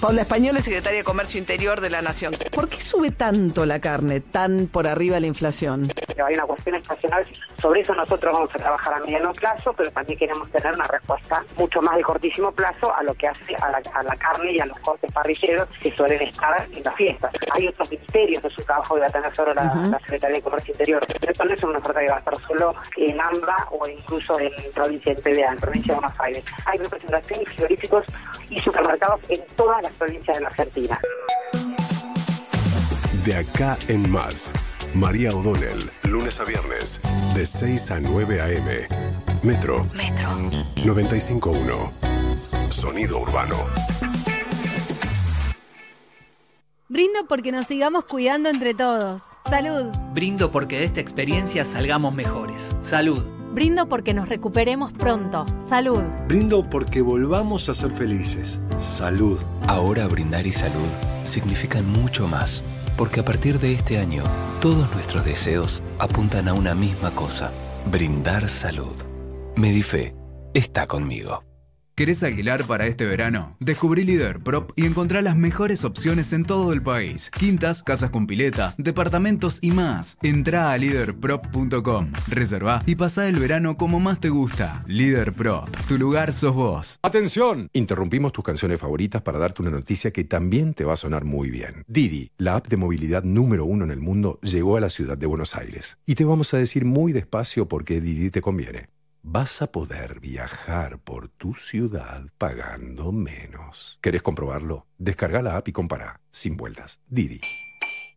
Paula Española, secretaria de Comercio Interior de la Nación. ¿Por qué sube tanto la carne, tan por arriba la inflación? Hay una cuestión estacional. Sobre eso nosotros vamos a trabajar a mediano plazo, pero también queremos tener una respuesta mucho más de cortísimo plazo a lo que hace a la, a la carne y a los cortes parrilleros que suelen estar en las fiestas. Hay otros ministerios de su trabajo que va a tener solo la, la Secretaría de Comercio Interior. Esto no es una oferta que va a estar solo en AMBA o incluso en provincia de PBA, en provincia de Buenos Aires. Hay representaciones frigoríficos y supermercados en todas las provincias de la Argentina. De acá en más. María O'Donnell, lunes a viernes, de 6 a 9 a.m. Metro. Metro. 95.1. Sonido urbano. Brindo porque nos sigamos cuidando entre todos. Salud. Brindo porque de esta experiencia salgamos mejores. Salud. Brindo porque nos recuperemos pronto. Salud. Brindo porque volvamos a ser felices. Salud. Ahora brindar y salud significan mucho más, porque a partir de este año, todos nuestros deseos apuntan a una misma cosa, brindar salud. Medife está conmigo. ¿Querés alquilar para este verano? Descubrí Líder Prop y encontrá las mejores opciones en todo el país. Quintas, casas con pileta, departamentos y más. Entrá a leaderprop.com, reservá y pasá el verano como más te gusta. Líder Prop, tu lugar sos vos. ¡Atención! Interrumpimos tus canciones favoritas para darte una noticia que también te va a sonar muy bien. Didi, la app de movilidad número uno en el mundo, llegó a la ciudad de Buenos Aires. Y te vamos a decir muy despacio por qué Didi te conviene vas a poder viajar por tu ciudad pagando menos. ¿Querés comprobarlo? Descarga la app y compara, sin vueltas. Didi.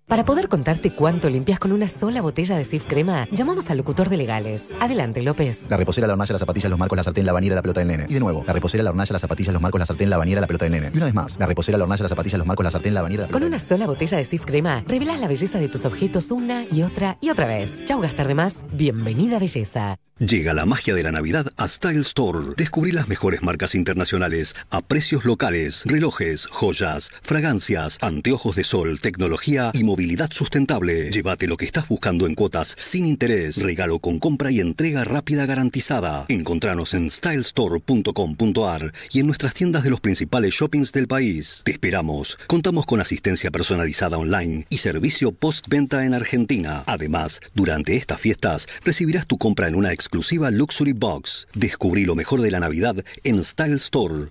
Para poder contarte cuánto limpias con una sola botella de Sif Crema, llamamos al locutor de legales. Adelante, López. La reposera, la hornalla, las zapatillas, los marcos, la sartén, la bañera, la pelota del nene. Y de nuevo, la reposera, la hornalla, las zapatillas, los marcos, la sartén, la bañera, la pelota del nene. Y una vez más, la reposera, la hornalla, las zapatillas, los marcos, la sartén, la bañera, la Con una sola botella de Sif Crema, revelás la belleza de tus objetos una y otra y otra vez. Chau gastar de más. Bienvenida belleza. Llega la magia de la Navidad a Style Store. Descubrí las mejores marcas internacionales a precios locales, relojes, joyas, fragancias, anteojos de sol, tecnología y movilidad sustentable. Llévate lo que estás buscando en cuotas sin interés, regalo con compra y entrega rápida garantizada. Encontranos en stylestore.com.ar y en nuestras tiendas de los principales shoppings del país. Te esperamos. Contamos con asistencia personalizada online y servicio postventa en Argentina. Además, durante estas fiestas recibirás tu compra en una exclusiva Luxury Box. Descubrí lo mejor de la Navidad en Style Store.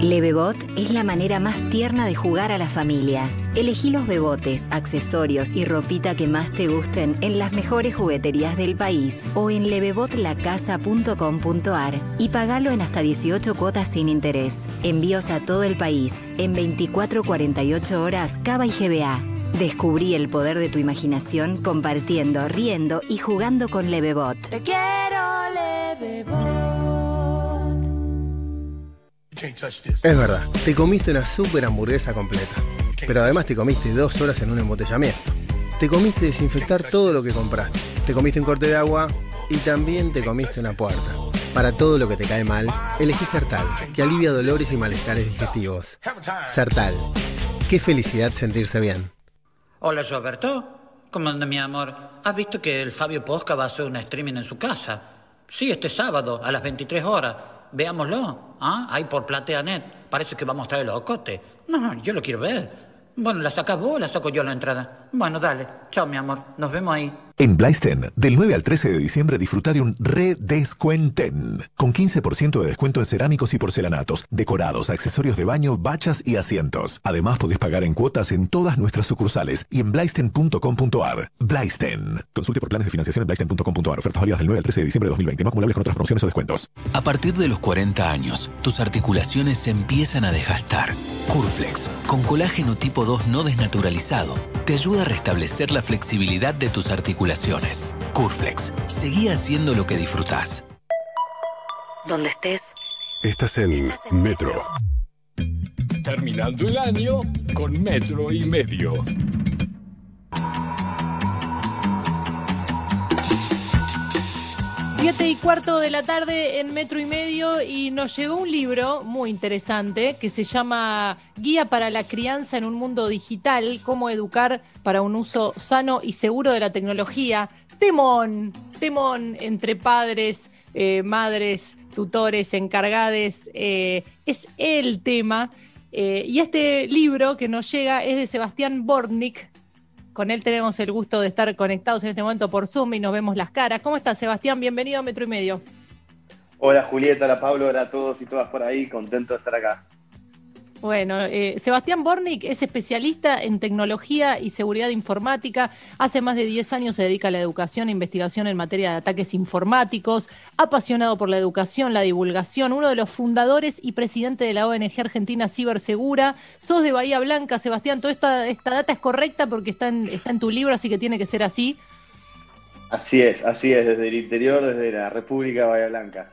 Levebot es la manera más tierna de jugar a la familia. Elegí los bebotes, accesorios y ropita que más te gusten en las mejores jugueterías del país o en levebotlacasa.com.ar y pagalo en hasta 18 cuotas sin interés. Envíos a todo el país en 24-48 horas Cava y GBA. Descubrí el poder de tu imaginación compartiendo, riendo y jugando con Levebot. Te quiero, Levebot. Es verdad, te comiste una super hamburguesa completa. Pero además te comiste dos horas en un embotellamiento. Te comiste desinfectar todo lo que compraste. Te comiste un corte de agua y también te comiste una puerta. Para todo lo que te cae mal, elegí Sertal, que alivia dolores y malestares digestivos. Sertal. Qué felicidad sentirse bien. Hola, Roberto. ¿Cómo anda, mi amor? ¿Has visto que el Fabio Posca va a hacer un streaming en su casa? Sí, este sábado, a las 23 horas. Veámoslo. ¿Ah? Ahí por PlateaNet. Parece que va a mostrar el ocote. No, yo lo quiero ver. Bueno, ¿la sacas vos o la saco yo la entrada? Bueno, dale. Chao, mi amor. Nos vemos ahí. En Blaisten, del 9 al 13 de diciembre disfruta de un redescuenten, con 15% de descuento en cerámicos y porcelanatos, decorados, accesorios de baño, bachas y asientos. Además, podés pagar en cuotas en todas nuestras sucursales y en blaisten.com.ar. Blaisten. Consulte por planes de financiación en blaisten.com.ar. Ofertas válidas del 9 al 13 de diciembre de 2020. No acumulables con otras promociones o descuentos. A partir de los 40 años, tus articulaciones se empiezan a desgastar. Curflex, con colágeno tipo 2 no desnaturalizado, te ayuda a restablecer la flexibilidad de tus articulaciones. Curflex, seguí haciendo lo que disfrutás. Donde estés. Estás en Metro. Terminando el año con Metro y Medio. Siete y cuarto de la tarde en Metro y Medio y nos llegó un libro muy interesante que se llama Guía para la crianza en un mundo digital, cómo educar para un uso sano y seguro de la tecnología. Temón, temón entre padres, eh, madres, tutores, encargades, eh, es el tema. Eh, y este libro que nos llega es de Sebastián Bornik, con él tenemos el gusto de estar conectados en este momento por Zoom y nos vemos las caras. ¿Cómo estás, Sebastián? Bienvenido a Metro y Medio. Hola, Julieta, hola, Pablo, hola a todos y todas por ahí. Contento de estar acá. Bueno, eh, Sebastián Bornik es especialista en tecnología y seguridad informática. Hace más de 10 años se dedica a la educación e investigación en materia de ataques informáticos. Apasionado por la educación, la divulgación, uno de los fundadores y presidente de la ONG Argentina Cibersegura. Sos de Bahía Blanca, Sebastián. Toda esta, esta data es correcta porque está en, está en tu libro, así que tiene que ser así. Así es, así es, desde el interior, desde la República de Bahía Blanca.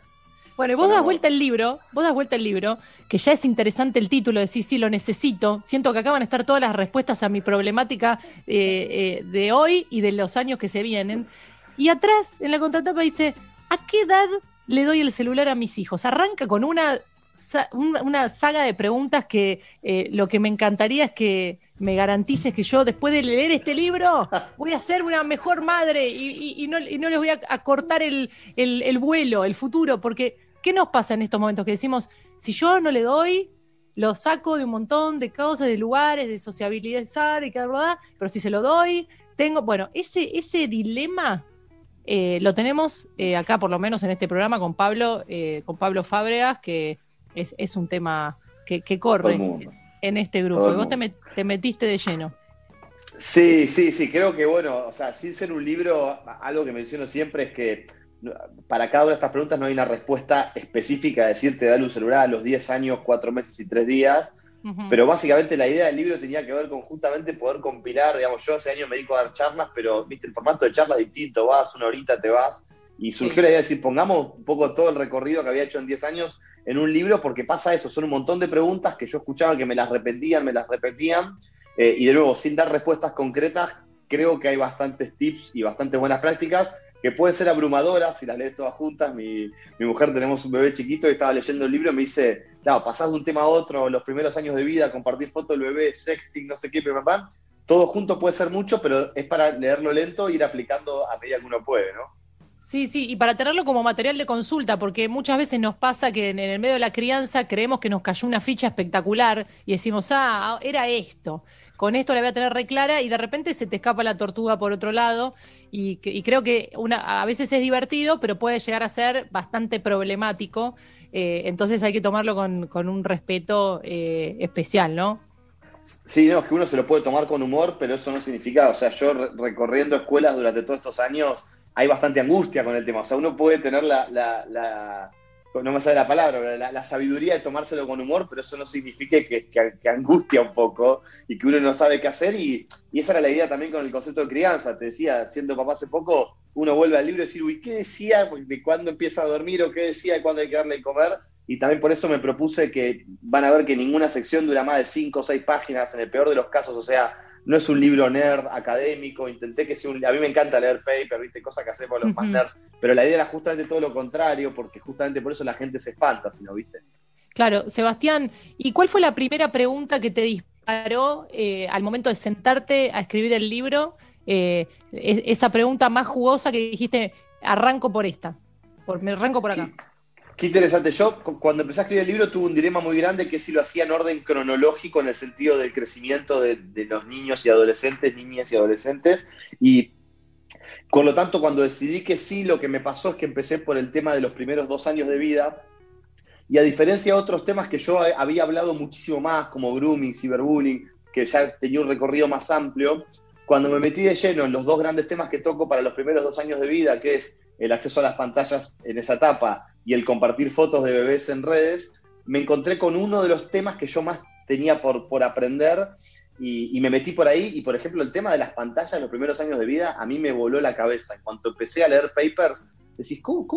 Bueno, y vos das vuelta el libro, vos das vuelta el libro, que ya es interesante el título, decís, sí, lo necesito. Siento que acá van a estar todas las respuestas a mi problemática eh, eh, de hoy y de los años que se vienen. Y atrás, en la contratapa dice, ¿a qué edad le doy el celular a mis hijos? Arranca con una, una saga de preguntas que eh, lo que me encantaría es que me garantices que yo después de leer este libro voy a ser una mejor madre y, no, les voy a, cortar el, el vuelo, el futuro, porque ¿Qué nos pasa en estos momentos? Que decimos, si yo no le doy, lo saco de un montón de cosas, de lugares, de sociabilizar y cada pero si se lo doy, tengo, bueno, ese, ese dilema eh, lo tenemos eh, acá, por lo menos en este programa, con Pablo, eh, con Pablo Fábregas, que es, un tema que, corre en este grupo. Y vos te, metiste de lleno. Sí, sí, sí, creo que bueno, o sea, sin ser un libro, algo que menciono siempre es que para cada una de estas preguntas no hay una respuesta específica, de decirte dale un celular a los 10 años, 4 meses y 3 días, pero básicamente la idea del libro tenía que ver con justamente poder compilar, digamos, yo hace años me dedico a dar charlas, pero viste, el formato de charla es distinto, vas una horita, te vas, y surgió la idea de decir, pongamos un poco todo el recorrido que había hecho en 10 años en un libro, porque pasa eso, son un montón de preguntas que yo escuchaba que me las repetían, me las repetían, eh, y de nuevo, sin dar respuestas concretas, creo que hay bastantes tips y bastantes buenas prácticas que puede ser abrumadora si las lees todas juntas. Mi, mujer tenemos un bebé chiquito y estaba leyendo el libro me dice, claro, pasás de un tema a otro, los primeros años de vida, compartir fotos del bebé, sexting, no sé qué, papá. Todo junto puede ser mucho, pero es para leerlo lento e ir aplicando a medida que uno puede, ¿no? Sí, sí, y para tenerlo como material de consulta, porque muchas veces nos pasa que en el medio de la crianza creemos que nos cayó una ficha espectacular y decimos, ah, era esto con esto la voy a tener re clara y de repente se te escapa la tortuga por otro lado y, creo que una, a veces es divertido, pero puede llegar a ser bastante problemático, eh, entonces hay que tomarlo con, un respeto eh, especial, ¿no? Sí, no, es que uno se lo puede tomar con humor, pero eso no significa, o sea, yo recorriendo escuelas durante todos estos años, hay bastante angustia con el tema, o sea, uno puede tener la no me sale la palabra, la, sabiduría de tomárselo con humor, pero eso no significa que, angustia un poco y que uno no sabe qué hacer. Y, esa era la idea también con el concepto de crianza. Te decía, siendo papá hace poco, uno vuelve al libro y decir, uy, ¿qué decía de cuándo empieza a dormir o qué decía de cuándo hay que darle de comer? Y también por eso me propuse que van a ver que ninguna sección dura más de cinco o seis páginas, en el peor de los casos, o sea, no es un libro nerd académico, intenté que sea un... A mí me encanta leer paper, ¿viste? Cosas que hacemos los más nerds, pero la idea era justamente todo lo contrario, porque justamente por eso la gente se espanta, si no, ¿viste? Claro, Sebastián, ¿y cuál fue la primera pregunta que te disparó eh, al momento de sentarte a escribir el libro? Eh, esa pregunta más jugosa que dijiste, arranco por esta, por, me arranco por acá. Qué interesante. Yo cuando empecé a escribir el libro tuve un dilema muy grande que si lo hacía en orden cronológico en el sentido del crecimiento de, los niños y adolescentes, niñas y adolescentes. Y con lo tanto, cuando decidí que sí, lo que me pasó es que empecé por el tema de los primeros dos años de vida. Y a diferencia de otros temas que yo había hablado muchísimo más, como grooming, cyberbullying, que ya tenía un recorrido más amplio, cuando me metí de lleno en los dos grandes temas que toco para los primeros dos años de vida, que es el acceso a las pantallas en esa etapa y el compartir fotos de bebés en redes, me encontré con uno de los temas que yo más tenía por, por aprender y, me metí por ahí. Y por ejemplo, el tema de las pantallas en los primeros años de vida a mí me voló la cabeza. En cuanto empecé a leer papers, decís, ¿cómo,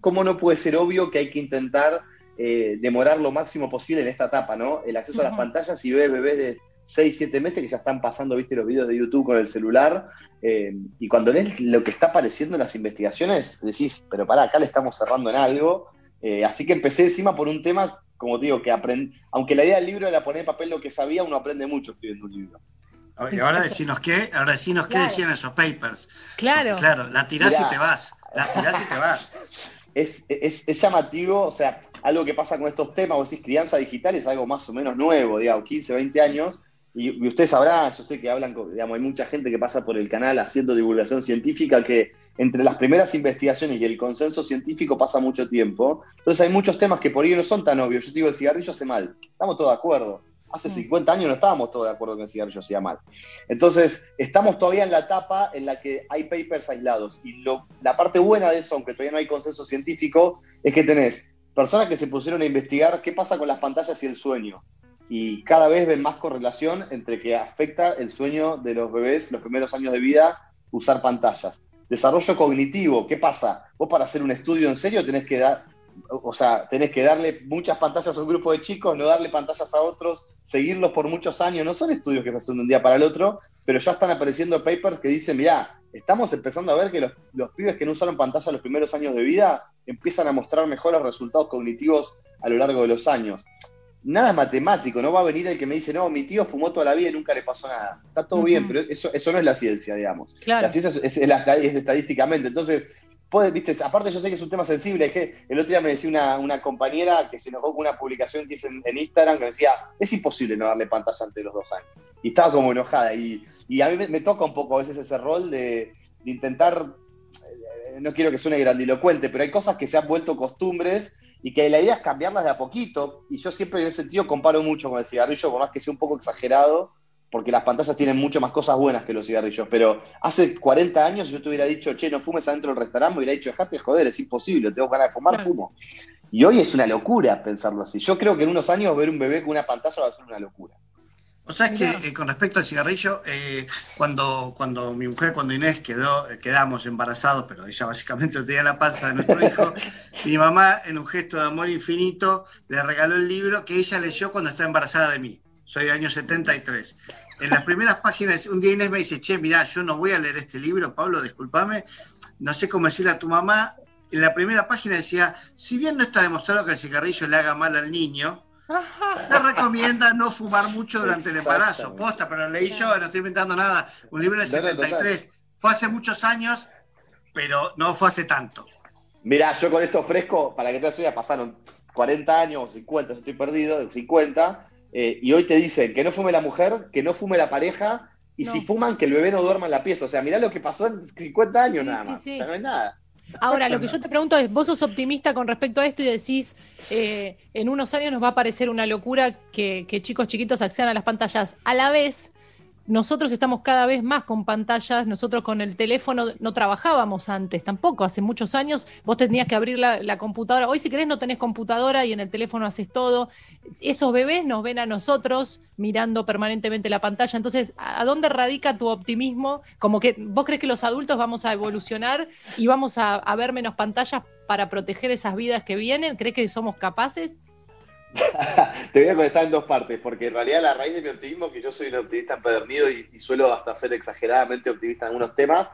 cómo, no puede ser obvio que hay que intentar eh, demorar lo máximo posible en esta etapa, ¿no? El acceso a las pantallas y ve bebés de 6, 7 meses que ya están pasando, viste, los videos de YouTube con el celular. Eh, y cuando lees lo que está apareciendo en las investigaciones, decís, pero pará, acá le estamos cerrando en algo. Eh, así que empecé encima por un tema, como digo, que aprendí, aunque la idea del libro era poner en papel lo que sabía, uno aprende mucho escribiendo un libro. Y ahora decinos qué, ahora decinos qué decían esos papers. Claro. claro, la tirás y te vas. La tirás y te vas. Es, es, es, llamativo, o sea, algo que pasa con estos temas, vos decís crianza digital es algo más o menos nuevo, digamos, 15, 20 años, y, ustedes sabrán, yo sé que hablan, digamos, hay mucha gente que pasa por el canal haciendo divulgación científica que entre las primeras investigaciones y el consenso científico pasa mucho tiempo. Entonces hay muchos temas que por ello no son tan obvios. Yo te digo, el cigarrillo hace mal. Estamos todos de acuerdo. Hace 50 mm. años no estábamos todos de acuerdo que el cigarrillo hacía mal. Entonces, estamos todavía en la etapa en la que hay papers aislados. Y lo, la parte buena de eso, aunque todavía no hay consenso científico, es que tenés personas que se pusieron a investigar qué pasa con las pantallas y el sueño y cada vez ven más correlación entre que afecta el sueño de los bebés los primeros años de vida usar pantallas. Desarrollo cognitivo, ¿qué pasa? Vos para hacer un estudio en serio tenés que dar, o sea, tenés que darle muchas pantallas a un grupo de chicos, no darle pantallas a otros, seguirlos por muchos años. No son estudios que se hacen de un día para el otro, pero ya están apareciendo papers que dicen, mirá, estamos empezando a ver que los, los pibes que no usaron pantalla los primeros años de vida empiezan a mostrar mejores resultados cognitivos a lo largo de los años nada matemático, no va a venir el que me dice, no, mi tío fumó toda la vida y nunca le pasó nada. Está todo bien, pero eso, eso no es la ciencia, digamos. La ciencia es, estadísticamente. Entonces, puede, viste, aparte yo sé que es un tema sensible, es que el otro día me decía una, compañera que se enojó con una publicación que hice en, Instagram que decía, es imposible no darle pantalla ante los dos años. Y estaba como enojada. Y, a mí me, toca un poco a veces ese rol de, de intentar, eh, no quiero que suene grandilocuente, pero hay cosas que se han vuelto costumbres y que la idea es cambiarlas de a poquito. Y yo siempre en ese sentido comparo mucho con el cigarrillo, por más que sea un poco exagerado, porque las pantallas tienen mucho más cosas buenas que los cigarrillos. Pero hace 40 años, si yo te hubiera dicho, che, no fumes adentro del restaurante, me hubiera dicho, dejate joder, es imposible, tengo ganas de fumar, fumo. Y hoy es una locura pensarlo así. Yo creo que en unos años ver un bebé con una pantalla va a ser una locura. O sea, es que eh, con respecto al cigarrillo, eh, cuando, cuando mi mujer, cuando Inés quedó, eh, quedamos embarazados, pero ella básicamente tenía la panza de nuestro hijo, mi mamá, en un gesto de amor infinito, le regaló el libro que ella leyó cuando estaba embarazada de mí. Soy del año 73. En las primeras páginas, un día Inés me dice, che, mirá, yo no voy a leer este libro, Pablo, discúlpame, no sé cómo decirle a tu mamá. En la primera página decía, si bien no está demostrado que el cigarrillo le haga mal al niño, te recomienda no fumar mucho durante el embarazo. Posta, pero leí yo, no estoy inventando nada. Un libro del 73. Fue hace muchos años, pero no fue hace tanto. Mirá, yo con esto fresco, para que te ya pasaron 40 años, 50, estoy perdido, 50, eh, y hoy te dicen que no fume la mujer, que no fume la pareja, y si fuman, que el bebé no duerma en la pieza. O sea, mirá lo que pasó en 50 años nada más. O sea, no hay nada. Ahora, lo que yo te pregunto es, vos sos optimista con respecto a esto y decís, eh, en unos años nos va a parecer una locura que, que chicos chiquitos accedan a las pantallas. A la vez, nosotros estamos cada vez más con pantallas, nosotros con el teléfono no trabajábamos antes tampoco, hace muchos años vos tenías que abrir la, computadora, hoy si querés no tenés computadora y en el teléfono haces todo, esos bebés nos ven a nosotros mirando permanentemente la pantalla, entonces, ¿a dónde radica tu optimismo? Como que vos crees que los adultos vamos a evolucionar y vamos a, a ver menos pantallas para proteger esas vidas que vienen, ¿crees que somos capaces? Te voy a contestar en dos partes, porque en realidad la raíz de mi optimismo, que yo soy un optimista empedernido y, suelo hasta ser exageradamente optimista en algunos temas,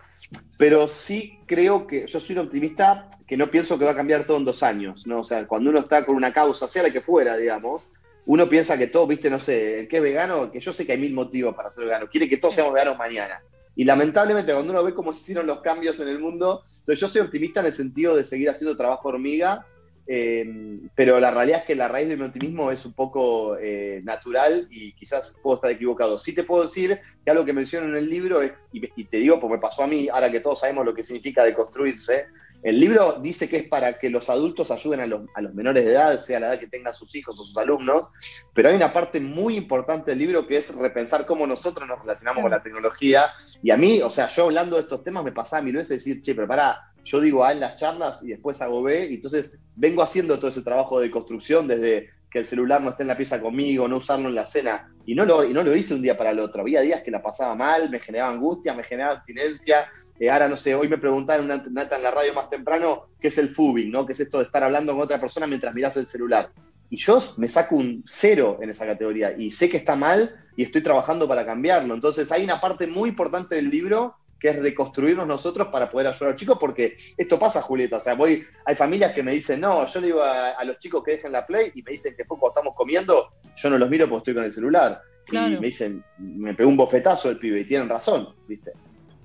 pero sí creo que yo soy un optimista que no pienso que va a cambiar todo en dos años, ¿no? O sea, cuando uno está con una causa, sea la que fuera, digamos, uno piensa que todo, viste, no sé, el que es vegano, que yo sé que hay mil motivos para ser vegano, quiere que todos seamos veganos mañana. Y lamentablemente cuando uno ve cómo se hicieron los cambios en el mundo, entonces yo soy optimista en el sentido de seguir haciendo trabajo hormiga Eh, pero la realidad es que la raíz de mi optimismo es un poco eh, natural y quizás puedo estar equivocado. Sí te puedo decir que algo que menciono en el libro, es, y, y, te digo, porque me pasó a mí, ahora que todos sabemos lo que significa deconstruirse, el libro dice que es para que los adultos ayuden a los, a los, menores de edad, sea la edad que tengan sus hijos o sus alumnos, pero hay una parte muy importante del libro que es repensar cómo nosotros nos relacionamos con la tecnología. Y a mí, o sea, yo hablando de estos temas me pasaba mil veces decir, che, pero pará, yo digo A en las charlas y después hago B, y entonces vengo haciendo todo ese trabajo de construcción desde que el celular no esté en la pieza conmigo, no usarlo en la cena, y no lo, y no lo hice un día para el otro. Había días que la pasaba mal, me generaba angustia, me generaba abstinencia, eh, ahora, no sé, hoy me preguntaban en, una, en la radio más temprano qué es el fubing, ¿no? ¿Qué es esto de estar hablando con otra persona mientras miras el celular? Y yo me saco un cero en esa categoría y sé que está mal y estoy trabajando para cambiarlo. Entonces hay una parte muy importante del libro que es reconstruirnos nosotros para poder ayudar a los chicos, porque esto pasa, Julieta. O sea, voy, hay familias que me dicen, no, yo le digo a, a los chicos que dejen la play y me dicen que cuando estamos comiendo, yo no los miro porque estoy con el celular. Claro. Y me dicen, me pegó un bofetazo el pibe y tienen razón, ¿viste?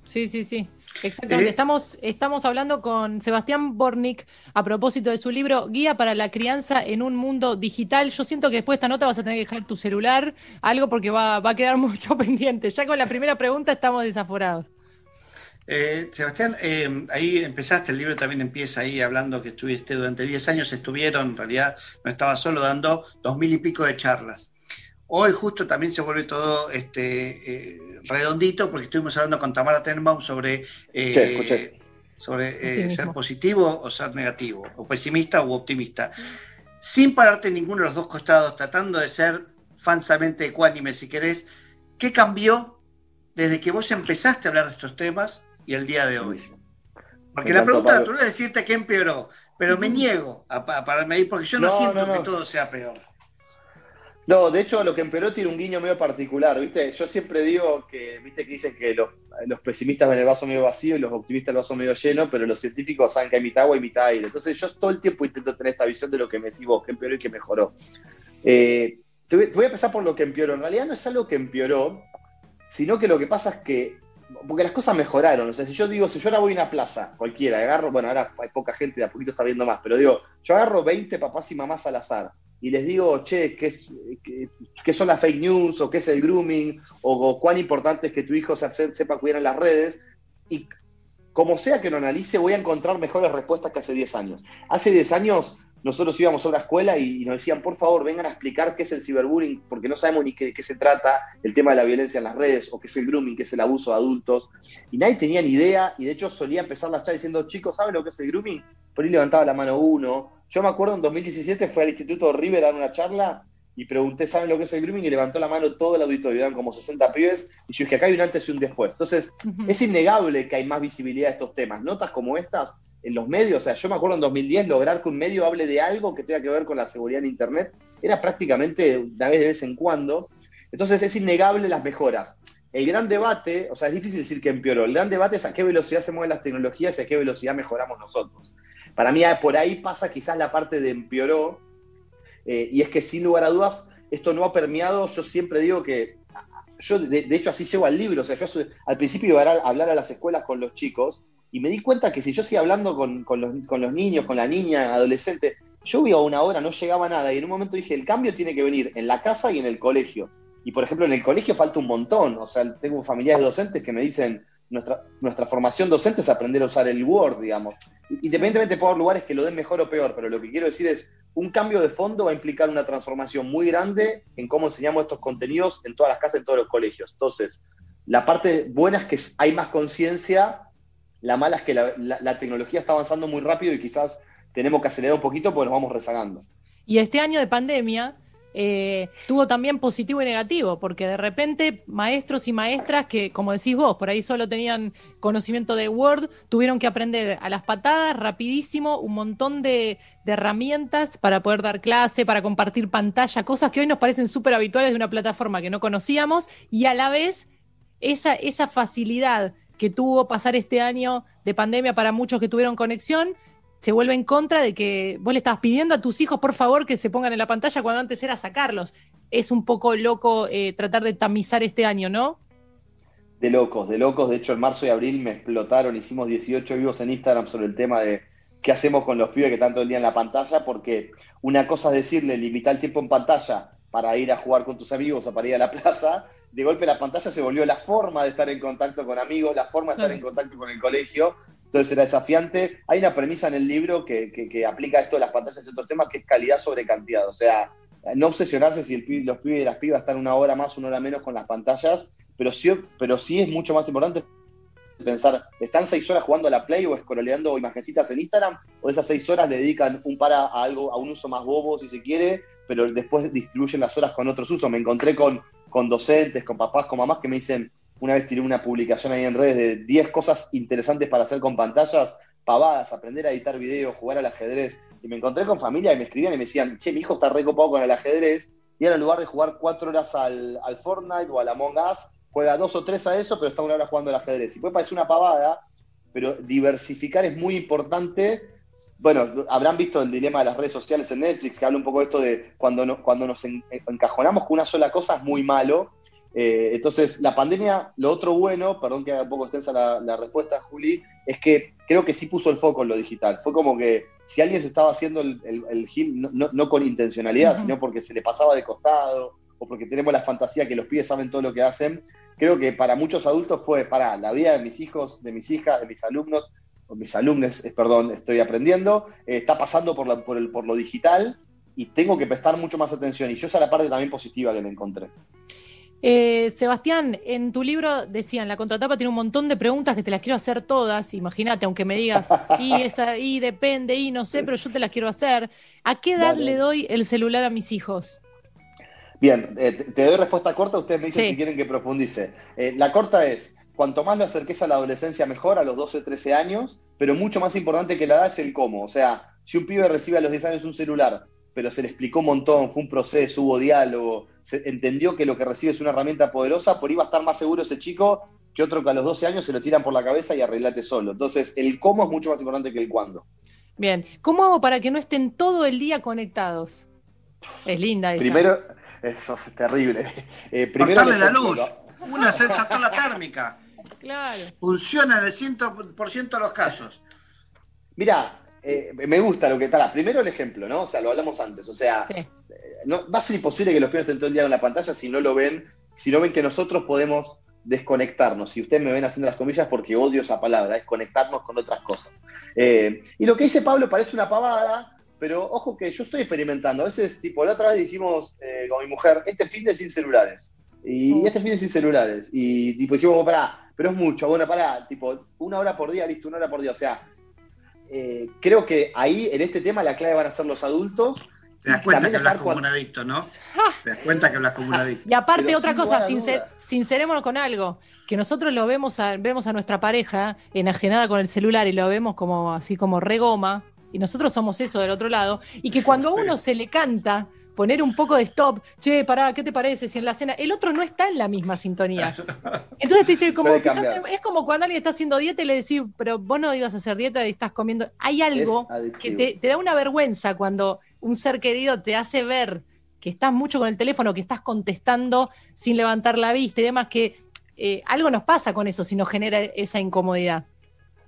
Sí, sí, sí. Exactamente. Estamos, estamos hablando con Sebastián Bornik a propósito de su libro Guía para la crianza en un mundo digital. Yo siento que después de esta nota vas a tener que dejar tu celular, algo porque va, va a quedar mucho pendiente. Ya con la primera pregunta estamos desaforados. Eh, Sebastián, eh, ahí empezaste, el libro también empieza ahí hablando que estuviste durante 10 años, estuvieron, en realidad no estaba solo, dando dos mil y pico de charlas. Hoy justo también se vuelve todo este, eh, redondito porque estuvimos hablando con Tamara Tenbaum sobre, eh, sobre ser positivo o ser negativo, o pesimista u optimista. Sin pararte en ninguno de los dos costados, tratando de ser falsamente ecuánime, si querés, ¿qué cambió desde que vos empezaste a hablar de estos temas y el día de hoy? Porque la pregunta natural es decirte que empeoró, pero me niego a, a pararme ahí porque yo no, no siento no, no. que todo sea peor. No, de hecho lo que empeoró tiene un guiño medio particular, ¿viste? Yo siempre digo que, ¿viste? Que dicen que los, los, pesimistas ven el vaso medio vacío y los optimistas el vaso medio lleno, pero los científicos saben que hay mitad agua y mitad aire. Entonces yo todo el tiempo intento tener esta visión de lo que me decís vos, que empeoró y que mejoró. Eh, te voy, te voy a empezar por lo que empeoró. En realidad no es algo que empeoró, sino que lo que pasa es que porque las cosas mejoraron. O sea, si yo digo, si yo ahora voy a una plaza, cualquiera, agarro, bueno, ahora hay poca gente, de a poquito está viendo más, pero digo, yo agarro 20 papás y mamás al azar y les digo, che, ¿qué, es, qué, son las fake news o qué es el grooming o, cuán importante es que tu hijo se, sepa cuidar en las redes. Y como sea que lo analice, voy a encontrar mejores respuestas que hace 10 años. Hace 10 años nosotros íbamos a una escuela y, nos decían, por favor, vengan a explicar qué es el ciberbullying, porque no sabemos ni qué, de qué se trata el tema de la violencia en las redes, o qué es el grooming, qué es el abuso de adultos. Y nadie tenía ni idea, y de hecho solía empezar la charla diciendo, chicos, ¿saben lo que es el grooming? Por ahí levantaba la mano uno. Yo me acuerdo en 2017 fue al Instituto River a dar una charla y pregunté, ¿saben lo que es el grooming? Y levantó la mano todo el auditorio, eran como 60 pibes, y yo dije, acá hay un antes y un después. Entonces, uh -huh. es innegable que hay más visibilidad de estos temas. Notas como estas en los medios, o sea, yo me acuerdo en 2010 lograr que un medio hable de algo que tenga que ver con la seguridad en Internet, era prácticamente una vez de vez en cuando. Entonces es innegable las mejoras. El gran debate, o sea, es difícil decir que empeoró, el gran debate es a qué velocidad se mueven las tecnologías y a qué velocidad mejoramos nosotros. Para mí por ahí pasa quizás la parte de empeoró, eh, y es que sin lugar a dudas, esto no ha permeado, yo siempre digo que, yo de, de hecho así llego al libro, o sea, yo al principio iba a hablar a las escuelas con los chicos, y me di cuenta que si yo sigo hablando con, con, los, niños, con la niña, adolescente, yo iba una hora, no llegaba nada, y en un momento dije, el cambio tiene que venir en la casa y en el colegio. Y por ejemplo, en el colegio falta un montón, o sea, tengo familiares docentes que me dicen, nuestra, nuestra formación docente es aprender a usar el Word, digamos. Independientemente haber lugares que lo den mejor o peor, pero lo que quiero decir es, un cambio de fondo va a implicar una transformación muy grande en cómo enseñamos estos contenidos en todas las casas, en todos los colegios. Entonces, la parte buena es que hay más conciencia la mala es que la, tecnología está avanzando muy rápido y quizás tenemos que acelerar un poquito porque nos vamos rezagando. Y este año de pandemia eh, tuvo también positivo y negativo, porque de repente maestros y maestras que, como decís vos, por ahí solo tenían conocimiento de Word, tuvieron que aprender a las patadas rapidísimo un montón de, herramientas para poder dar clase, para compartir pantalla, cosas que hoy nos parecen súper habituales de una plataforma que no conocíamos y a la vez esa facilidad que tuvo pasar este año de pandemia para muchos que tuvieron conexión, se vuelve en contra de que vos le estabas pidiendo a tus hijos, por favor, que se pongan en la pantalla cuando antes era sacarlos. Es un poco loco eh, tratar de tamizar este año, ¿no? De locos, de locos. De hecho, en marzo y abril me explotaron, hicimos 18 vivos en Instagram sobre el tema de qué hacemos con los pibes que están todo el día en la pantalla, porque una cosa es decirle, limita el tiempo en pantalla para ir a jugar con tus amigos o para ir a la plaza, de golpe la pantalla se volvió la forma de estar en contacto con amigos, la forma de estar en contacto con el colegio, entonces era desafiante. Hay una premisa en el libro que, que, aplica esto de las pantallas y otros temas, que es calidad sobre cantidad, o sea, no obsesionarse si el, los pibes y las pibas están una hora más, una hora menos con las pantallas, pero sí, pero sí es mucho más importante pensar, ¿están seis horas jugando a la Play o escroleando imagencitas en Instagram? ¿O esas seis horas le dedican un para a algo, a un uso más bobo si se quiere, pero después distribuyen las horas con otros usos? Me encontré con, con docentes, con papás, con mamás que me dicen, una vez tiré una publicación ahí en redes de 10 cosas interesantes para hacer con pantallas, pavadas, aprender a editar videos, jugar al ajedrez. Y me encontré con familia y me escribían y me decían, che, mi hijo está recopado con el ajedrez. Y ahora en lugar de jugar cuatro horas al, al Fortnite o al Among Us, juega dos o tres a eso, pero está una hora jugando al ajedrez. Y puede parecer una pavada, pero diversificar es muy importante. Bueno, habrán visto el dilema de las redes sociales en Netflix, que habla un poco de esto de cuando, cuando nos encajonamos con una sola cosa es muy malo. Eh, entonces, la pandemia, lo otro bueno, perdón que haga un poco extensa la, respuesta, Juli, es que creo que sí puso el foco en lo digital. Fue como que si alguien se estaba haciendo el, el, gil, no, con intencionalidad, sino porque se le pasaba de costado o porque tenemos la fantasía que los pibes saben todo lo que hacen, creo que para muchos adultos fue, para la vida de mis hijos, de mis hijas, de mis alumnos, mis alumnos, perdón, estoy aprendiendo, eh, está pasando por, por, el, por lo digital y tengo que prestar mucho más atención. Y yo esa es la parte también positiva que me encontré. Eh, Sebastián, en tu libro decían, la contratapa tiene un montón de preguntas que te las quiero hacer todas. Imagínate, aunque me digas, y esa, y depende, y no sé, pero yo te las quiero hacer. ¿A qué edad le doy el celular a mis hijos? Bien, eh, te doy respuesta corta, ustedes me dicen si quieren que profundice. Eh, la corta es, cuanto más lo acerques a la adolescencia mejor, a los 12, 13 años, pero mucho más importante que la edad es el cómo. O sea, si un pibe recibe a los 10 años un celular, pero se le explicó un montón, fue un proceso, hubo diálogo, se entendió que lo que recibe es una herramienta poderosa, por ahí va a estar más seguro ese chico que otro que a los 12 años se lo tiran por la cabeza y arreglate solo. Entonces, el cómo es mucho más importante que el cuándo. Bien, ¿cómo hago para que no estén todo el día conectados? Es linda esa. Primero, eso es terrible. Eh, primero la luz. Una sensación térmica. Claro. Funciona en el 100% de los casos. Mira, eh, me gusta lo que está. Primero el ejemplo, ¿no? O sea, lo hablamos antes. O sea, eh, no, va a ser imposible que los pibes estén todo el día en la pantalla si no lo ven, si no ven que nosotros podemos desconectarnos. Si ustedes me ven haciendo las comillas, porque odio esa palabra, es conectarnos con otras cosas. y lo que dice Pablo parece una pavada, pero ojo que yo estoy experimentando. A veces, tipo, la otra vez dijimos eh, con mi mujer, este fin de sin celulares. Y oh. este fin de sin celulares. Y tipo, dijimos, pará, pero es mucho, bueno, pará, tipo, una hora por día, listo, una hora por día. O sea, eh, creo que ahí, en este tema, la clave van a ser los adultos. Te das cuenta que hablas como un adicto, ¿no? Te das cuenta que hablas como un adicto. Y aparte, otra cosa, sincerémonos con algo, que nosotros lo vemos a, vemos a nuestra pareja enajenada con el celular y lo vemos como así como regoma, y nosotros somos eso del otro lado, y que cuando a uno se le canta poner un poco de stop, che, pará, ¿qué te parece? Si en la cena, el otro no está en la misma sintonía. Entonces te dice, como, es como cuando alguien está haciendo dieta y le decís, pero vos no ibas a hacer dieta y estás comiendo. Hay algo que te, da una vergüenza cuando un ser querido te hace ver que estás mucho con el teléfono, que estás contestando sin levantar la vista y demás, que eh, algo nos pasa con eso si nos genera esa incomodidad.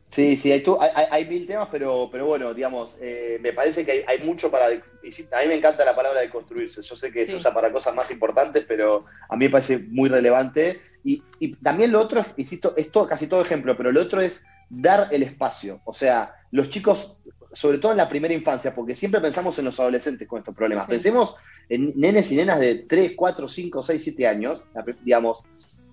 Sí, sí, hay, hay, mil temas, pero, pero bueno, digamos, eh, me parece que hay, mucho para... A mí me encanta la palabra de construirse. Yo sé que se usa para cosas más importantes, pero a mí me parece muy relevante. Y, también lo otro, insisto, es todo, casi todo ejemplo, pero lo otro es dar el espacio. O sea, los chicos, sobre todo en la primera infancia, porque siempre pensamos en los adolescentes con estos problemas. Pensemos en nenes y nenas de 3, 4, 5, 6, 7 años, digamos,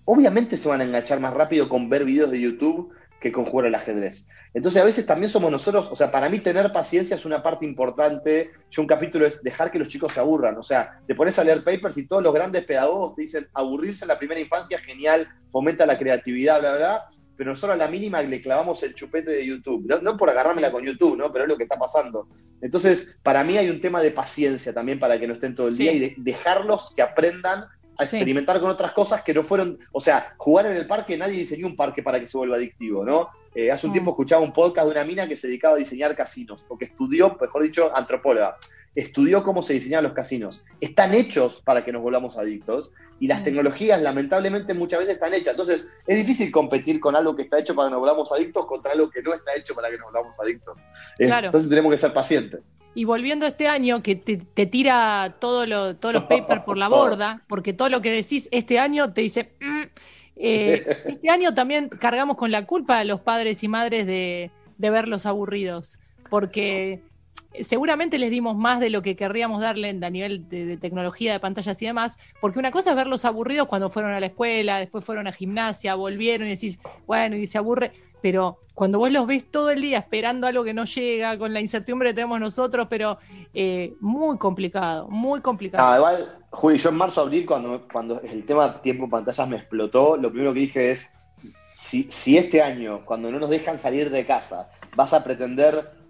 obviamente se van a enganchar más rápido con ver videos de YouTube que con jugar al ajedrez. Entonces a veces también somos nosotros, o sea, para mí tener paciencia es una parte importante. Yo un capítulo es dejar que los chicos se aburran, o sea, te pones a leer papers y todos los grandes pedagogos te dicen aburrirse en la primera infancia es genial, fomenta la creatividad, bla, bla, pero nosotros a la mínima le clavamos el chupete de YouTube. No, por agarrármela con YouTube, ¿no? Pero es lo que está pasando. Entonces, para mí hay un tema de paciencia también para que no estén todo el día y de dejarlos que aprendan a experimentar con otras cosas que no fueron, o sea, jugar en el parque, nadie diseñó un parque para que se vuelva adictivo, ¿no? Eh, hace un mm. tiempo escuchaba un podcast de una mina que se dedicaba a diseñar casinos, o que estudió, mejor dicho, antropóloga. estudió cómo se diseñan los casinos. Están hechos para que nos volvamos adictos y las tecnologías lamentablemente muchas veces están hechas. Entonces es difícil competir con algo que está hecho para que nos volvamos adictos contra algo que no está hecho para que nos volvamos adictos. Es- Claro. Entonces tenemos que ser pacientes. Y volviendo a este año, que te, te tira todo lo, todos los papers por la borda, porque todo lo que decís este año te dice, "Mm". Eh, este año también cargamos con la culpa a los padres y madres de, de verlos aburridos, porque seguramente les dimos más de lo que querríamos darle a nivel de, tecnología, de pantallas y demás, porque una cosa es verlos aburridos cuando fueron a la escuela, después fueron a gimnasia, volvieron y decís, bueno, y se aburre, pero cuando vos los ves todo el día esperando algo que no llega, con la incertidumbre que tenemos nosotros, pero eh, muy complicado, muy complicado. Ah, igual, Juli, yo en marzo, abril, cuando, cuando el tema tiempo pantallas me explotó, lo primero que dije es, si, si este año, cuando no nos dejan salir de casa, vas a pretender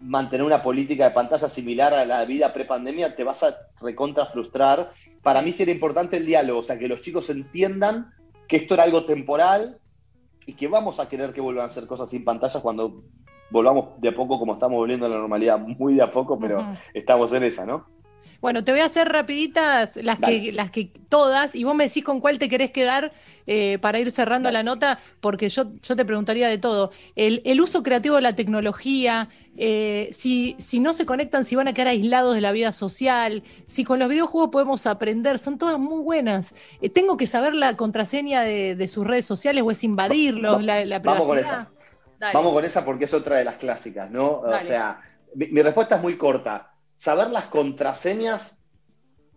mantener una política de pantalla similar a la vida prepandemia, te vas a recontra frustrar. Para mí sería importante el diálogo, o sea, que los chicos entiendan que esto era algo temporal y que vamos a querer que vuelvan a hacer cosas sin pantallas cuando volvamos de a poco como estamos volviendo a la normalidad, muy de a poco, pero estamos en esa, ¿no? Bueno, te voy a hacer rapiditas las que, las que todas, y vos me decís con cuál te querés quedar eh, para ir cerrando la nota, porque yo, yo te preguntaría de todo. El, el uso creativo de la tecnología, eh, si, si no se conectan, si van a quedar aislados de la vida social, si con los videojuegos podemos aprender, son todas muy buenas. Eh, ¿Tengo que saber la contraseña de, de sus redes sociales o es invadirlos, la, la Vamos con privacidad? esa. Dale. Vamos con esa porque es otra de las clásicas, ¿no? O sea, mi, mi respuesta es muy corta. Saber las contraseñas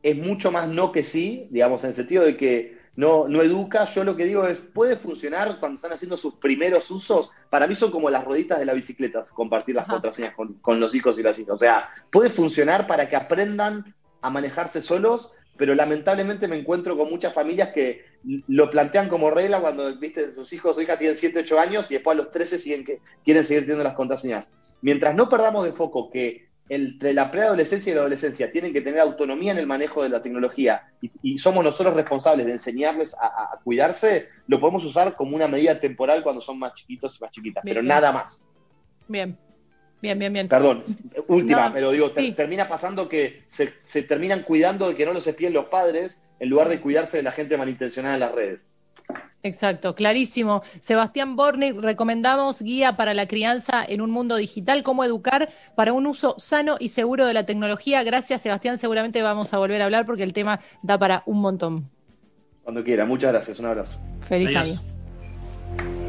es mucho más no que sí, digamos, en el sentido de que no, no educa. Yo lo que digo es, puede funcionar cuando están haciendo sus primeros usos. Para mí son como las rueditas de la bicicleta, compartir las contraseñas con, con los hijos y las hijas. O sea, puede funcionar para que aprendan a manejarse solos, pero lamentablemente me encuentro con muchas familias que lo plantean como regla cuando, viste, sus hijos o hijas tienen 7, 8 años y después a los 13 siguen que, quieren seguir teniendo las contraseñas. Mientras no perdamos de foco que entre la preadolescencia y la adolescencia tienen que tener autonomía en el manejo de la tecnología y, y somos nosotros responsables de enseñarles a, cuidarse, lo podemos usar como una medida temporal cuando son más chiquitos y más chiquitas, Bien, pero bien. nada más. Bien, bien, bien, bien. Perdón, última, No, pero digo, ter- sí. termina pasando que se, se terminan cuidando de que no los espíen los padres en lugar de cuidarse de la gente malintencionada en las redes. Exacto, clarísimo. Sebastián Bornik, recomendamos guía para la crianza en un mundo digital, cómo educar para un uso sano y seguro de la tecnología. Gracias, Sebastián. Seguramente vamos a volver a hablar porque el tema da para un montón. Cuando quiera, muchas gracias, un abrazo. Feliz Adiós. año.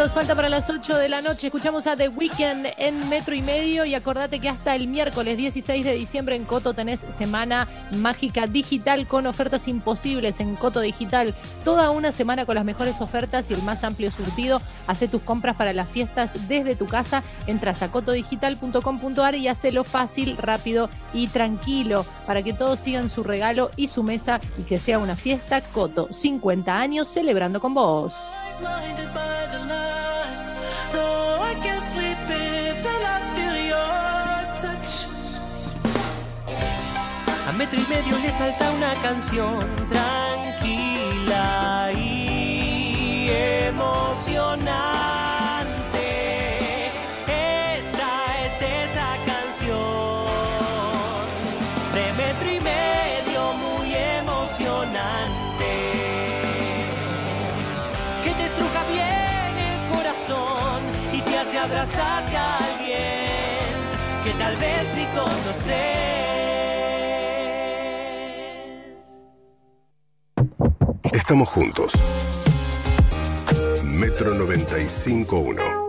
Minutos falta para las 8 de la noche. Escuchamos a The Weeknd en metro y medio. Y acordate que hasta el miércoles 16 de diciembre en Coto tenés semana mágica digital con ofertas imposibles en Coto Digital. Toda una semana con las mejores ofertas y el más amplio surtido. Hace tus compras para las fiestas desde tu casa. Entras a cotodigital.com.ar y hacelo fácil, rápido y tranquilo para que todos sigan su regalo y su mesa y que sea una fiesta Coto. 50 años celebrando con vos. A metro y medio le falta una canción tranquila y emocionante. Abrazarte a alguien que tal vez ni conoces. Estamos juntos. Metro 95.1.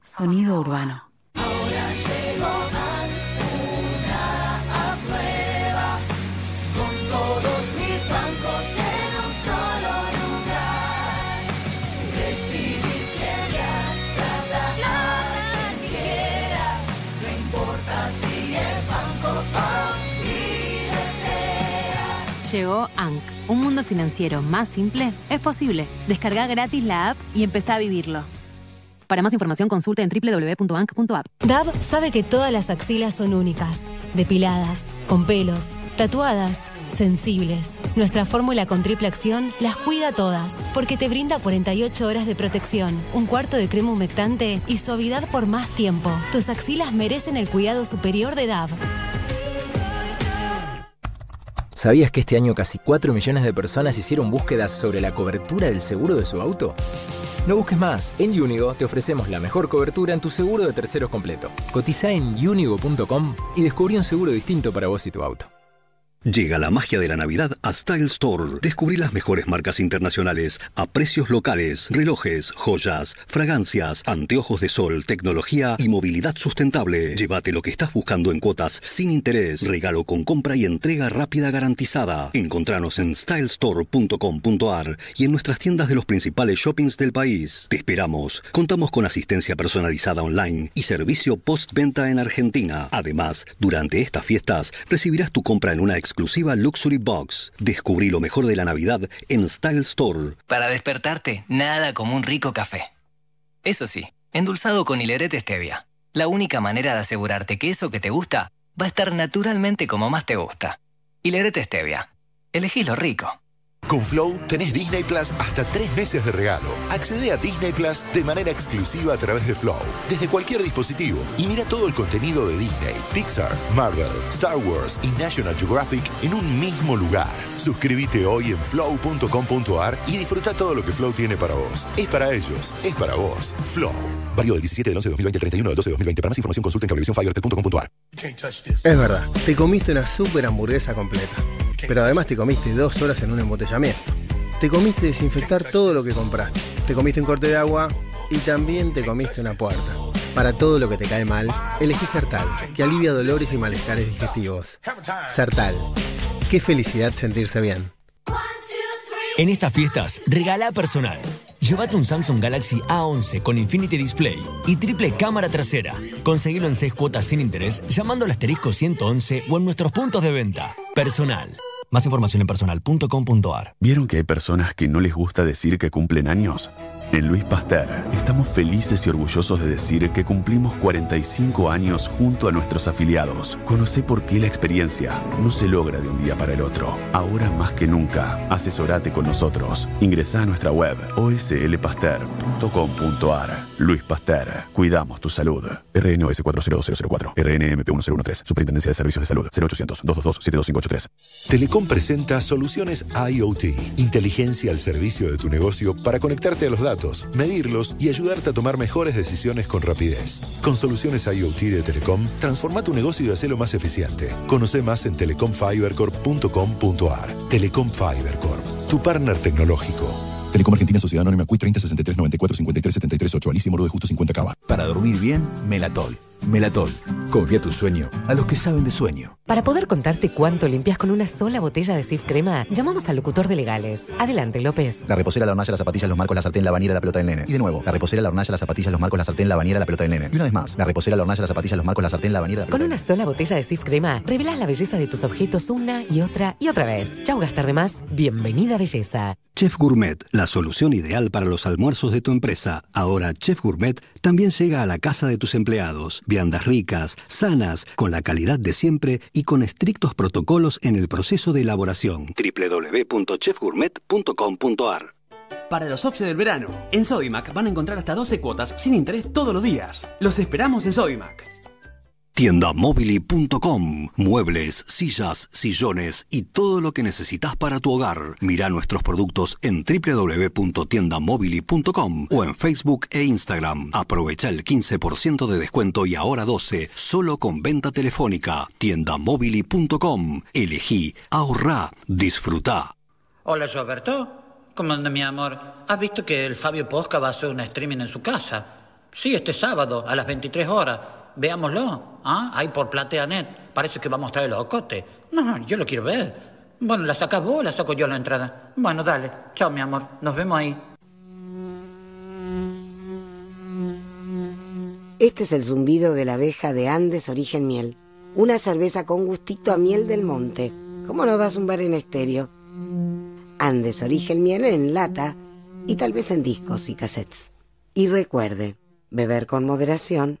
Sonido urbano. Un mundo financiero más simple, es posible. Descarga gratis la app y empezá a vivirlo. Para más información consulta en www.anc.app. Dab sabe que todas las axilas son únicas, depiladas, con pelos, tatuadas, sensibles. Nuestra fórmula con triple acción las cuida todas, porque te brinda 48 horas de protección, un cuarto de crema humectante y suavidad por más tiempo. Tus axilas merecen el cuidado superior de Dab. ¿Sabías que este año casi 4 millones de personas hicieron búsquedas sobre la cobertura del seguro de su auto? No busques más. En Unigo te ofrecemos la mejor cobertura en tu seguro de terceros completo. Cotiza en unigo.com y descubrí un seguro distinto para vos y tu auto. Llega la magia de la Navidad a Style Store. Descubrí las mejores marcas internacionales a precios locales, relojes, joyas, fragancias, anteojos de sol, tecnología y movilidad sustentable. Llévate lo que estás buscando en cuotas sin interés, regalo con compra y entrega rápida garantizada. Encontranos en stylestore.com.ar y en nuestras tiendas de los principales shoppings del país. Te esperamos. Contamos con asistencia personalizada online y servicio postventa en Argentina. Además, durante estas fiestas recibirás tu compra en una exclusiva Luxury Box. Descubrí lo mejor de la Navidad en Style Store. Para despertarte, nada como un rico café. Eso sí, endulzado con hilerete stevia. La única manera de asegurarte que eso que te gusta va a estar naturalmente como más te gusta. Hilerete stevia. Elegí lo rico. Con Flow tenés Disney Plus hasta tres meses de regalo. Accede a Disney Plus de manera exclusiva a través de Flow, desde cualquier dispositivo, y mira todo el contenido de Disney, Pixar, Marvel, Star Wars y National Geographic en un mismo lugar. Suscríbete hoy en flow.com.ar y disfruta todo lo que Flow tiene para vos. Es para ellos, es para vos. Flow. Válido del 17 del 11 de 2020 al 31 del 12 de 2020. Para más información consulta en cablevisiónfiberte.com.ar. Es verdad, te comiste una super hamburguesa completa. Pero además te comiste dos horas en un embotellamiento. Te comiste desinfectar todo lo que compraste. Te comiste un corte de agua y también te comiste una puerta. Para todo lo que te cae mal, elegí Sertal, que alivia dolores y malestares digestivos. Sertal. Qué felicidad sentirse bien. En estas fiestas, regala personal. Llévate un Samsung Galaxy A11 con Infinity Display y triple cámara trasera. Conseguilo en 6 cuotas sin interés llamando al asterisco 111 o en nuestros puntos de venta. Personal. Más información en personal.com.ar. ¿Vieron que hay personas que no les gusta decir que cumplen años? En Luis Pasteur estamos felices y orgullosos de decir que cumplimos 45 años junto a nuestros afiliados. Conoce por qué la experiencia no se logra de un día para el otro. Ahora más que nunca, asesorate con nosotros. Ingresa a nuestra web oslpasteur.com.ar. Luis Pasteur, cuidamos tu salud. RNOS 40004, RNMP 1013, Superintendencia de Servicios de Salud, 0800 222 72583. Telecom presenta soluciones IoT, inteligencia al servicio de tu negocio para conectarte a los datos, medirlos y ayudarte a tomar mejores decisiones con rapidez. Con soluciones IoT de Telecom, transforma tu negocio y hacelo más eficiente. Conoce más en telecomfibercorp.com.ar. Telecom Fiber Corp, tu partner tecnológico. Telecom Argentina Sociedad Anónima CUI 30 63 94 53 73 8 Alicia Moro de Justo 50 Cava. Para dormir bien, Melatol. Melatol. Confía tu sueño a los que saben de sueño. Para poder contarte cuánto limpias con una sola botella de Sif Crema, llamamos al locutor de legales. Adelante, López. La reposera, la hornalla, las zapatillas, los marcos, la sartén, la bañera, la pelota del nene. Y de nuevo, la reposera, la hornalla, las zapatillas, los marcos, la sartén, la bañera, la pelota del nene. Y una vez más, la reposera, la hornalla, las zapatillas, los marcos, la sartén, la bañera, la pelota Con una sola botella de Sif Crema, revelas la belleza de tus objetos una y otra y otra vez. Chau, gastar de más. Bienvenida, belleza. Chef Gourmet, la solución ideal para los almuerzos de tu empresa. Ahora Chef Gourmet también llega a la casa de tus empleados. Viandas ricas, sanas, con la calidad de siempre y con estrictos protocolos en el proceso de elaboración. www.chefgourmet.com.ar Para los OPSE del verano, en Sodimac van a encontrar hasta 12 cuotas sin interés todos los días. Los esperamos en Sodimac. Tiendamobili.com Muebles, sillas, sillones y todo lo que necesitas para tu hogar. Mira nuestros productos en www.tiendamobili.com o en Facebook e Instagram. Aprovecha el 15% de descuento y ahora 12 solo con venta telefónica. Tiendamobili.com Elegí, ahorrá, disfruta. Hola, Roberto. ¿Cómo anda, mi amor? ¿Has visto que el Fabio Posca va a hacer un streaming en su casa? Sí, este sábado, a las 23 horas. Veámoslo. ¿Ah? Ahí por PlateaNet. Parece que va a mostrar el ocote. No, yo lo quiero ver. Bueno, ¿la sacas vos o la saco yo la entrada? Bueno, dale. Chao, mi amor. Nos vemos ahí. Este es el zumbido de la abeja de Andes Origen Miel. Una cerveza con gustito a miel del monte. ¿Cómo no va a zumbar en estéreo? Andes Origen Miel en lata y tal vez en discos y cassettes. Y recuerde, beber con moderación,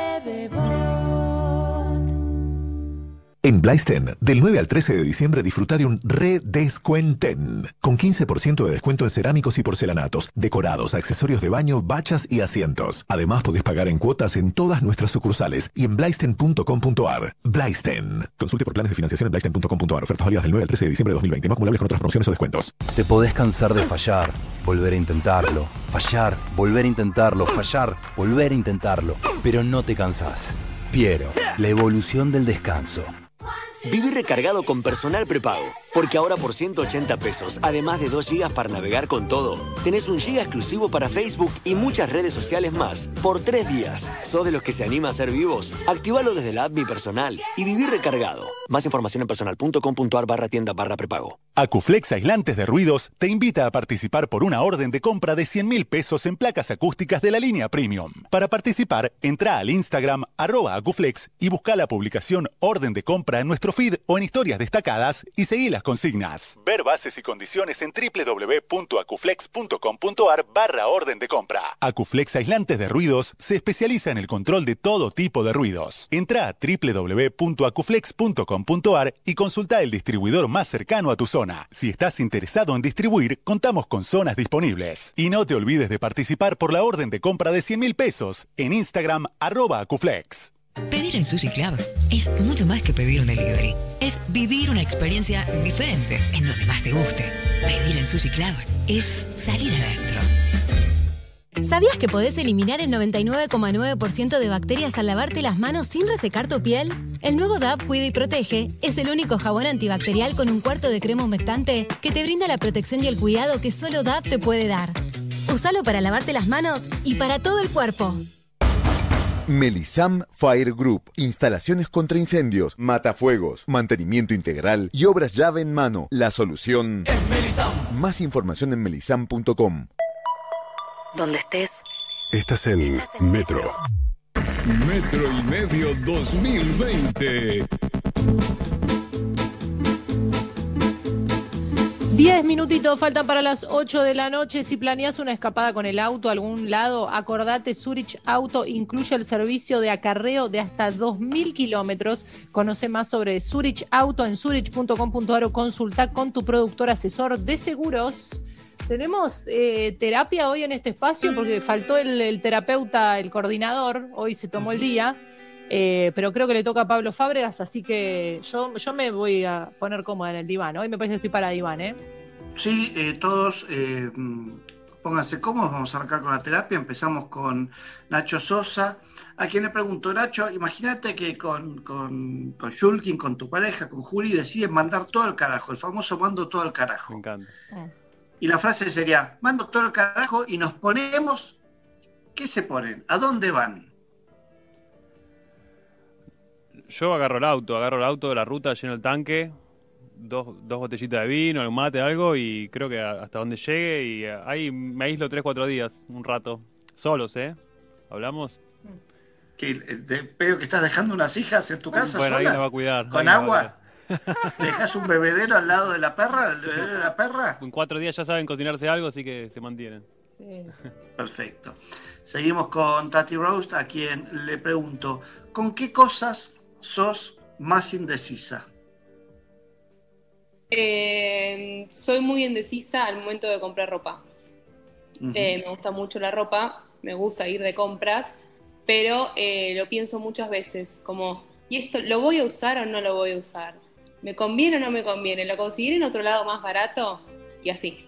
baby. En Blaisten, del 9 al 13 de diciembre disfruta de un redescuenten, con 15% de descuento en cerámicos y porcelanatos, decorados, accesorios de baño, bachas y asientos. Además podés pagar en cuotas en todas nuestras sucursales y en blaisten.com.ar. Blaisten. Consulte por planes de financiación en blaisten.com.ar. Ofertas válidas del 9 al 13 de diciembre de 2020. No acumulables con otras promociones o descuentos. Te podés cansar de fallar, volver a intentarlo, fallar, volver a intentarlo, fallar, volver a intentarlo, pero no te cansás. Piero, la evolución del descanso. One Viví recargado con personal prepago, porque ahora por 180 pesos, además de 2 gigas para navegar con todo, tenés un giga exclusivo para Facebook y muchas redes sociales más, por 3 días. ¿Sos de los que se anima a ser vivos? Activalo desde la app Mi Personal y viví recargado. Más información en personal.com.ar barra tienda barra prepago. Acuflex Aislantes de Ruidos te invita a participar por una orden de compra de 100 mil pesos en placas acústicas de la línea Premium. Para participar, entra al Instagram arroba Acuflex y busca la publicación Orden de compra en nuestro feed o en historias destacadas y seguí las consignas. Ver bases y condiciones en www.acuflex.com.ar barra orden de compra. Acuflex Aislantes de Ruidos se especializa en el control de todo tipo de ruidos. Entra a www.acuflex.com.ar y consulta el distribuidor más cercano a tu zona. Si estás interesado en distribuir, contamos con zonas disponibles. Y no te olvides de participar por la orden de compra de 100 mil pesos en Instagram arroba Acuflex. Pedir en Sushi Club es mucho más que pedir un delivery. Es vivir una experiencia diferente en donde más te guste. Pedir en Sushi Club es salir adentro. ¿Sabías que podés eliminar el 99,9% de bacterias al lavarte las manos sin resecar tu piel? El nuevo DAP Cuida y Protege es el único jabón antibacterial con un cuarto de crema humectante que te brinda la protección y el cuidado que solo DAP te puede dar. Usalo para lavarte las manos y para todo el cuerpo. Melisam Fire Group. Instalaciones contra incendios, matafuegos, mantenimiento integral y obras llave en mano. La solución. Más información en melisam.com. Donde estés, Estás en Metro. Metro y Medio 2020. 10 minutitos faltan para las 8 de la noche. Si planeas una escapada con el auto a algún lado, acordate, Zurich Auto incluye el servicio de acarreo de hasta 2.000 kilómetros. Conoce más sobre Zurich Auto en zurich.com.ar o consulta con tu productor asesor de seguros. Tenemos eh, terapia hoy en este espacio porque faltó el, el terapeuta, el coordinador, hoy se tomó el día. Eh, pero creo que le toca a Pablo Fábregas, así que yo, yo me voy a poner cómoda en el diván. Hoy me parece que estoy para diván, ¿eh? Sí, eh, todos eh, mm, pónganse cómodos, vamos a arrancar con la terapia. Empezamos con Nacho Sosa, a quien le pregunto, Nacho, imagínate que con, con, con Shulkin, con tu pareja, con Juli, deciden mandar todo el carajo, el famoso mando todo el carajo. Me encanta. Y la frase sería, mando todo el carajo y nos ponemos, ¿qué se ponen? ¿A dónde van? Yo agarro el auto, agarro el auto de la ruta, lleno el tanque, dos, dos botellitas de vino, un mate, algo, y creo que hasta donde llegue, y eh, ahí me aíslo 3-4 días, un rato. Solos, ¿eh? ¿Hablamos? Que, eh, te- veo que estás dejando unas hijas en tu casa bueno, ahí solas, la va a cuidar. con ahí agua. ¿Dejas un bebedero al lado de la perra? ¿El bebedero de la perra? En cuatro días ya saben cocinarse algo, así que se mantienen. Perfecto. Seguimos con Tati Roast, a quien le pregunto, ¿con qué cosas sos más indecisa? Eh, soy muy indecisa al momento de comprar ropa. Eh, me gusta mucho la ropa, me gusta ir de compras, pero eh, lo pienso muchas veces, como, ¿y esto lo voy a usar o no lo voy a usar? ¿Me conviene o no me conviene? ¿Lo conseguiré en otro lado más barato? Y así.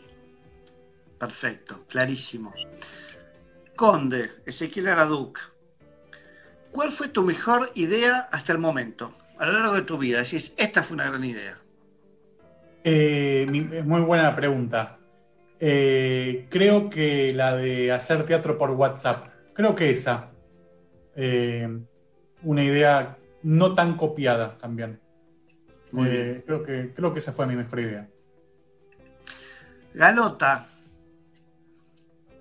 Perfecto, clarísimo. Conde, Ezequiel Araduc, ¿cuál fue tu mejor idea hasta el momento? A lo largo de tu vida, decís, esta fue una gran idea. Eh, muy buena la pregunta. Eh, creo que la de hacer teatro por WhatsApp, creo que esa. Eh, una idea no tan copiada también. Muy Eh, creo, que, creo que esa fue mi mejor idea. Galota,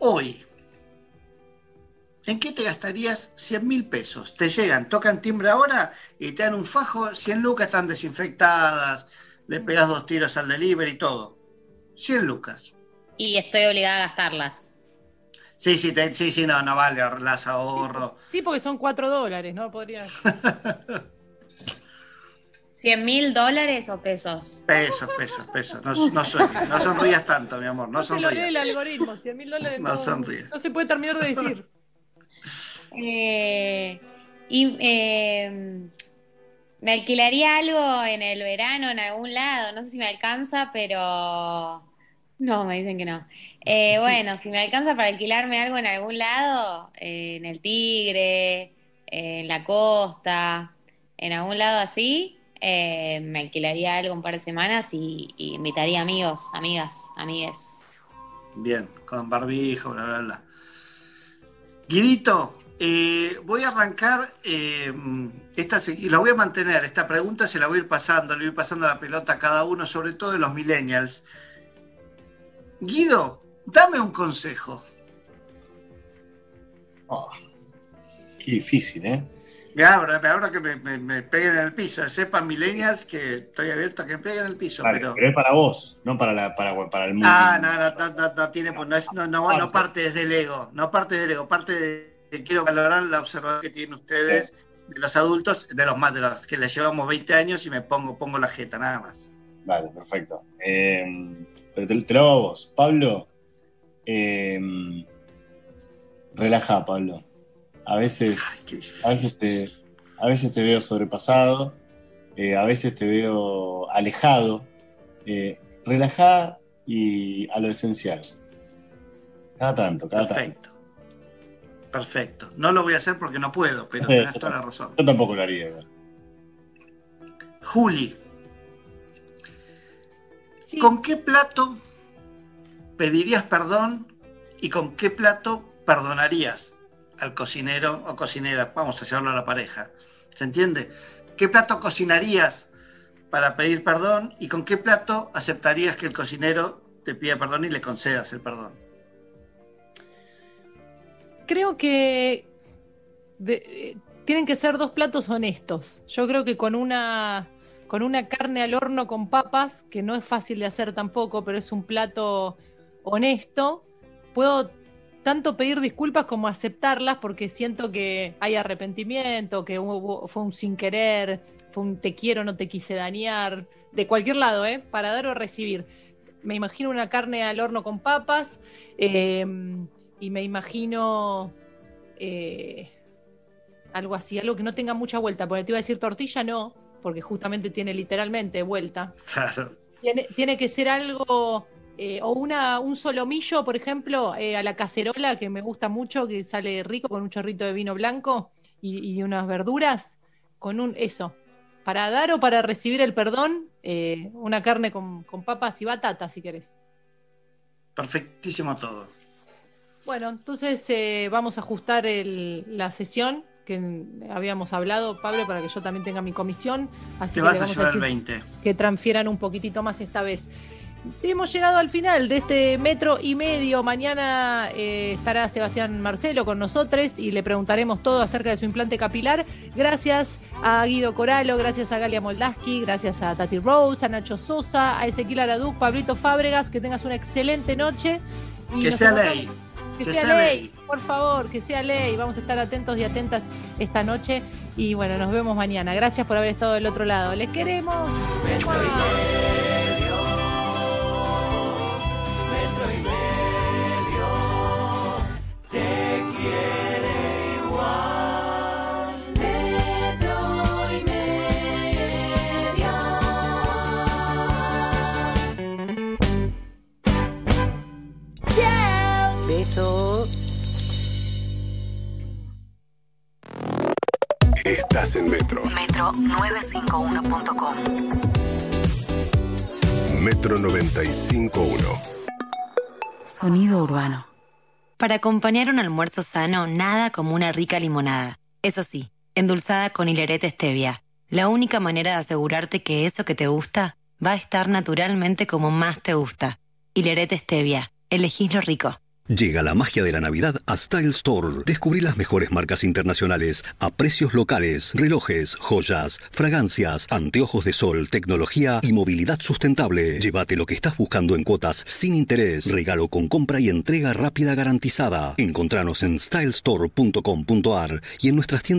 hoy, ¿en qué te gastarías 100 mil pesos? Te llegan, tocan timbre ahora y te dan un fajo, 100 lucas están desinfectadas, le pegas dos tiros al delivery y todo. 100 lucas. Y estoy obligada a gastarlas. Sí, sí, te- sí, sí, no, no vale, las ahorro. Sí, porque son 4 dólares, ¿no? Podría. ¿100 mil dólares o pesos? Pesos, pesos, pesos. No, no, sonrías, no sonrías tanto, mi amor, no No se lo lee el sonrías. algoritmo, 100 mil dólares. No sonríe. no se puede terminar de decir. Eh, y eh, me alquilaría algo en el verano en algún lado. No sé si me alcanza, pero no, me dicen que no. Eh, bueno, si me alcanza para alquilarme algo en algún lado, eh, en el Tigre, eh, en la costa, en algún lado así, me alquilaría algo un par de semanas y, y invitaría amigos, amigas, amigues. Bien, con barbijo, bla, bla, bla. Guidito, eh, voy a arrancar, eh, esta, y la voy a mantener, esta pregunta se la voy a ir pasando, le voy a ir pasando la pelota a cada uno, sobre todo de los millennials. Guido, dame un consejo. Qué difícil, ¿eh? Me abro, me abro que me, me- me peguen en el piso. Sepan millennials que estoy abierto a que me peguen en el piso, Vale, pero... pero es para vos, no para, la, para, para el mundo. Ah, no, no, no, no, no tiene, no, no, no, no parte desde el ego, no parte desde el ego, parte de que quiero valorar la observación que tienen ustedes de los adultos, de los más de los que les llevamos 20 años y me pongo, pongo la jeta, nada más. Vale, perfecto. Eh, pero te, te lo hago a vos. Pablo, eh, relaja, Pablo. A veces, a veces, te, a veces te veo sobrepasado, eh, a veces te veo alejado. Eh, relajá y a lo esencial. Cada tanto, cada Perfecto. Perfecto. No lo voy a hacer porque no puedo, pero tenés yo toda la tampoco. razón. Yo tampoco lo haría. Juli, ¿con qué plato pedirías perdón y con qué plato perdonarías al cocinero o cocinera? Vamos a llevarlo a la pareja. ¿Se entiende? ¿Qué plato cocinarías para pedir perdón y con qué plato aceptarías que el cocinero te pida perdón y le concedas el perdón? Creo que eh, tienen que ser dos platos honestos. Yo creo que con una, con una carne al horno con papas, que no es fácil de hacer tampoco, pero es un plato honesto, puedo tanto pedir disculpas como aceptarlas porque siento que hay arrepentimiento, que hubo- fue un sin querer, fue un te quiero, no te quise dañar, de cualquier lado, ¿eh? Para dar o recibir. Me imagino una carne al horno con papas eh, y me imagino eh, algo así, algo que no tenga mucha vuelta, porque te iba a decir tortilla, no, porque justamente tiene literalmente vuelta. Claro. Tiene, tiene que ser algo, eh, o una, un solomillo, por ejemplo, eh, a la cacerola, que me gusta mucho, que sale rico con un chorrito de vino blanco y, y unas verduras, con un eso. Para dar o para recibir el perdón, una carne con, con papas y batata, si querés. Perfectísimo todo. Bueno, entonces eh, vamos a ajustar el- la sesión que habíamos hablado, Pablo, para que yo también tenga mi comisión. Así Te que vas le a vamos llevar el decir 20. que transfieran un poquitito más esta vez. Hemos llegado al final de este metro y medio. Mañana eh, estará Sebastián Marcelo con nosotros y le preguntaremos todo acerca de su implante capilar. Gracias a Guido Coralo, gracias a Galia Moldaski, gracias a Tati Rose, a Nacho Sosa, a Ezequiel Araduc, Pablito Fábregas. Que tengas una excelente noche. y Que sea encontramos- ley. Que, Que sea, ley. por favor, que sea ley. Vamos a estar atentos y atentas esta noche. Y bueno, nos vemos mañana. Gracias por haber estado del otro lado. Les queremos. Estás en Metro. Metro951.com. Metro 95.1. Sonido urbano. Para acompañar un almuerzo sano, nada como una rica limonada. Eso sí, endulzada con hilerete stevia. La única manera de asegurarte que eso que te gusta va a estar naturalmente como más te gusta. Hilerete stevia. Elegís lo rico. Llega la magia de la Navidad a Style Store. Descubrí las mejores marcas internacionales a precios locales, relojes, joyas, fragancias, anteojos de sol, tecnología y movilidad sustentable. Llévate lo que estás buscando en cuotas sin interés, regalo con compra y entrega rápida garantizada. Encontranos en stylestore.com.ar y en nuestras tiendas